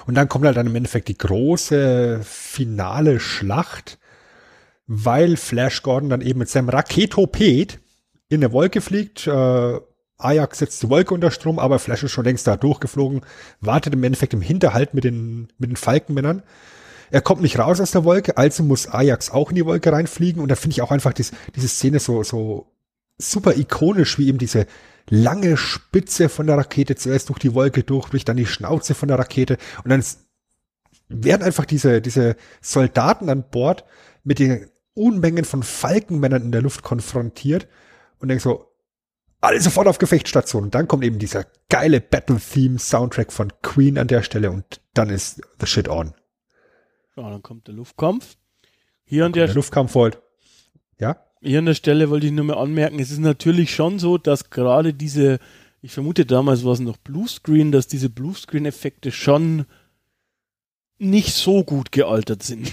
Und dann kommt halt dann im Endeffekt die große finale Schlacht weil Flash Gordon dann eben mit seinem Raketoped in eine Wolke fliegt. Äh, Ajax setzt die Wolke unter Strom, aber Flash ist schon längst da durchgeflogen, wartet im Endeffekt im Hinterhalt mit den, mit den Falkenmännern. Er kommt nicht raus aus der Wolke, also muss Ajax auch in die Wolke reinfliegen. Und da finde ich auch einfach dies, diese Szene so, so super ikonisch, wie eben diese lange Spitze von der Rakete zuerst durch die Wolke durchbricht, dann die Schnauze von der Rakete. Und dann werden einfach diese, diese Soldaten an Bord mit den Unmengen von Falkenmännern in der Luft konfrontiert und denke so, alle sofort auf Gefechtsstation. Und dann kommt eben dieser geile Battle-Theme-Soundtrack von Queen an der Stelle und dann ist the shit on. Ja, dann kommt der Luftkampf. Hier an der, der Luftkampf wollt. Ja? Hier an der Stelle wollte ich nur mal anmerken, es ist natürlich schon so, dass gerade diese, ich vermute damals war es noch Bluescreen, dass diese Bluescreen-Effekte schon nicht so gut gealtert sind.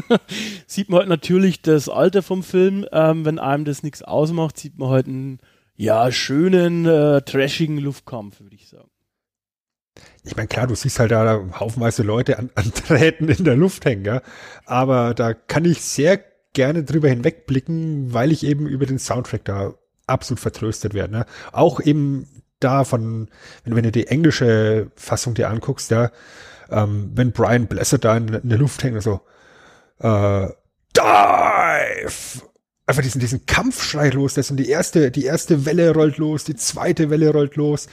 [LAUGHS] sieht man halt natürlich das Alter vom Film. Ähm, wenn einem das nichts ausmacht, sieht man halt einen ja, schönen, äh, trashigen Luftkampf, würde ich sagen. Ich meine, klar, du siehst halt da haufenweise Leute an, [LAUGHS] an Drähten in der Luft hängen, ja? aber da kann ich sehr gerne drüber hinwegblicken, weil ich eben über den Soundtrack da absolut vertröstet werde. Ne? Auch eben da von, wenn, wenn du die englische Fassung dir anguckst, ja, ähm, wenn Brian Blessed da in, in, der Luft hängt, so äh, Dive! Einfach diesen, diesen Kampfschrei los, das und die erste, die erste Welle rollt los, die zweite Welle rollt los.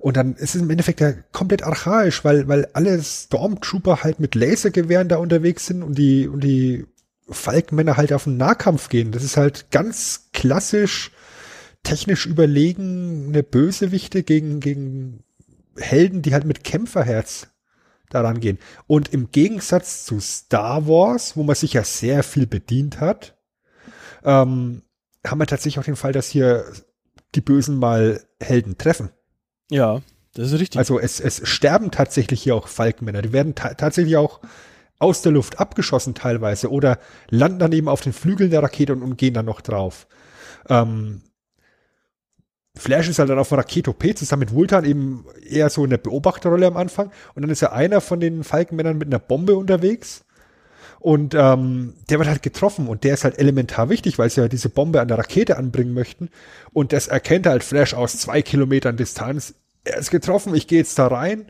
Und dann ist es im Endeffekt ja komplett archaisch, weil, weil alle Stormtrooper halt mit Lasergewehren da unterwegs sind und die, und die Falkenmänner halt auf den Nahkampf gehen. Das ist halt ganz klassisch technisch überlegene Bösewichte gegen, gegen Helden, die halt mit Kämpferherz daran gehen. Und im Gegensatz zu Star Wars, wo man sich ja sehr viel bedient hat, ähm, haben wir tatsächlich auch den Fall, dass hier die Bösen mal Helden treffen. Ja, das ist richtig. Also es, es sterben tatsächlich hier auch Falkenmänner. Die werden ta tatsächlich auch aus der Luft abgeschossen teilweise oder landen dann eben auf den Flügeln der Rakete und, und gehen dann noch drauf. Ähm, Flash ist halt dann auf Raketoped zusammen mit Vultan eben eher so in der Beobachterrolle am Anfang. Und dann ist ja einer von den Falkenmännern mit einer Bombe unterwegs. Und ähm, der wird halt getroffen und der ist halt elementar wichtig, weil sie ja diese Bombe an der Rakete anbringen möchten. Und das erkennt halt Flash aus zwei Kilometern Distanz. Er ist getroffen, ich gehe jetzt da rein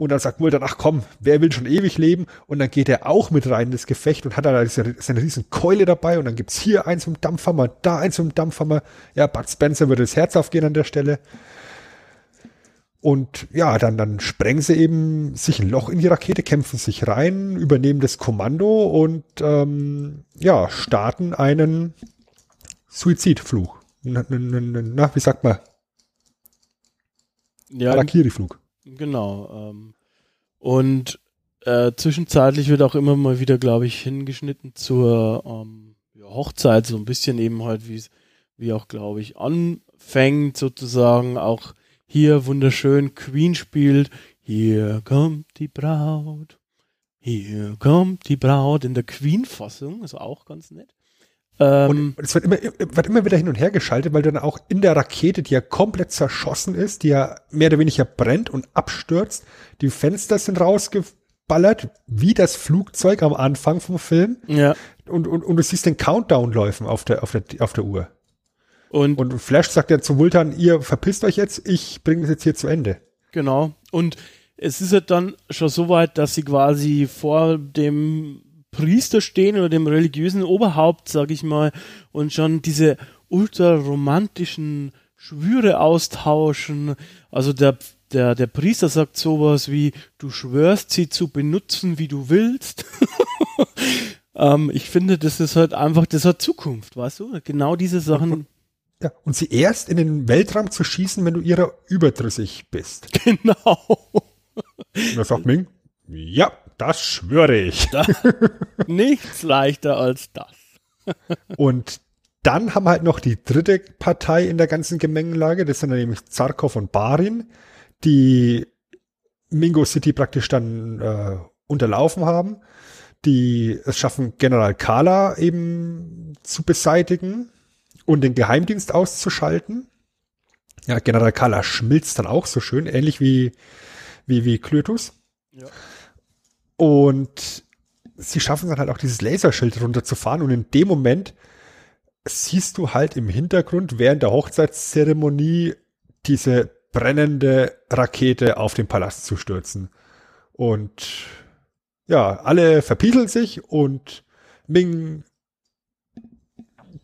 und dann sagt Mulder, ach komm, wer will schon ewig leben? Und dann geht er auch mit rein in das Gefecht und hat dann seine, seine riesen Keule dabei und dann gibt's hier eins im Dampfhammer, da eins im Dampfhammer. Ja, Bud Spencer würde das Herz aufgehen an der Stelle. Und ja, dann, dann sprengen sie eben sich ein Loch in die Rakete, kämpfen sich rein, übernehmen das Kommando und ähm, ja, starten einen Suizidflug. Na, na, na, wie sagt man? Ja, Harakiri-Flug. Genau. Ähm, und äh, zwischenzeitlich wird auch immer mal wieder, glaube ich, hingeschnitten zur ähm, ja, Hochzeit, so ein bisschen eben halt, wie es, wie auch, glaube ich, anfängt sozusagen. Auch hier wunderschön Queen spielt. Hier kommt die Braut. Hier kommt die Braut in der Queen-Fassung, also auch ganz nett. Ähm, und es wird immer, wird immer wieder hin und her geschaltet, weil dann auch in der Rakete, die ja komplett zerschossen ist, die ja mehr oder weniger brennt und abstürzt, die Fenster sind rausgeballert, wie das Flugzeug am Anfang vom Film. Ja. Und, und, und du siehst den Countdown läufen auf der, auf der, auf der Uhr. Und, und Flash sagt ja zu Vultan, ihr verpisst euch jetzt, ich bringe das jetzt hier zu Ende. Genau. Und es ist ja dann schon so weit, dass sie quasi vor dem Priester stehen oder dem religiösen Oberhaupt, sag ich mal, und schon diese ultraromantischen Schwüre austauschen. Also der, der, der Priester sagt sowas wie, du schwörst sie zu benutzen, wie du willst. [LAUGHS] ähm, ich finde, das ist halt einfach, das hat Zukunft, weißt du? Genau diese Sachen. Und, ja, und sie erst in den Weltraum zu schießen, wenn du ihrer überdrüssig bist. [LAUGHS] Genau. Und da sagt Ming, ja, das schwöre ich. [LAUGHS] Da, nichts leichter als das. und dann haben wir halt noch die dritte Partei in der ganzen Gemengelage, das sind dann nämlich Zarkov und Barin, die Mingo City praktisch dann äh, unterlaufen haben, die es schaffen, General Kala eben zu beseitigen und den Geheimdienst auszuschalten. Ja, General Kala schmilzt dann auch so schön, ähnlich wie, wie, wie Klötus. Ja. Und sie schaffen dann halt auch dieses Laserschild runterzufahren und in dem Moment siehst du halt im Hintergrund während der Hochzeitszeremonie diese brennende Rakete auf den Palast zu stürzen. Und ja, alle verpieseln sich und Ming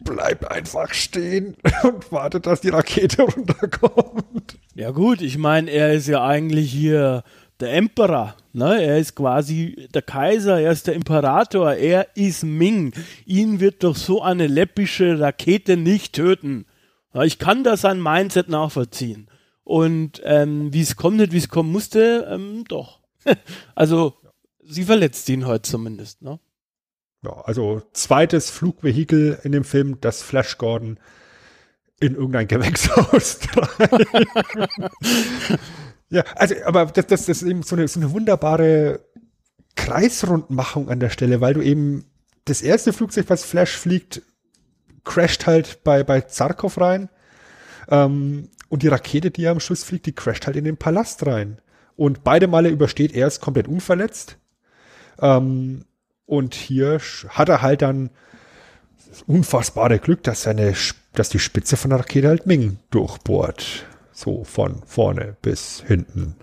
bleibt einfach stehen [LAUGHS] und wartet, dass die Rakete runterkommt. Ja gut, ich meine, er ist ja eigentlich hier der Emperor. Ne? Er ist quasi der Kaiser, er ist der Imperator, er ist Ming. Ihn wird doch so eine läppische Rakete nicht töten. Ich kann da sein Mindset nachvollziehen. Und ähm, wie es kommt, nicht wie es kommen musste, ähm, doch. [LAUGHS] also sie verletzt ihn heute zumindest. Ne? Ja, also zweites Flugvehikel in dem Film, das Flash Gordon in irgendein Gewächshaus [LAUGHS] [LAUGHS] Ja, also, aber das, das, das ist eben so eine, so eine wunderbare Kreisrundmachung an der Stelle, weil du eben das erste Flugzeug, was Flash fliegt, crasht halt bei, bei Zarkov rein. Ähm, und die Rakete, die am Schluss fliegt, die crasht halt in den Palast rein. Und beide Male übersteht er es komplett unverletzt. Ähm, und hier hat er halt dann das unfassbare Glück, dass seine, dass die Spitze von der Rakete halt Ming durchbohrt. So von vorne bis hinten.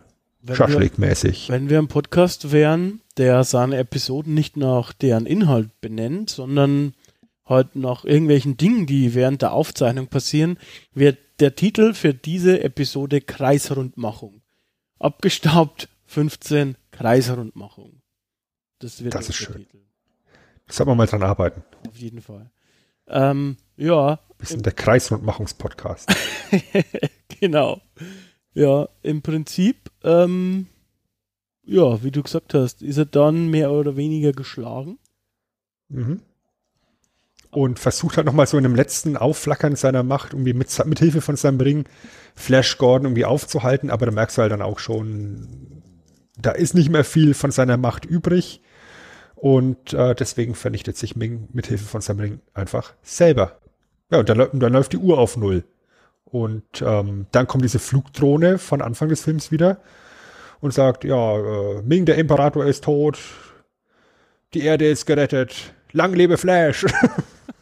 Schaschlik-mäßig. Wenn wir ein Podcast wären, der seine Episoden nicht nach deren Inhalt benennt, sondern halt nach irgendwelchen Dingen, die während der Aufzeichnung passieren, wäre der Titel für diese Episode Kreisrundmachung. Abgestaubt 15 Kreisrundmachung. Das, wird das ist schön. Titel. Das soll man mal dran arbeiten. Auf jeden Fall. Ähm, ja. Bisschen der Kreisrundmachungspodcast. [LAUGHS] genau. Ja, im Prinzip, ähm, ja, wie du gesagt hast, ist er dann mehr oder weniger geschlagen. Mhm. Und versucht halt nochmal so in dem letzten Aufflackern seiner Macht, irgendwie mit, mit Hilfe von seinem Ring Flash Gordon irgendwie aufzuhalten, aber da merkst du halt dann auch schon, da ist nicht mehr viel von seiner Macht übrig. Und äh, deswegen vernichtet sich Ming mit Hilfe von seinem Ring einfach selber. Ja, und dann, dann läuft die Uhr auf Null. Und ähm, dann kommt diese Flugdrohne von Anfang des Films wieder und sagt, ja, äh, Ming, der Imperator ist tot, die Erde ist gerettet, lang lebe Flash.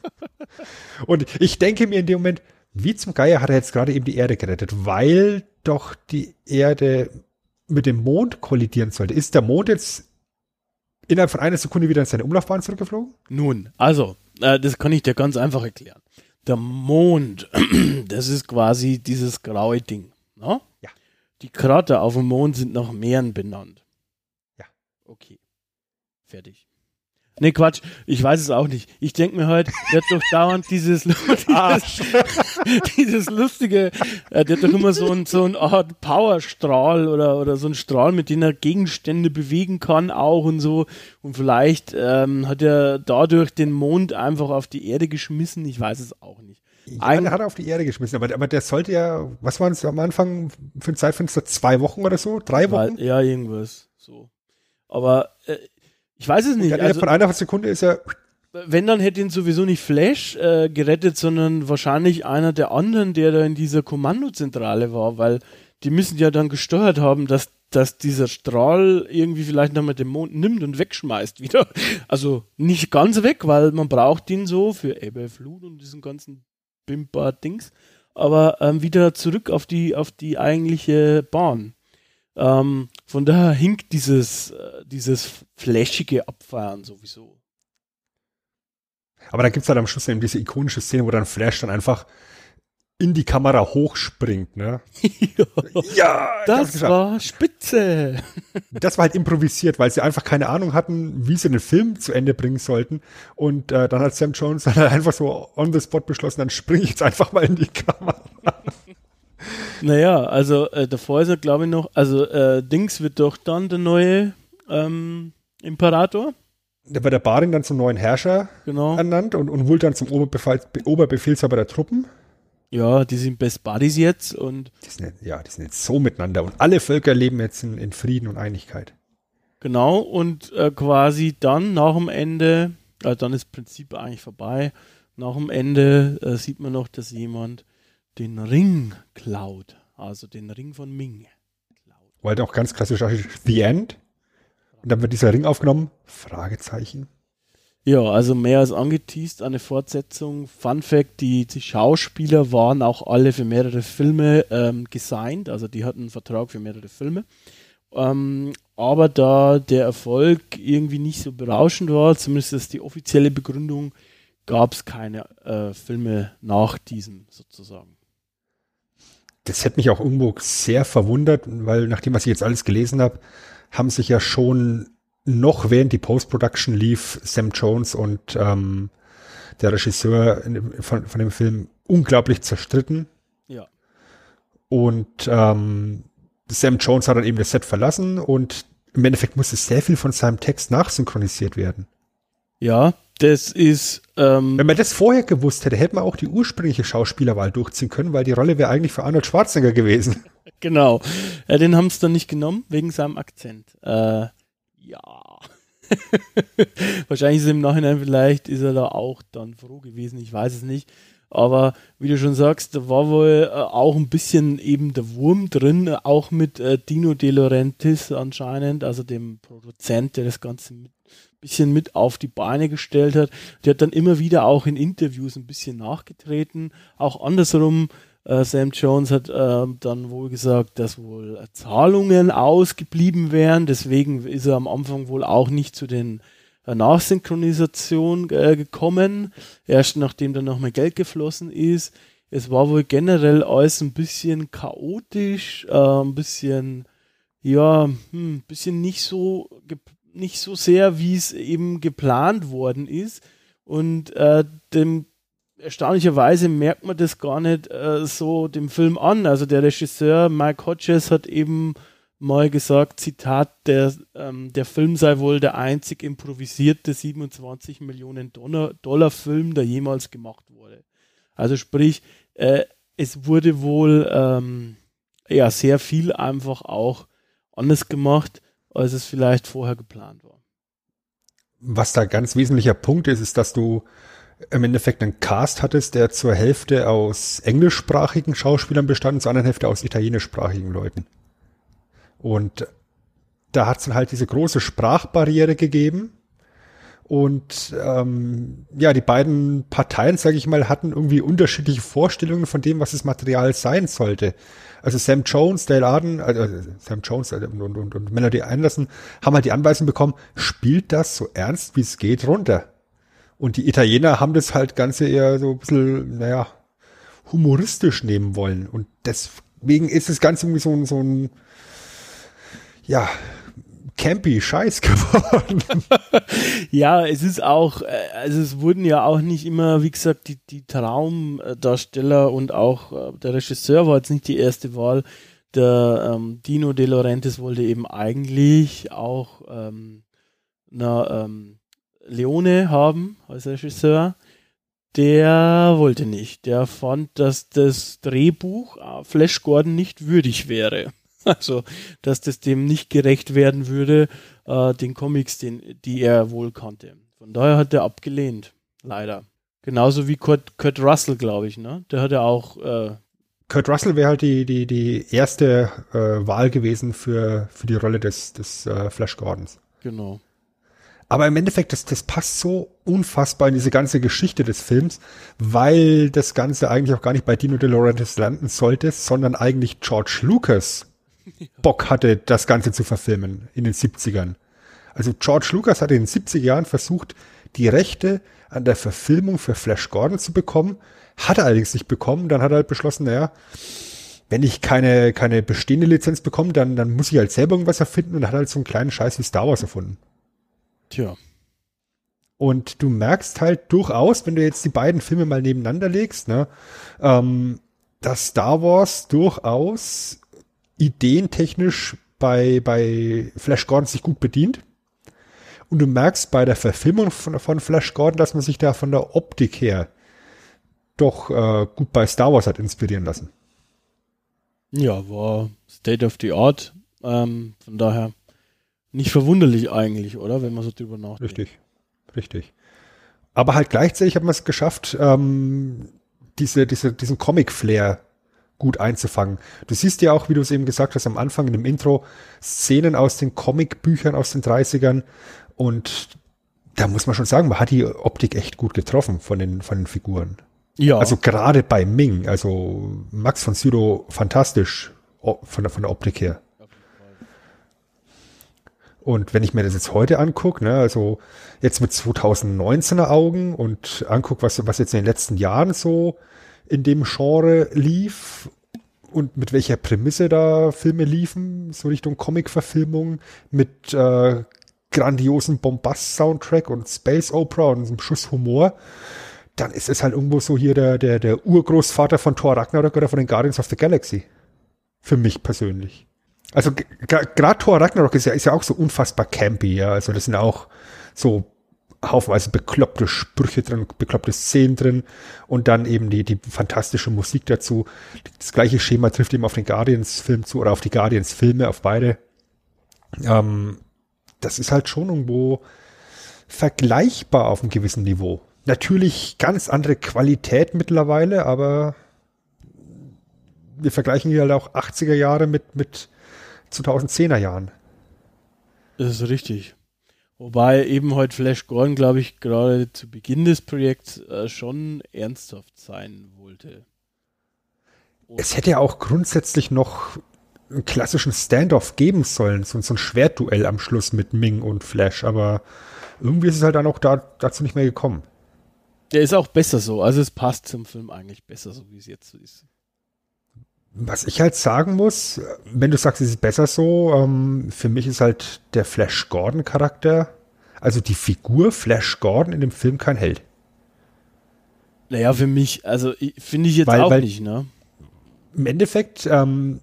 [LAUGHS] und ich denke mir in dem Moment, wie zum Geier hat er jetzt gerade eben die Erde gerettet, weil doch die Erde mit dem Mond kollidieren sollte. Ist der Mond jetzt innerhalb von einer Sekunde wieder in seine Umlaufbahn zurückgeflogen? Nun, also, äh, das kann ich dir ganz einfach erklären der Mond, [CLEARS THROAT] das ist quasi dieses graue Ding. Ne? Ja. Die Krater auf dem Mond sind nach Meeren benannt. Ja. Okay. Fertig. Nee, Quatsch, ich weiß es auch nicht. Ich denke mir halt, der hat doch dauernd dieses, [LAUGHS] [LAUGHS] dieses, dieses lustige, äh, der hat doch immer so ein, so ein Art Powerstrahl oder, oder so ein Strahl, mit dem er Gegenstände bewegen kann auch und so. Und vielleicht ähm, hat er dadurch den Mond einfach auf die Erde geschmissen. Ich weiß es auch nicht. Ja, der hat er auf die Erde geschmissen, aber, aber der sollte ja, was waren es am Anfang für ein Zeitfenster? Zwei Wochen oder so? Drei Wochen? Ja, irgendwas. So. Aber äh, ich weiß es nicht. Ja, also, von einer Sekunde ist er. Wenn, dann hätte ihn sowieso nicht Flash äh, gerettet, sondern wahrscheinlich einer der anderen, der da in dieser Kommandozentrale war, weil die müssen ja dann gesteuert haben, dass, dass dieser Strahl irgendwie vielleicht nochmal den Mond nimmt und wegschmeißt wieder. Also nicht ganz weg, weil man braucht ihn so für Ebbe, Flut und diesen ganzen Bimper-Dings, aber ähm, wieder zurück auf die, auf die eigentliche Bahn. Ähm, von daher hinkt dieses, äh, dieses flashige Abfahren sowieso. Aber da gibt es halt am Schluss eben diese ikonische Szene, wo dann Flash dann einfach in die Kamera hochspringt, ne? [LAUGHS] ja, ja das, das war spitze. [LAUGHS] das war halt improvisiert, weil sie einfach keine Ahnung hatten, wie sie den Film zu Ende bringen sollten. Und äh, dann hat Sam Jones dann halt einfach so on the spot beschlossen, dann springe ich jetzt einfach mal in die Kamera. Naja, also äh, davor ist er, glaube ich, noch, also äh, Dings wird doch dann der neue ähm, Imperator. Da wird der Baring dann zum neuen Herrscher Genau. ernannt und, und Wult dann zum Oberbefehl, Oberbefehlshaber der Truppen. Ja, die sind Best Buddies jetzt und Die sind, ja, die sind jetzt so miteinander und alle Völker leben jetzt in, in Frieden und Einigkeit. genau und äh, quasi dann nach dem Ende, äh, dann ist Prinzip eigentlich vorbei. Nach dem Ende äh, sieht man noch, dass jemand den Ring klaut, also den Ring von Ming. klaut. Weil auch ganz klassisch The End. Und dann wird dieser Ring aufgenommen. Fragezeichen. Ja, also mehr als angeteased, eine Fortsetzung. Fun Fact, die, die Schauspieler waren auch alle für mehrere Filme ähm, gesigned, also die hatten einen Vertrag für mehrere Filme. Ähm, aber da der Erfolg irgendwie nicht so berauschend war, zumindest ist die offizielle Begründung, gab es keine äh, Filme nach diesem sozusagen. Das hätte mich auch irgendwo sehr verwundert, weil nachdem, was ich jetzt alles gelesen habe, haben sich ja schon noch während die Post-Production lief, Sam Jones und ähm, der Regisseur von, von dem Film unglaublich zerstritten. Ja. Und ähm, Sam Jones hat dann eben das Set verlassen und im Endeffekt musste sehr viel von seinem Text nachsynchronisiert werden. Ja, das ist ähm, Wenn man das vorher gewusst hätte, hätte man auch die ursprüngliche Schauspielerwahl durchziehen können, weil die Rolle wäre eigentlich für Arnold Schwarzenegger gewesen. [LAUGHS] Genau. Äh, den haben es dann nicht genommen, wegen seinem Akzent. Äh, ja. [LAUGHS] Wahrscheinlich ist im Nachhinein vielleicht, ist er da auch dann froh gewesen, ich weiß es nicht. Aber wie du schon sagst, da war wohl äh, auch ein bisschen eben der Wurm drin, äh, auch mit äh, Dino De Laurentiis anscheinend, also dem Produzent, der das Ganze ein bisschen mit auf die Beine gestellt hat. Der hat dann immer wieder auch in Interviews ein bisschen nachgetreten, auch andersrum. Äh, Sam Jones hat ähm, dann wohl gesagt, dass wohl äh, Zahlungen ausgeblieben wären. Deswegen ist er am Anfang wohl auch nicht zu den äh, Nachsynchronisation äh, gekommen. Erst nachdem dann nochmal Geld geflossen ist. Es war wohl generell alles ein bisschen chaotisch, äh, ein bisschen, ja, hm, ein bisschen nicht so, nicht so sehr, wie es eben geplant worden ist. Und äh, dem erstaunlicherweise merkt man das gar nicht äh, so dem Film an. Also der Regisseur Mike Hodges hat eben mal gesagt, Zitat, der, ähm, der Film sei wohl der einzig improvisierte 27 Millionen Dollar, Dollar Film, der jemals gemacht wurde. Also sprich, äh, es wurde wohl ähm, ja sehr viel einfach auch anders gemacht, als es vielleicht vorher geplant war. Was da ganz wesentlicher Punkt ist, ist, dass du im Endeffekt einen Cast hattest, der zur Hälfte aus englischsprachigen Schauspielern bestand und zur anderen Hälfte aus italienischsprachigen Leuten. Und da hat es dann halt diese große Sprachbarriere gegeben. Und ähm, ja, die beiden Parteien, sage ich mal, hatten irgendwie unterschiedliche Vorstellungen von dem, was das Material sein sollte. Also Sam Jones, Dale Arden, also Sam Jones äh, und, und, und Melody Anderson haben halt die Anweisung bekommen, spielt das so ernst wie es geht runter. Und die Italiener haben das halt Ganze eher so ein bisschen, naja, humoristisch nehmen wollen. Und deswegen ist das Ganze irgendwie so so ein, ja, campy Scheiß [LAUGHS] geworden. Ja, es ist auch, äh, also es wurden ja auch nicht immer, wie gesagt, die, die Traumdarsteller und auch äh, der Regisseur war jetzt nicht die erste Wahl. Der ähm, Dino De Laurentiis wollte eben eigentlich auch ähm, na, ähm, Leone haben als Regisseur. Der wollte nicht. Der fand, dass das Drehbuch äh, Flash Gordon nicht würdig wäre. [LAUGHS] Also, dass das dem nicht gerecht werden würde, äh, den Comics, den, die er wohl kannte. Von daher hat er abgelehnt. Leider. Genauso wie Kurt, Kurt Russell, glaube ich, ne? Der hat ja auch, äh, Kurt Russell wäre halt die, die, die erste äh, Wahl gewesen für, für die Rolle des, des äh, Flash Gordons. genau. Aber im Endeffekt, das, das passt so unfassbar in diese ganze Geschichte des Films, weil das Ganze eigentlich auch gar nicht bei Dino De Laurentiis landen sollte, sondern eigentlich George Lucas Bock hatte, das Ganze zu verfilmen in den 70ern. Also George Lucas hatte in den 70er Jahren versucht, die Rechte an der Verfilmung für Flash Gordon zu bekommen, hat er allerdings nicht bekommen. Dann hat er halt beschlossen, naja, wenn ich keine, keine bestehende Lizenz bekomme, dann, dann muss ich halt selber irgendwas erfinden und hat halt so einen kleinen Scheiß wie Star Wars erfunden. Tja. Und du merkst halt durchaus, wenn du jetzt die beiden Filme mal nebeneinander legst, ne, ähm, dass Star Wars durchaus ideentechnisch bei, bei Flash Gordon sich gut bedient. Und du merkst bei der Verfilmung von, von Flash Gordon, dass man sich da von der Optik her doch äh, gut bei Star Wars hat inspirieren lassen. Ja, war State of the Art. Ähm, von daher nicht verwunderlich eigentlich, oder? Wenn man so drüber nachdenkt. Richtig, richtig. Aber halt gleichzeitig hat man es geschafft, ähm, diese, diese, diesen Comic-Flair gut einzufangen. Du siehst ja auch, wie du es eben gesagt hast, am Anfang in dem Intro Szenen aus den Comic-Büchern aus den 30ern und da muss man schon sagen, man hat die Optik echt gut getroffen von den, von den Figuren. Ja. Also gerade bei Ming, also Max von Sydow fantastisch von der, von der Optik her. Und wenn ich mir das jetzt heute angucke, ne, also jetzt mit 2019er Augen und angucke, was, was jetzt in den letzten Jahren so in dem Genre lief und mit welcher Prämisse da Filme liefen, so Richtung Comic-Verfilmung mit äh, grandiosen Bombast-Soundtrack und Space Opera und einem Schuss Humor, dann ist es halt irgendwo so hier der, der, der Urgroßvater von Thor Ragnarok oder von den Guardians of the Galaxy. Für mich persönlich. Also gerade Thor Ragnarok ist ja, ist ja auch so unfassbar campy, ja. Also das sind auch so haufenweise bekloppte Sprüche drin, bekloppte Szenen drin und dann eben die, die fantastische Musik dazu. Das gleiche Schema trifft eben auf den Guardians-Film zu oder auf die Guardians-Filme, auf beide. Ähm, das ist halt schon irgendwo vergleichbar auf einem gewissen Niveau. Natürlich ganz andere Qualität mittlerweile, aber wir vergleichen hier halt auch 80er Jahre mit, mit 2010er Jahren. Das ist richtig. Wobei eben heute Flash Gordon, glaube ich, gerade zu Beginn des Projekts äh, schon ernsthaft sein wollte. Und es hätte ja auch grundsätzlich noch einen klassischen Standoff geben sollen, so, so ein Schwertduell am Schluss mit Ming und Flash, aber irgendwie ist es halt dann auch da, dazu nicht mehr gekommen. Der ist auch besser so, also es passt zum Film eigentlich besser, so wie es jetzt so ist. Was ich halt sagen muss, wenn du sagst, es ist besser so, ähm, für mich ist halt der Flash Gordon Charakter, also die Figur Flash Gordon in dem Film kein Held. Naja, für mich, also finde ich jetzt weil, auch weil nicht, ne? Im Endeffekt, ähm,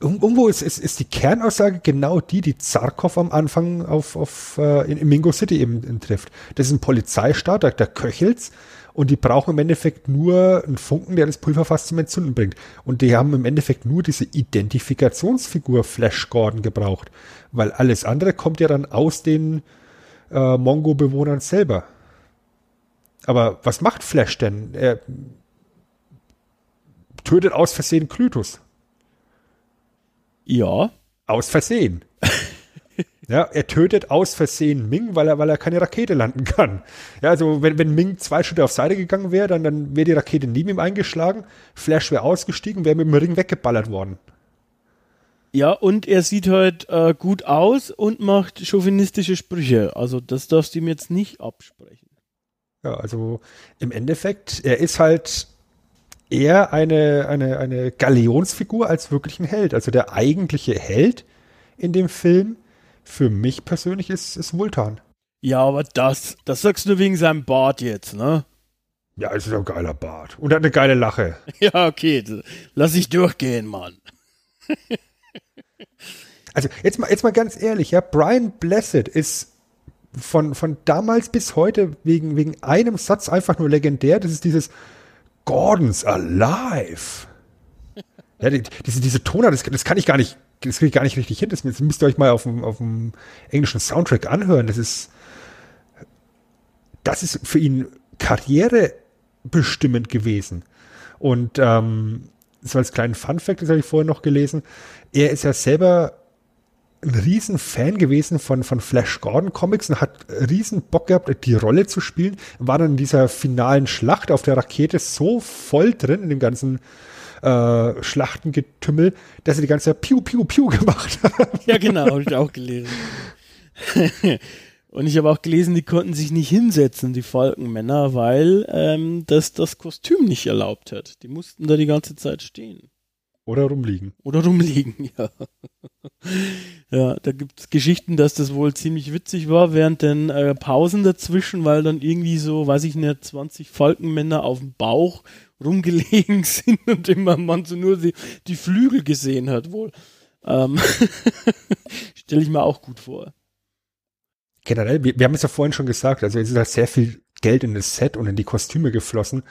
irgendwo ist, ist, ist die Kernaussage genau die, die Zarkov am Anfang auf, auf, äh, in, in Mingo City eben, trifft. Das ist ein Polizeistaat, der, der Köchels, und die brauchen im Endeffekt nur einen Funken, der das Pulverfass zum Entzünden bringt. Und die haben im Endeffekt nur diese Identifikationsfigur Flash Gordon gebraucht, weil alles andere kommt ja dann aus den äh, Mongo-Bewohnern selber. Aber was macht Flash denn? Er tötet aus Versehen Klytus. Ja. Aus Versehen. [LAUGHS] ja, er tötet aus Versehen Ming, weil er, weil er keine Rakete landen kann. Ja, also wenn, wenn Ming zwei Schritte auf Seite gegangen wäre, dann, dann wäre die Rakete neben ihm eingeschlagen, Flash wäre ausgestiegen, wäre mit dem Ring weggeballert worden. Ja, und er sieht halt äh, gut aus und macht chauvinistische Sprüche. Also das darfst du ihm jetzt nicht absprechen. Ja, also im Endeffekt, er ist halt eher eine, eine, eine Galionsfigur als wirklich ein Held. Also der eigentliche Held in dem Film für mich persönlich ist, ist Vultan. Ja, aber das, das sagst du wegen seinem Bart jetzt, ne? Ja, es ist ein geiler Bart. Und er hat eine geile Lache. [LAUGHS] Ja, okay. Lass ich durchgehen, Mann. [LAUGHS] also, jetzt mal, jetzt mal ganz ehrlich, ja, Brian Blessed ist von, von damals bis heute wegen, wegen einem Satz einfach nur legendär. Das ist dieses, Gordon's alive. Ja, die, diese, diese Toner, das, das kann ich gar nicht, das kriege ich gar nicht richtig hin. Das, müsst ihr euch mal auf dem, auf dem englischen Soundtrack anhören. Das ist, das ist für ihn karrierebestimmend gewesen. Und ähm, so als kleinen Fun-Fact, das habe ich vorher noch gelesen, er ist ja selber ein riesen Fan gewesen von, von Flash Gordon Comics und hat riesen Bock gehabt, die Rolle zu spielen. War dann in dieser finalen Schlacht auf der Rakete so voll drin in dem ganzen äh, Schlachtengetümmel, dass er die ganze Zeit Piu, Piu, Piu gemacht hat. Ja, genau, habe ich auch gelesen. und ich habe auch gelesen, die konnten sich nicht hinsetzen, die Falkenmänner, weil ähm, das das Kostüm nicht erlaubt hat. Die mussten da die ganze Zeit stehen. Oder rumliegen. Oder rumliegen, [LAUGHS] ja. ja, da gibt es Geschichten, dass das wohl ziemlich witzig war während den äh, Pausen dazwischen, weil dann irgendwie so, weiß ich nicht, 20 Falkenmänner auf dem Bauch rumgelegen [LAUGHS] sind und immer man so nur die, die Flügel gesehen hat wohl. Ähm [LAUGHS] Stelle ich mir auch gut vor. generell, wir, wir haben es ja vorhin schon gesagt, also es ist halt sehr viel Geld in das Set und in die Kostüme geflossen.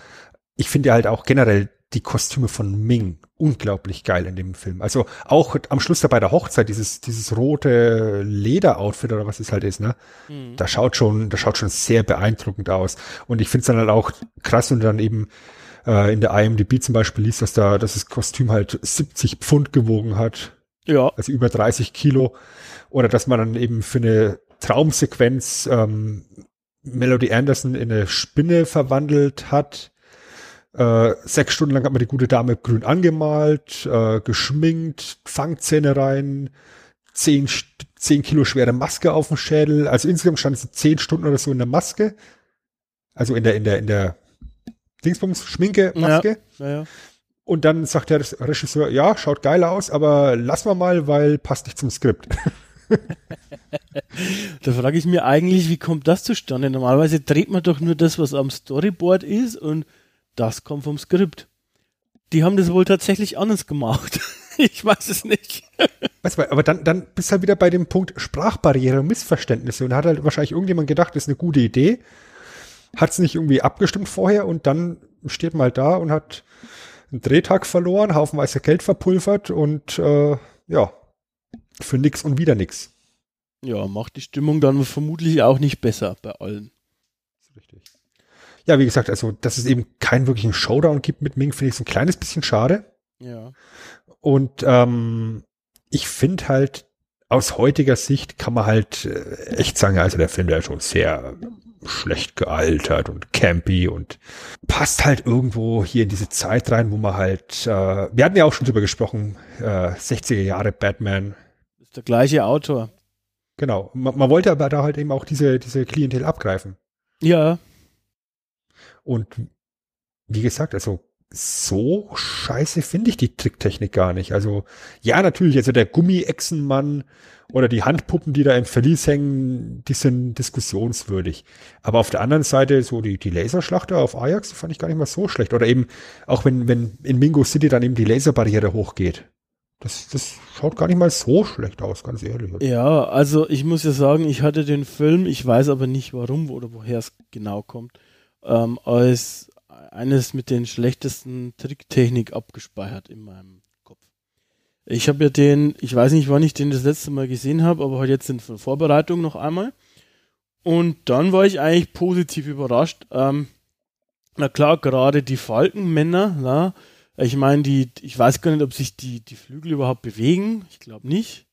Ich finde halt auch generell die Kostüme von Ming unglaublich geil in dem Film. Also auch am Schluss da bei der Hochzeit, dieses, dieses rote Lederoutfit oder was es halt ist, ne? Mhm. Da schaut schon, da schaut schon sehr beeindruckend aus. Und ich finde es dann halt auch krass und dann eben äh, in der IMDb zum Beispiel liest, dass da, dass das Kostüm halt 70 Pfund gewogen hat. Ja. Also über 30 Kilo. Oder dass man dann eben für eine Traumsequenz ähm, Melody Anderson in eine Spinne verwandelt hat. Äh, sechs Stunden lang hat man die gute Dame grün angemalt, äh, geschminkt, Fangzähne rein, zehn, zehn Kilo schwere Maske auf dem Schädel. Also insgesamt stand sie zehn Stunden oder so in der Maske. Also in der, in der, in der Dingsbums, Schminke, Maske. Ja, ja, ja. Und dann sagt der Regisseur, ja, schaut geil aus, aber lass mal mal, weil passt nicht zum Skript. [LAUGHS] da frage ich mir eigentlich, wie kommt das zustande? Normalerweise dreht man doch nur das, was am Storyboard ist und das kommt vom Skript. Die haben das wohl tatsächlich anders gemacht. [LAUGHS] ich weiß es nicht. [LAUGHS] Weißt du, aber dann, dann bist du halt wieder bei dem Punkt Sprachbarriere und Missverständnisse. Und da hat halt wahrscheinlich irgendjemand gedacht, das ist eine gute Idee. Hat es nicht irgendwie abgestimmt vorher und dann steht man halt da und hat einen Drehtag verloren, haufenweise Geld verpulvert und äh, ja, für nix und wieder nix. Ja, macht die Stimmung dann vermutlich auch nicht besser bei allen. Richtig. Ja, wie gesagt, also, dass es eben keinen wirklichen Showdown gibt mit Ming, finde ich so ein kleines bisschen schade. Ja. Und ähm, ich finde halt, aus heutiger Sicht kann man halt äh, echt sagen, also der Film, der ist schon sehr schlecht gealtert und campy und passt halt irgendwo hier in diese Zeit rein, wo man halt, äh, wir hatten ja auch schon drüber gesprochen, äh, 60er Jahre Batman. Ist der gleiche Autor. Genau. Man, man wollte aber da halt eben auch diese, diese Klientel abgreifen. Ja. Und wie gesagt, also so scheiße finde ich die Tricktechnik gar nicht. Also ja, natürlich, also der Gummi-Echsenmann oder die Handpuppen, die da im Verlies hängen, die sind diskussionswürdig. Aber auf der anderen Seite, so die, die Laserschlachter auf Ajax, die fand ich gar nicht mal so schlecht. Oder eben, auch wenn, wenn in Mingo City dann eben die Laserbarriere hochgeht. Das, das schaut gar nicht mal so schlecht aus, ganz ehrlich. Ja, also ich muss ja sagen, ich hatte den Film, ich weiß aber nicht warum oder woher es genau kommt, ähm, als eines mit den schlechtesten Tricktechnik abgespeichert in meinem. Ich habe ja den, ich weiß nicht, wann ich den das letzte Mal gesehen habe, aber heute jetzt in Vorbereitung noch einmal. Und dann war ich eigentlich positiv überrascht. Ähm, na klar, gerade die Falkenmänner, na, ich meine, die, ich weiß gar nicht, ob sich die, die Flügel überhaupt bewegen. Ich glaube nicht.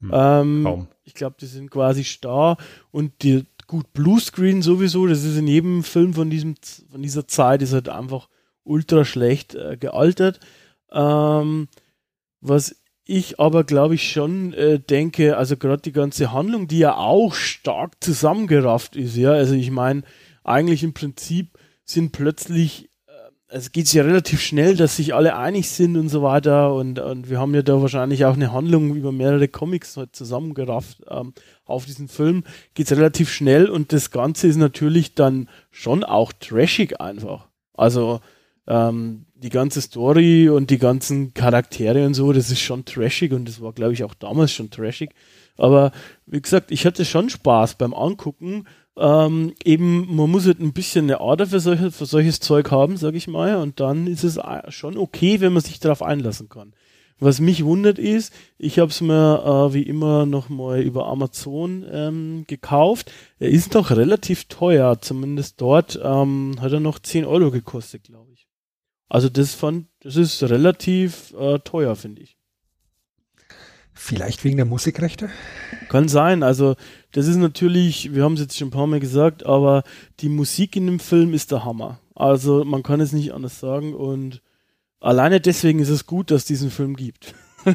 Hm, ähm, kaum. Ich glaube, die sind quasi starr und die, gut, Bluescreen sowieso, das ist in jedem Film von diesem, von dieser Zeit, ist halt einfach ultra schlecht äh, gealtert. Ähm, was ich aber, glaube ich, schon äh, denke, also gerade die ganze Handlung, die ja auch stark zusammengerafft ist, ja, also ich meine, eigentlich im Prinzip sind plötzlich es geht ja relativ schnell, dass sich alle einig sind und so weiter. Und, und wir haben ja da wahrscheinlich auch eine Handlung über mehrere Comics halt zusammengerafft ähm, auf diesen Film. Geht es relativ schnell und das Ganze ist natürlich dann schon auch trashig einfach. Also ähm, die ganze Story und die ganzen Charaktere und so, das ist schon trashig und das war, glaube ich, auch damals schon trashig. Aber wie gesagt, ich hatte schon Spaß beim Angucken ähm, eben, man muss halt ein bisschen eine Ader für, solche, für solches Zeug haben, sag ich mal, und dann ist es schon okay, wenn man sich darauf einlassen kann. Was mich wundert ist, ich habe es mir äh, wie immer nochmal über Amazon ähm, gekauft. Er ist noch relativ teuer, zumindest dort ähm, hat er noch 10 Euro gekostet, glaube ich. Also das fand, das ist relativ äh, teuer, finde ich. Vielleicht wegen der Musikrechte? Kann sein. Also das ist natürlich, wir haben es jetzt schon ein paar Mal gesagt, aber die Musik in dem Film ist der Hammer. Also man kann es nicht anders sagen und alleine deswegen ist es gut, dass es diesen Film gibt. [LAUGHS]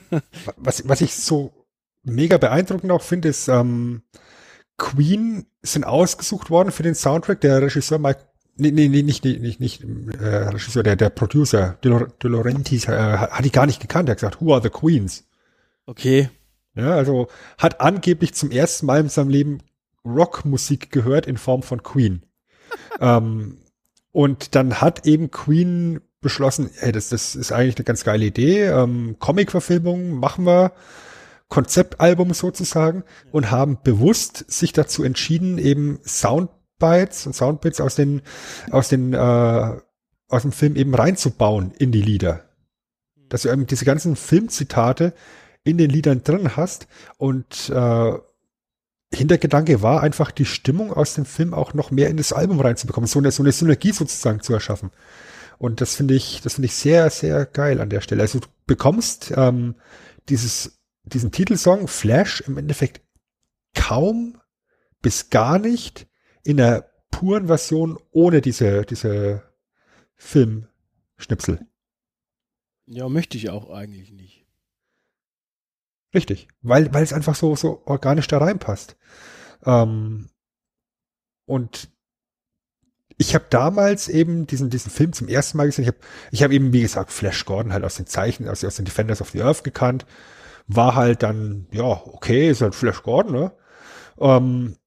was, was ich so mega beeindruckend auch finde, ist, ähm, Queen sind ausgesucht worden für den Soundtrack. Der Regisseur Mike, nee, nee, nee nicht, nicht, nicht, äh, Regisseur, der, der Producer, De, De Laurentiis, äh, hat die gar nicht gekannt. Er hat gesagt, who are the Queens? Okay. Ja, also hat angeblich zum ersten Mal in seinem Leben Rockmusik gehört in Form von Queen. [LAUGHS] ähm, und dann hat eben Queen beschlossen, hey, das, das ist eigentlich eine ganz geile Idee. Ähm, Comic-Verfilmung machen wir. Konzeptalbum sozusagen und haben bewusst sich dazu entschieden, eben Soundbites und Soundbits aus den, aus den, äh, aus dem Film eben reinzubauen in die Lieder. Dass du eben diese ganzen Filmzitate in den Liedern drin hast und äh, Hintergedanke war einfach die Stimmung aus dem Film auch noch mehr in das Album reinzubekommen, so eine, so eine Synergie sozusagen zu erschaffen. Und das finde ich, das finde ich sehr, sehr geil an der Stelle. Also du bekommst ähm, dieses, diesen Titelsong Flash im Endeffekt kaum bis gar nicht in der puren Version ohne diese, diese Filmschnipsel. Ja, möchte ich auch eigentlich nicht. Richtig, weil, weil es einfach so, so organisch da reinpasst. Ähm, und ich habe damals eben diesen, diesen Film zum ersten Mal gesehen. Ich habe ich hab eben, wie gesagt, Flash Gordon halt aus den Zeichen, aus, aus den Defenders of the Earth gekannt. War halt dann, ja, okay, ist halt Flash Gordon, ne? Ähm,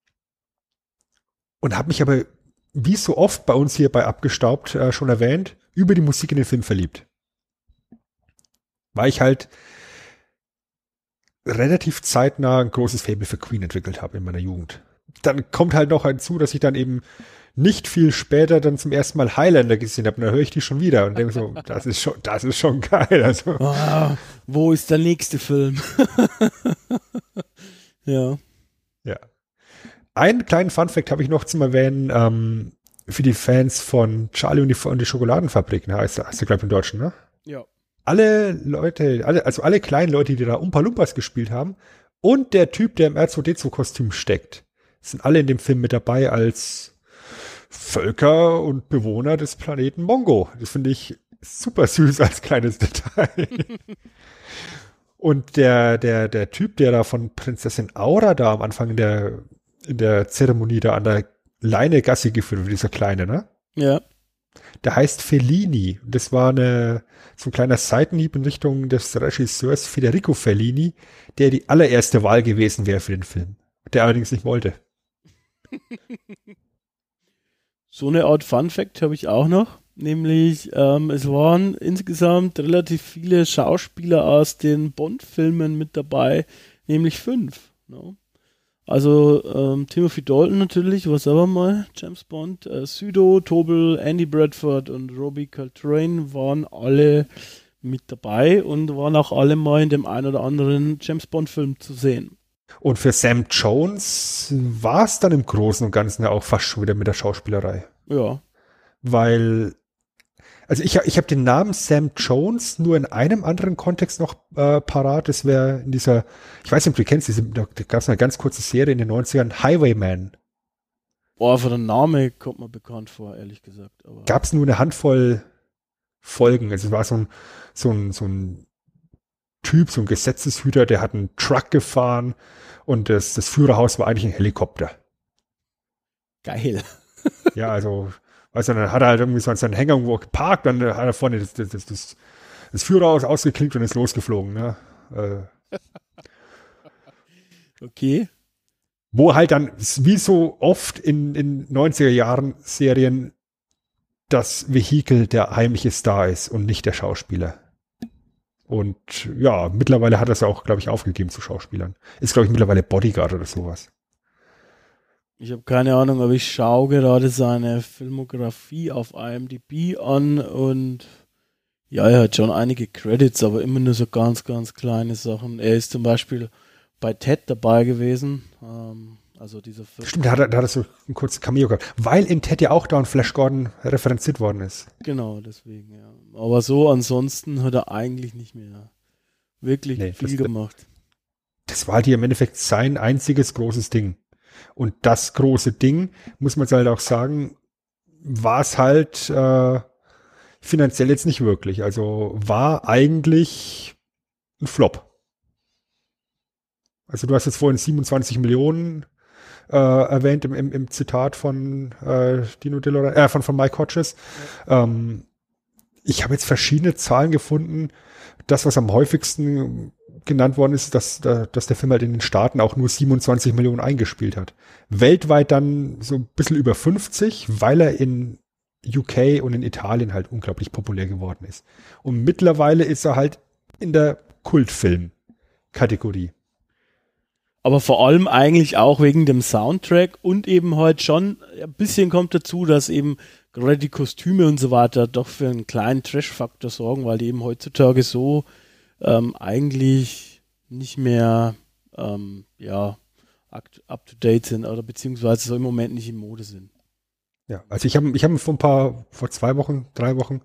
und habe mich aber, wie so oft bei uns hier bei Abgestaubt äh, schon erwähnt, über die Musik in den Film verliebt. Weil ich halt relativ zeitnah ein großes Fable für Queen entwickelt habe in meiner Jugend. Dann kommt halt noch hinzu, dass ich dann eben nicht viel später dann zum ersten Mal Highlander gesehen habe. Und dann höre ich die schon wieder und denke so, [LAUGHS] das ist schon, das ist schon geil. Also. Oh, wo ist der nächste Film? [LAUGHS] ja. Ja. Einen kleinen Funfact habe ich noch zum Erwähnen, ähm, für die Fans von Charlie und die, und die Schokoladenfabrik, ne? heißt, heißt der, glaube ich, im Deutschen, ne? Ja. Alle Leute, alle, also alle kleinen Leute, die da Umpa Lumpas gespielt haben und der Typ, der im R2D2-Kostüm steckt, sind alle in dem Film mit dabei als Völker und Bewohner des Planeten Mongo. Das finde ich super süß als kleines [LAUGHS] Detail. und der, der, der Typ, der da von Prinzessin Aura da am Anfang in der, in der Zeremonie da an der Leine Gassi geführt wird, dieser Kleine, ne? Ja. Der heißt Fellini. Das war eine, so ein kleiner Seitenhieb in Richtung des Regisseurs Federico Fellini, der die allererste Wahl gewesen wäre für den Film. Der allerdings nicht wollte. [LAUGHS] So eine Art Fun Fact habe ich auch noch. Nämlich, ähm, es waren insgesamt relativ viele Schauspieler aus den Bond-Filmen mit dabei, nämlich fünf. No? Also ähm, Timothy Dalton natürlich, was aber mal, James Bond, äh, Südo, Tobel, Andy Bradford und Robbie Coltrane waren alle mit dabei und waren auch alle mal in dem einen oder anderen James Bond-Film zu sehen. Und für Sam Jones war es dann im Großen und Ganzen ja auch fast schon wieder mit der Schauspielerei. Ja. Weil, also ich, ich habe den Namen Sam Jones nur in einem anderen Kontext noch äh, parat. Das wäre in dieser, ich weiß nicht, ob du kennst, diese, da gab es eine ganz kurze Serie in den 90ern, Highwayman. Boah, für den Namen kommt mir bekannt vor, ehrlich gesagt. Gab es nur eine Handvoll Folgen. Also es war so ein, so ein, so ein Typ, so ein Gesetzeshüter, der hat einen Truck gefahren und das, das Führerhaus war eigentlich ein Helikopter. Geil. ja, also, weißt du, dann hat er halt irgendwie so seinen Hänger irgendwo geparkt, dann hat er vorne das, das, das, das Führerhaus ausgeklickt und ist losgeflogen. Ne? Äh. okay. Wo halt dann, wie so oft in, in 90er Jahren Serien, das Vehikel der heimliche Star ist und nicht der Schauspieler. Und ja, mittlerweile hat er es auch, glaube ich, aufgegeben zu Schauspielern. Ist, glaube ich, mittlerweile Bodyguard oder sowas. Ich habe keine Ahnung, aber ich schaue gerade seine Filmografie auf IMDb an und ja, er hat schon einige Credits, aber immer nur so ganz, ganz kleine Sachen. Er ist zum Beispiel bei Ted dabei gewesen. Ähm, also dieser Film. Stimmt, da hat, er, da er so ein kurzes Cameo gehabt. Weil in Ted ja auch da ein Flash Gordon referenziert worden ist. Genau, deswegen, ja. Aber so ansonsten hat er eigentlich nicht mehr wirklich nee, viel das, gemacht. Das war halt hier im Endeffekt sein einziges großes Ding. Und das große Ding, muss man halt auch sagen, war es halt äh, finanziell jetzt nicht wirklich. Also war eigentlich ein Flop. Also du hast jetzt vorhin 27 Millionen äh, erwähnt im, im, im, Zitat von äh, Dino DeLorean, äh, von, von Mike Hodges. Ja. Ähm, ich habe jetzt verschiedene Zahlen gefunden. Das, was am häufigsten genannt worden ist, dass, dass der Film halt in den Staaten auch nur 27 Millionen eingespielt hat. Weltweit dann so ein bisschen über 50, weil er in UK und in Italien halt unglaublich populär geworden ist. Und mittlerweile ist er halt in der Kultfilm-Kategorie. Aber vor allem eigentlich auch wegen dem Soundtrack und eben halt schon ein bisschen kommt dazu, dass eben gerade die Kostüme und so weiter doch für einen kleinen Trash-Faktor sorgen, weil die eben heutzutage so ähm, eigentlich nicht mehr ähm, ja, up to date sind oder beziehungsweise so im Moment nicht in Mode sind. Ja, also ich habe ich hab vor ein paar, vor zwei Wochen, drei Wochen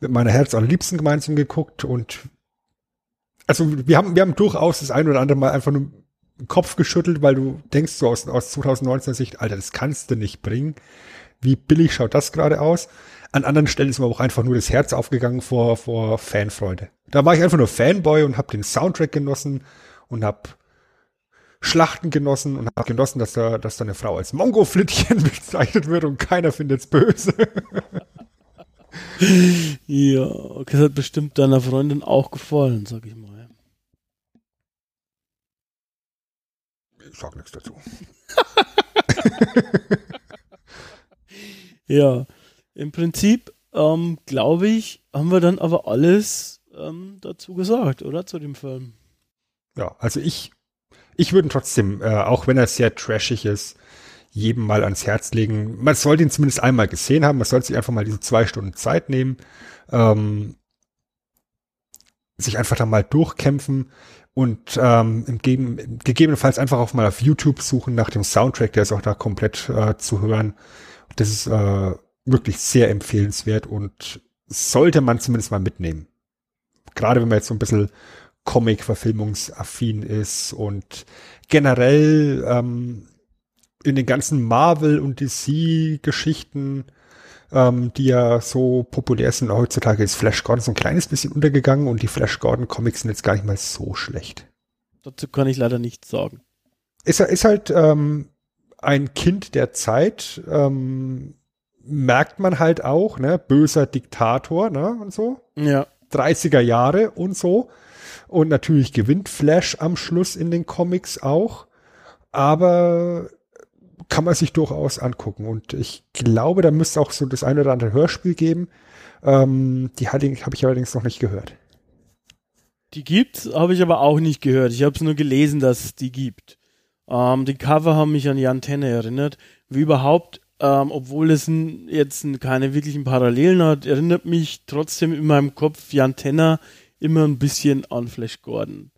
mit meiner Herz allerliebsten gemeinsam geguckt und also wir haben, wir haben durchaus das ein oder andere Mal einfach nur den Kopf geschüttelt, weil du denkst so aus, aus 2019er Sicht, Alter, das kannst du nicht bringen. Wie billig schaut das gerade aus? An anderen Stellen ist mir auch einfach nur das Herz aufgegangen vor, vor Fanfreude. Da war ich einfach nur Fanboy und habe den Soundtrack genossen und habe Schlachten genossen und habe genossen, dass da, dass da eine Frau als Mongo-Flittchen [LAUGHS] bezeichnet wird und keiner findet's böse. ja, das hat bestimmt deiner Freundin auch gefallen, sag ich mal. Ich sag nichts dazu. [LAUGHS] ja, im Prinzip, ähm, glaube ich, haben wir dann aber alles ähm, dazu gesagt, oder? Zu dem Film. Ja, also ich ich würde trotzdem, äh, auch wenn er sehr trashig ist, jedem mal ans Herz legen. Man sollte ihn zumindest einmal gesehen haben. Man sollte sich einfach mal diese zwei Stunden Zeit nehmen, ähm, sich einfach da mal durchkämpfen und ähm, im Gegen gegebenenfalls einfach auch mal auf YouTube suchen nach dem Soundtrack, der ist auch da komplett äh, zu hören. Das ist äh, wirklich sehr empfehlenswert und sollte man zumindest mal mitnehmen. Gerade wenn man jetzt so ein bisschen Comic-Verfilmungsaffin ist und generell ähm, in den ganzen Marvel- und DC-Geschichten, ähm, die ja so populär sind heutzutage, ist Flash Gordon so ein kleines bisschen untergegangen und die Flash Gordon-Comics sind jetzt gar nicht mal so schlecht. Dazu kann ich leider nichts sagen. Ist, ist halt ähm, ein Kind der Zeit, ähm, merkt man halt auch, ne, böser Diktator, ne, und so. Ja. 30er Jahre und so. Und natürlich gewinnt Flash am Schluss in den Comics auch. Aber kann man sich durchaus angucken. Und ich glaube, da müsste auch so das eine oder andere Hörspiel geben. Ähm, die habe ich allerdings noch nicht gehört. Die gibt's, habe ich aber auch nicht gehört. Ich habe es nur gelesen, dass es die gibt. Ähm, die Cover haben mich an die Antenne erinnert. Wie überhaupt, ähm, obwohl es jetzt keine wirklichen Parallelen hat, erinnert mich trotzdem in meinem Kopf die Antenne immer ein bisschen an Flash Gordon.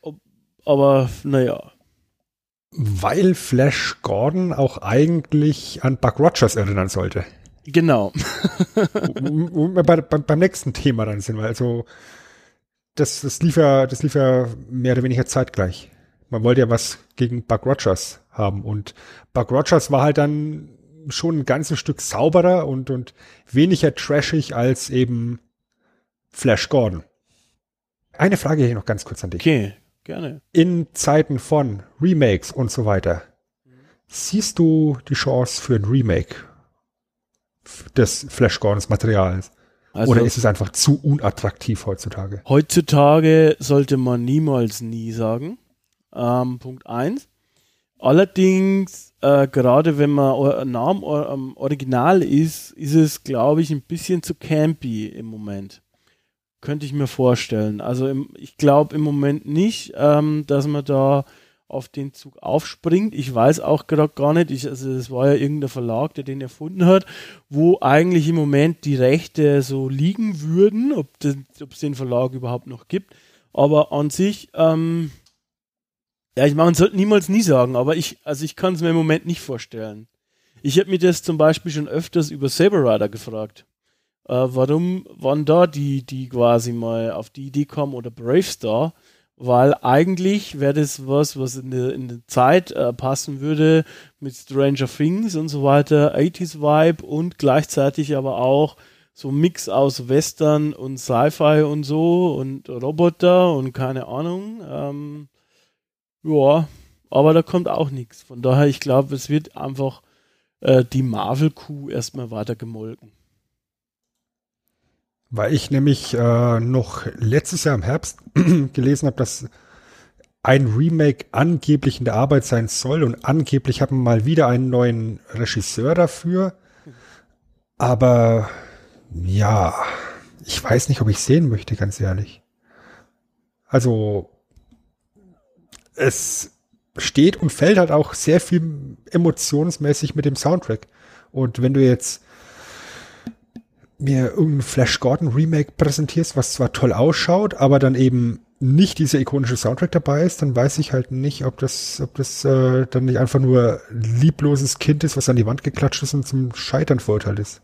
Ob, aber naja. Weil Flash Gordon auch eigentlich an Buck Rogers erinnern sollte. Genau. bei, bei, beim nächsten Thema dann sind wir. Also das, das, lief ja, das lief ja mehr oder weniger zeitgleich. Man wollte ja was gegen Buck Rogers haben und Buck Rogers war halt dann schon ein ganzes Stück sauberer und, und weniger trashig als eben Flash Gordon. Eine Frage hier noch ganz kurz an dich. Okay, gerne. In Zeiten von Remakes und so weiter, siehst du die Chance für ein Remake des Flash Gordons Materials? Also, Oder ist es einfach zu unattraktiv heutzutage? Heutzutage sollte man niemals nie sagen. Ähm, Punkt eins. Allerdings, äh, gerade wenn man nah am Original ist, ist es, glaube ich, ein bisschen zu campy im Moment. Könnte ich mir vorstellen. Also im, ich glaube im Moment nicht, ähm, dass man da auf den Zug aufspringt. Ich weiß auch gerade gar nicht, ich, also es war ja irgendein Verlag, der den erfunden hat, wo eigentlich im Moment die Rechte so liegen würden, ob es den Verlag überhaupt noch gibt. Aber an sich, ähm, ja, ich man sollte niemals nie sagen, aber ich, also ich kann es mir im Moment nicht vorstellen. Ich habe mir das zum Beispiel schon öfters über Saber Rider gefragt äh, warum waren da die, die quasi mal auf die Idee kommen oder Brave Star? Weil eigentlich wäre das was, was in der, in der Zeit äh, passen würde mit Stranger Things und so weiter, 80s Vibe und gleichzeitig aber auch so Mix aus Western und Sci-Fi und so und Roboter und keine Ahnung. Ähm, ja, aber da kommt auch nichts. Von daher, ich glaube, es wird einfach äh, die Marvel-Kuh erstmal weiter gemolken. Weil ich nämlich äh, noch letztes Jahr im Herbst [CLEARS THROAT] gelesen habe, dass ein Remake angeblich in der Arbeit sein soll und angeblich haben wir mal wieder einen neuen Regisseur dafür. Aber ja, ich weiß nicht, ob ich sehen möchte, ganz ehrlich. Also es steht und fällt halt auch sehr viel emotionsmäßig mit dem Soundtrack. Und wenn du jetzt mir irgendein Flash Gordon Remake präsentierst, was zwar toll ausschaut, aber dann eben nicht dieser ikonische Soundtrack dabei ist, dann weiß ich halt nicht, ob das, ob das äh, dann nicht einfach nur liebloses Kind ist, was an die Wand geklatscht ist und zum Scheitern verurteilt ist.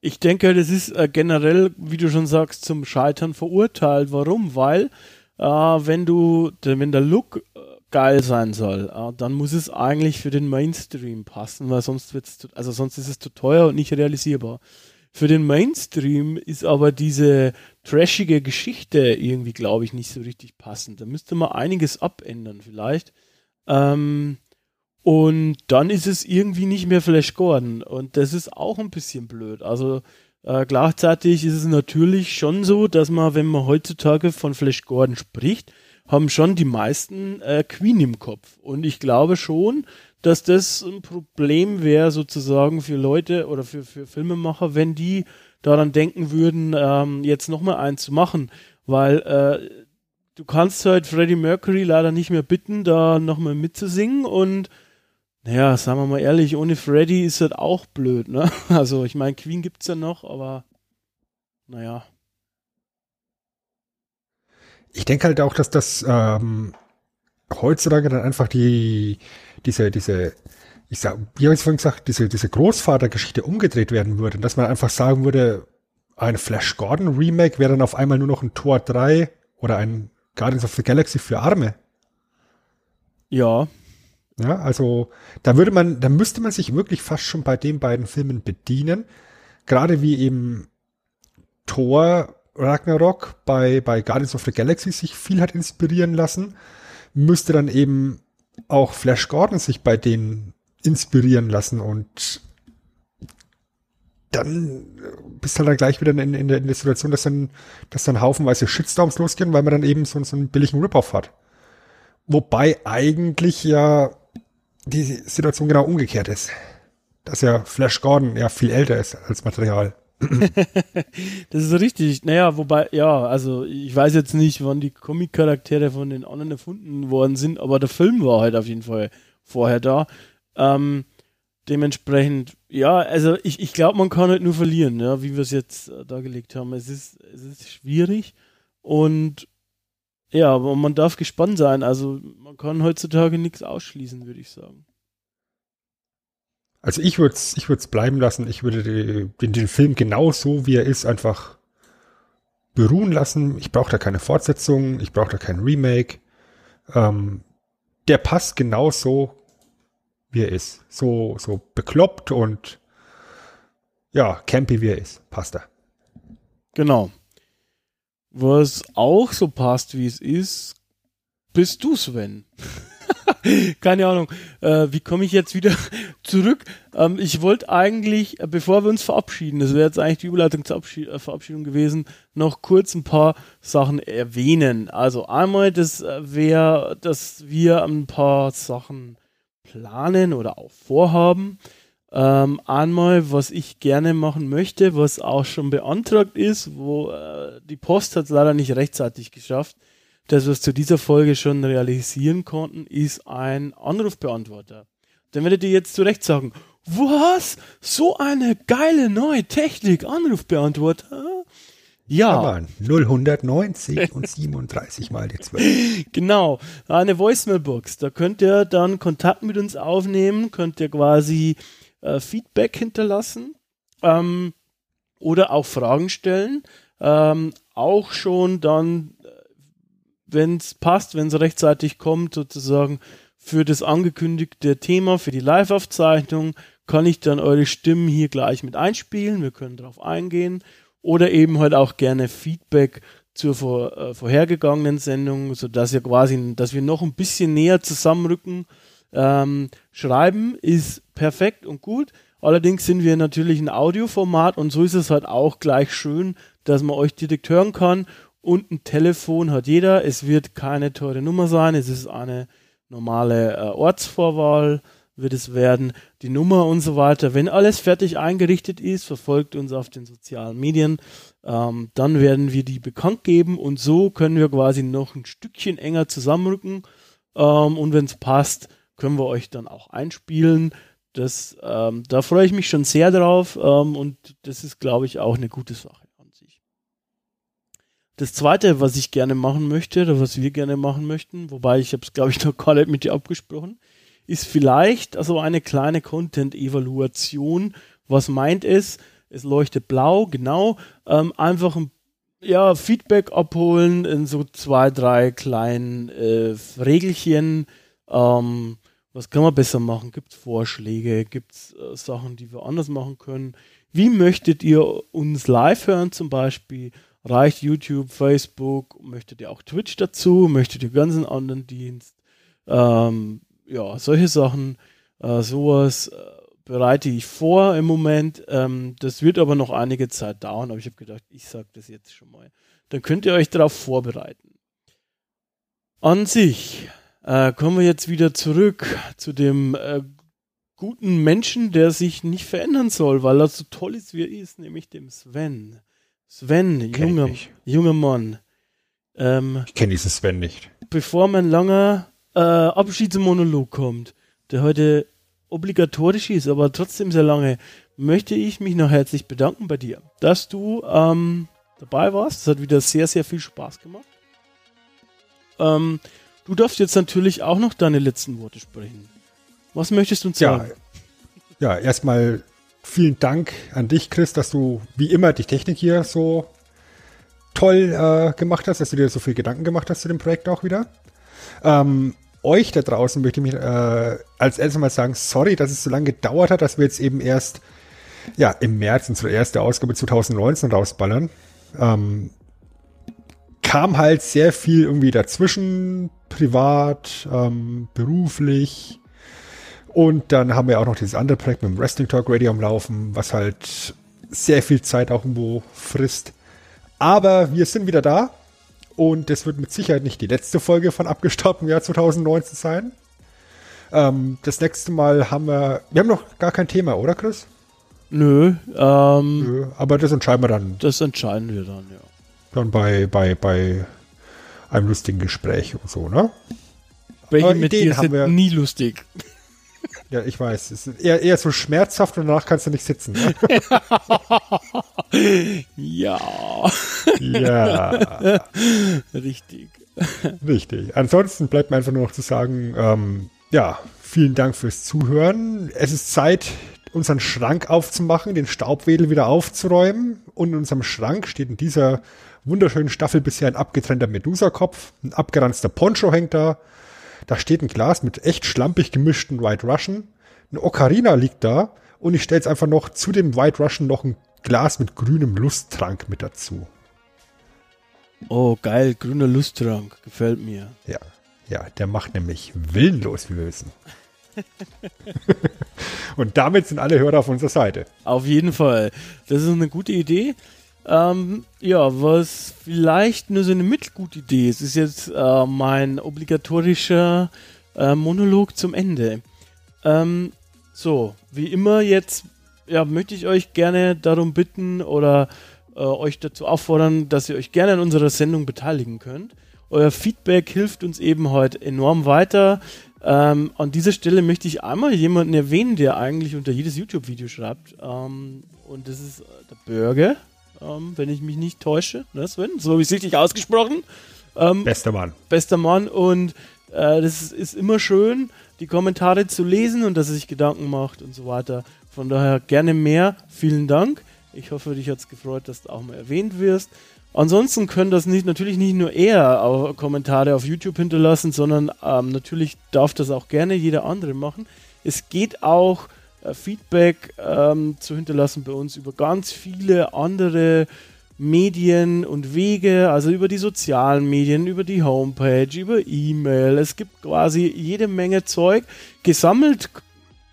Ich denke, das ist äh, generell, wie du schon sagst, zum Scheitern verurteilt. Warum? Weil äh, wenn du, wenn der Look geil sein soll, äh, dann muss es eigentlich für den Mainstream passen, weil sonst wird's, also sonst ist es zu teuer und nicht realisierbar. Für den Mainstream ist aber diese trashige Geschichte irgendwie, glaube ich, nicht so richtig passend. Da müsste man einiges abändern vielleicht. Ähm, und dann ist es irgendwie nicht mehr Flash Gordon. Und das ist auch ein bisschen blöd. Also äh, gleichzeitig ist es natürlich schon so, dass man, wenn man heutzutage von Flash Gordon spricht, haben schon die meisten äh, Queen im Kopf. Und ich glaube schon, dass das ein Problem wäre sozusagen für Leute oder für, für Filmemacher, wenn die daran denken würden, ähm, jetzt nochmal eins zu machen, weil äh, du kannst halt Freddie Mercury leider nicht mehr bitten, da nochmal mitzusingen und naja, sagen wir mal ehrlich, ohne Freddie ist das auch blöd, ne? [LAUGHS] Also ich meine, Queen gibt's ja noch, aber naja. Ich denke halt auch, dass das ähm, heutzutage dann einfach die, diese, diese, ich sag, wie habe ich vorhin gesagt, diese, diese Großvatergeschichte umgedreht werden würde. Dass man einfach sagen würde, ein Flash Gordon Remake wäre dann auf einmal nur noch ein Tor 3 oder ein Guardians of the Galaxy für Arme. Ja. Ja, also da würde man, da müsste man sich wirklich fast schon bei den beiden Filmen bedienen. Gerade wie eben Thor Ragnarok bei, bei Guardians of the Galaxy sich viel hat inspirieren lassen müsste dann eben auch Flash Gordon sich bei denen inspirieren lassen und dann bist du halt dann gleich wieder in, in, der, in der Situation, dass dann, dass dann haufenweise Shitstorms losgehen, weil man dann eben so, so einen billigen Rip-Off hat. Wobei eigentlich ja die Situation genau umgekehrt ist. Dass ja Flash Gordon ja viel älter ist als Material. [LAUGHS] das ist richtig. Naja, wobei, ja, also ich weiß jetzt nicht, wann die Comic-Charaktere von den anderen erfunden worden sind, aber der Film war halt auf jeden Fall vorher da. Ähm, dementsprechend, ja, also ich, ich glaube, man kann halt nur verlieren, ja, wie wir es jetzt äh, dargelegt haben. Es ist, es ist schwierig und ja, aber man darf gespannt sein. Also man kann heutzutage nichts ausschließen, würde ich sagen. Also ich würde es ich würd's bleiben lassen. Ich würde den, den Film genau so, wie er ist, einfach beruhen lassen. Ich brauche da keine Fortsetzung, ich brauche da kein Remake. Ähm, der passt genau so, wie er ist. So, so bekloppt und ja, campy wie er ist. Passt er. Genau. Was auch so passt, wie es ist, bist du, Sven. [LAUGHS] Keine Ahnung. Äh, wie komme ich jetzt wieder [LAUGHS] zurück? Ähm, ich wollte eigentlich, äh, bevor wir uns verabschieden, das wäre jetzt eigentlich die Überleitung zur Abschied äh, Verabschiedung gewesen, noch kurz ein paar Sachen erwähnen. Also einmal, das äh, wäre, dass wir ein paar Sachen planen oder auch vorhaben. Ähm, einmal, was ich gerne machen möchte, was auch schon beantragt ist, wo äh, die Post hat es leider nicht rechtzeitig geschafft das, was zu dieser Folge schon realisieren konnten, ist ein Anrufbeantworter. Dann werdet ihr jetzt zu Recht sagen, was? So eine geile neue Technik, Anrufbeantworter? Ja. Aber 090 und [LAUGHS] 37 mal die 12. Genau, eine Voicemailbox. Da könnt ihr dann Kontakt mit uns aufnehmen, könnt ihr quasi äh, Feedback hinterlassen ähm, oder auch Fragen stellen. Ähm, auch schon dann wenn es passt, wenn es rechtzeitig kommt, sozusagen für das angekündigte Thema, für die Live-Aufzeichnung, kann ich dann eure Stimmen hier gleich mit einspielen. Wir können darauf eingehen. Oder eben halt auch gerne Feedback zur vor, äh, vorhergegangenen Sendung, sodass ihr quasi, dass wir noch ein bisschen näher zusammenrücken. Ähm, schreiben ist perfekt und gut. Allerdings sind wir natürlich ein Audioformat und so ist es halt auch gleich schön, dass man euch direkt hören kann und ein Telefon hat jeder. Es wird keine teure Nummer sein. Es ist eine normale äh, Ortsvorwahl wird es werden, die Nummer und so weiter. Wenn alles fertig eingerichtet ist, verfolgt uns auf den sozialen Medien, ähm, dann werden wir die bekannt geben und so können wir quasi noch ein Stückchen enger zusammenrücken. Ähm, und wenn es passt, können wir euch dann auch einspielen. Das, ähm, da freue ich mich schon sehr drauf ähm, und das ist, glaube ich, auch eine gute Sache. Das zweite, was ich gerne machen möchte, oder was wir gerne machen möchten, wobei ich habe es, glaube ich, noch gar nicht mit dir abgesprochen, ist vielleicht also eine kleine Content-Evaluation. Was meint es? Es leuchtet blau, genau. Ähm, einfach ein ja, Feedback abholen in so zwei, drei kleinen äh, Regelchen. Ähm, was kann man besser machen? Gibt es Vorschläge? Gibt es äh, Sachen, die wir anders machen können? Wie möchtet ihr uns live hören zum Beispiel? Reicht YouTube, Facebook? Möchtet ihr auch Twitch dazu? Möchtet ihr ganzen anderen Dienst? Ähm, ja, solche Sachen, äh, sowas äh, bereite ich vor im Moment. Ähm, das wird aber noch einige Zeit dauern, aber ich habe gedacht, ich sage das jetzt schon mal. Dann könnt ihr euch darauf vorbereiten. An sich äh, kommen wir jetzt wieder zurück zu dem äh, guten Menschen, der sich nicht verändern soll, weil er so toll ist, wie er ist, nämlich dem Sven. Sven, junger, junger Mann. Ähm, ich kenne diesen Sven nicht. Bevor mein langer äh, Abschiedsmonolog kommt, der heute obligatorisch ist, aber trotzdem sehr lange, möchte ich mich noch herzlich bedanken bei dir, dass du ähm, dabei warst. Es hat wieder sehr, sehr viel Spaß gemacht. Ähm, du darfst jetzt natürlich auch noch deine letzten Worte sprechen. Was möchtest du uns sagen? Ja, ja erstmal vielen Dank an dich, Chris, dass du wie immer die Technik hier so toll äh, gemacht hast, dass du dir so viel Gedanken gemacht hast zu dem Projekt auch wieder. Ähm, euch da draußen möchte ich mich äh, als erstes mal sagen, sorry, dass es so lange gedauert hat, dass wir jetzt eben erst ja, im März unsere erste Ausgabe 2019 rausballern. Ähm, kam halt sehr viel irgendwie dazwischen, privat, ähm, beruflich. Und dann haben wir auch noch dieses andere Projekt mit dem Wrestling Talk Radio am Laufen, was halt sehr viel Zeit auch irgendwo frisst. Aber wir sind wieder da und das wird mit Sicherheit nicht die letzte Folge von Abgestaubt im Jahr 2019 sein. Ähm, das nächste Mal haben wir. Wir haben noch gar kein Thema, oder Chris? Nö, ähm, Nö, aber das entscheiden wir dann. Das entscheiden wir dann, ja. Dann bei, bei, bei einem lustigen Gespräch und so, ne? Welche mit Ideen dir haben wir nie lustig. Ja, ich weiß. Es ist eher, eher so schmerzhaft und danach kannst du nicht sitzen. Ne? [LAUGHS] ja. Ja. Richtig. Richtig. Ansonsten bleibt mir einfach nur noch zu sagen, ähm, ja, vielen Dank fürs Zuhören. Es ist Zeit, unseren Schrank aufzumachen, den Staubwedel wieder aufzuräumen. Und in unserem Schrank steht in dieser wunderschönen Staffel bisher ein abgetrennter Medusa-Kopf, ein abgeranzter Poncho hängt da, da steht ein Glas mit echt schlampig gemischten White Russian. Ein Ocarina liegt da und ich stelle jetzt einfach noch zu dem White Russian noch ein Glas mit grünem Lusttrank mit dazu. Oh, geil, grüner Lusttrank. Gefällt mir. Ja, ja, der macht nämlich willenlos, wie wir wissen. [LAUGHS] und damit sind alle Hörer auf unserer Seite. Auf jeden Fall. Das ist eine gute Idee. Ähm, ja, was vielleicht nur so eine mittelgute Idee ist, ist jetzt äh, mein obligatorischer äh, Monolog zum Ende. Ähm, so, wie immer jetzt, ja, möchte ich euch gerne darum bitten oder äh, euch dazu auffordern, dass ihr euch gerne an unserer Sendung beteiligen könnt. Euer Feedback hilft uns eben heute enorm weiter. Ähm, an dieser Stelle möchte ich einmal jemanden erwähnen, der eigentlich unter jedes YouTube-Video schreibt. Ähm, und das ist der Bürger ähm, wenn ich mich nicht täusche. Ne, Sven? So habe ich es richtig ausgesprochen. Ähm, bester Mann. Bester Mann und äh, das ist, immer schön, die Kommentare zu lesen und dass er sich Gedanken macht und so weiter. Von daher gerne mehr. Vielen Dank. Ich hoffe, dich hat es gefreut, dass du auch mal erwähnt wirst. Ansonsten können das nicht, natürlich nicht nur er Kommentare auf YouTube hinterlassen, sondern ähm, natürlich darf das auch gerne jeder andere machen. Es geht auch äh, Feedback ähm, zu hinterlassen bei uns über ganz viele andere Medien und Wege, also über die sozialen Medien, über die Homepage, über E-Mail. Es gibt quasi jede Menge Zeug. Gesammelt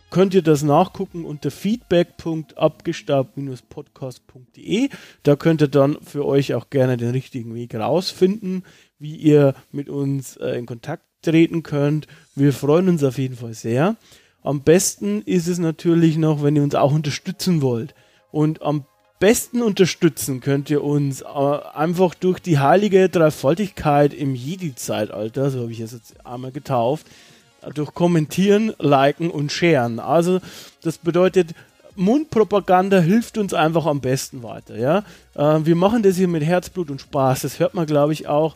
könnt ihr das nachgucken unter feedback.abgestaubt-podcast.de. Da könnt ihr dann für euch auch gerne den richtigen Weg rausfinden, wie ihr mit uns äh, in Kontakt treten könnt. Wir freuen uns auf jeden Fall sehr. Am besten ist es natürlich noch, wenn ihr uns auch unterstützen wollt. Und am besten unterstützen könnt ihr uns äh, einfach durch die heilige Dreifaltigkeit im Jedi-Zeitalter, so habe ich es jetzt einmal getauft, durch Kommentieren, Liken und Sharen. Also das bedeutet, Mundpropaganda hilft uns einfach am besten weiter. Ja? Äh, wir machen das hier mit Herzblut und Spaß. Das hört man, glaube ich, auch.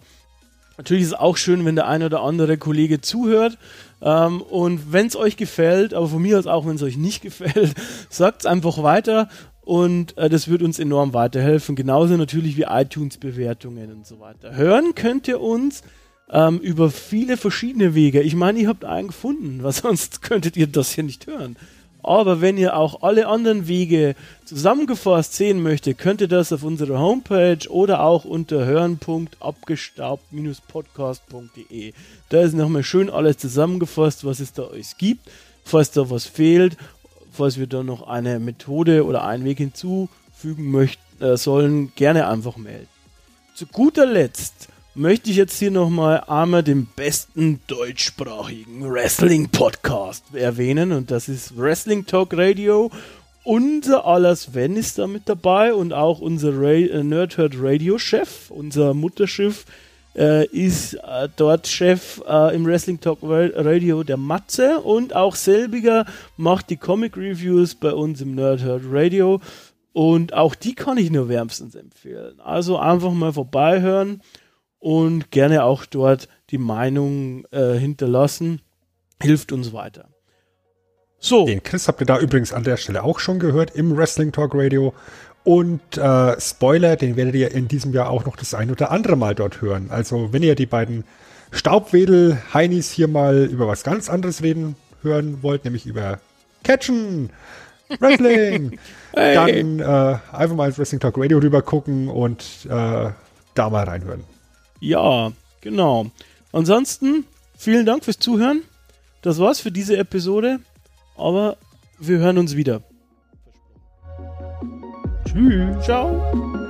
Natürlich ist es auch schön, wenn der ein oder andere Kollege zuhört. Ähm, und wenn es euch gefällt, aber von mir aus auch, wenn es euch nicht [LAUGHS] gefällt, sagt es einfach weiter und äh, das wird uns enorm weiterhelfen. Genauso natürlich wie iTunes-Bewertungen und so weiter. Hören könnt ihr uns ähm, über viele verschiedene Wege. Ich meine, ihr habt einen gefunden, [LAUGHS] weil sonst könntet ihr das hier nicht hören. Aber wenn ihr auch alle anderen Wege zusammengefasst sehen möchtet, könnt ihr das auf unserer Homepage oder auch unter hören.abgestaubt-podcast.de. Da ist nochmal schön alles zusammengefasst, was es da euch gibt, falls da was fehlt falls wir da noch eine Methode oder einen Weg hinzufügen möchten, äh, sollen, gerne einfach melden. Zu guter Letzt möchte ich jetzt hier nochmal einmal den besten deutschsprachigen Wrestling-Podcast erwähnen und das ist Wrestling Talk Radio. Unser aller Sven ist da mit dabei und auch unser Ra äh, Nerdhurt Radio-Chef, unser Mutterschiff äh, ist äh, dort Chef äh, im Wrestling Talk Radio der Matze und auch selbiger macht die Comic Reviews bei uns im Nerdhurt Radio und auch die kann ich nur wärmstens empfehlen. Also einfach mal vorbeihören und gerne auch dort die Meinung äh, hinterlassen. Hilft uns weiter. So. Den Chris habt ihr da übrigens an der Stelle auch schon gehört im Wrestling Talk Radio. Und äh, Spoiler, den werdet ihr in diesem Jahr auch noch das ein oder andere Mal dort hören. Also wenn ihr die beiden Staubwedel-Heinis hier mal über was ganz anderes reden hören wollt, nämlich über Catchen, Wrestling, [LAUGHS] hey. dann äh, einfach mal ins Wrestling Talk Radio rüber gucken und äh, da mal reinhören. Ja, genau. Ansonsten vielen Dank fürs Zuhören. Das war's für diese Episode. Aber wir hören uns wieder. Tschüss. Ciao.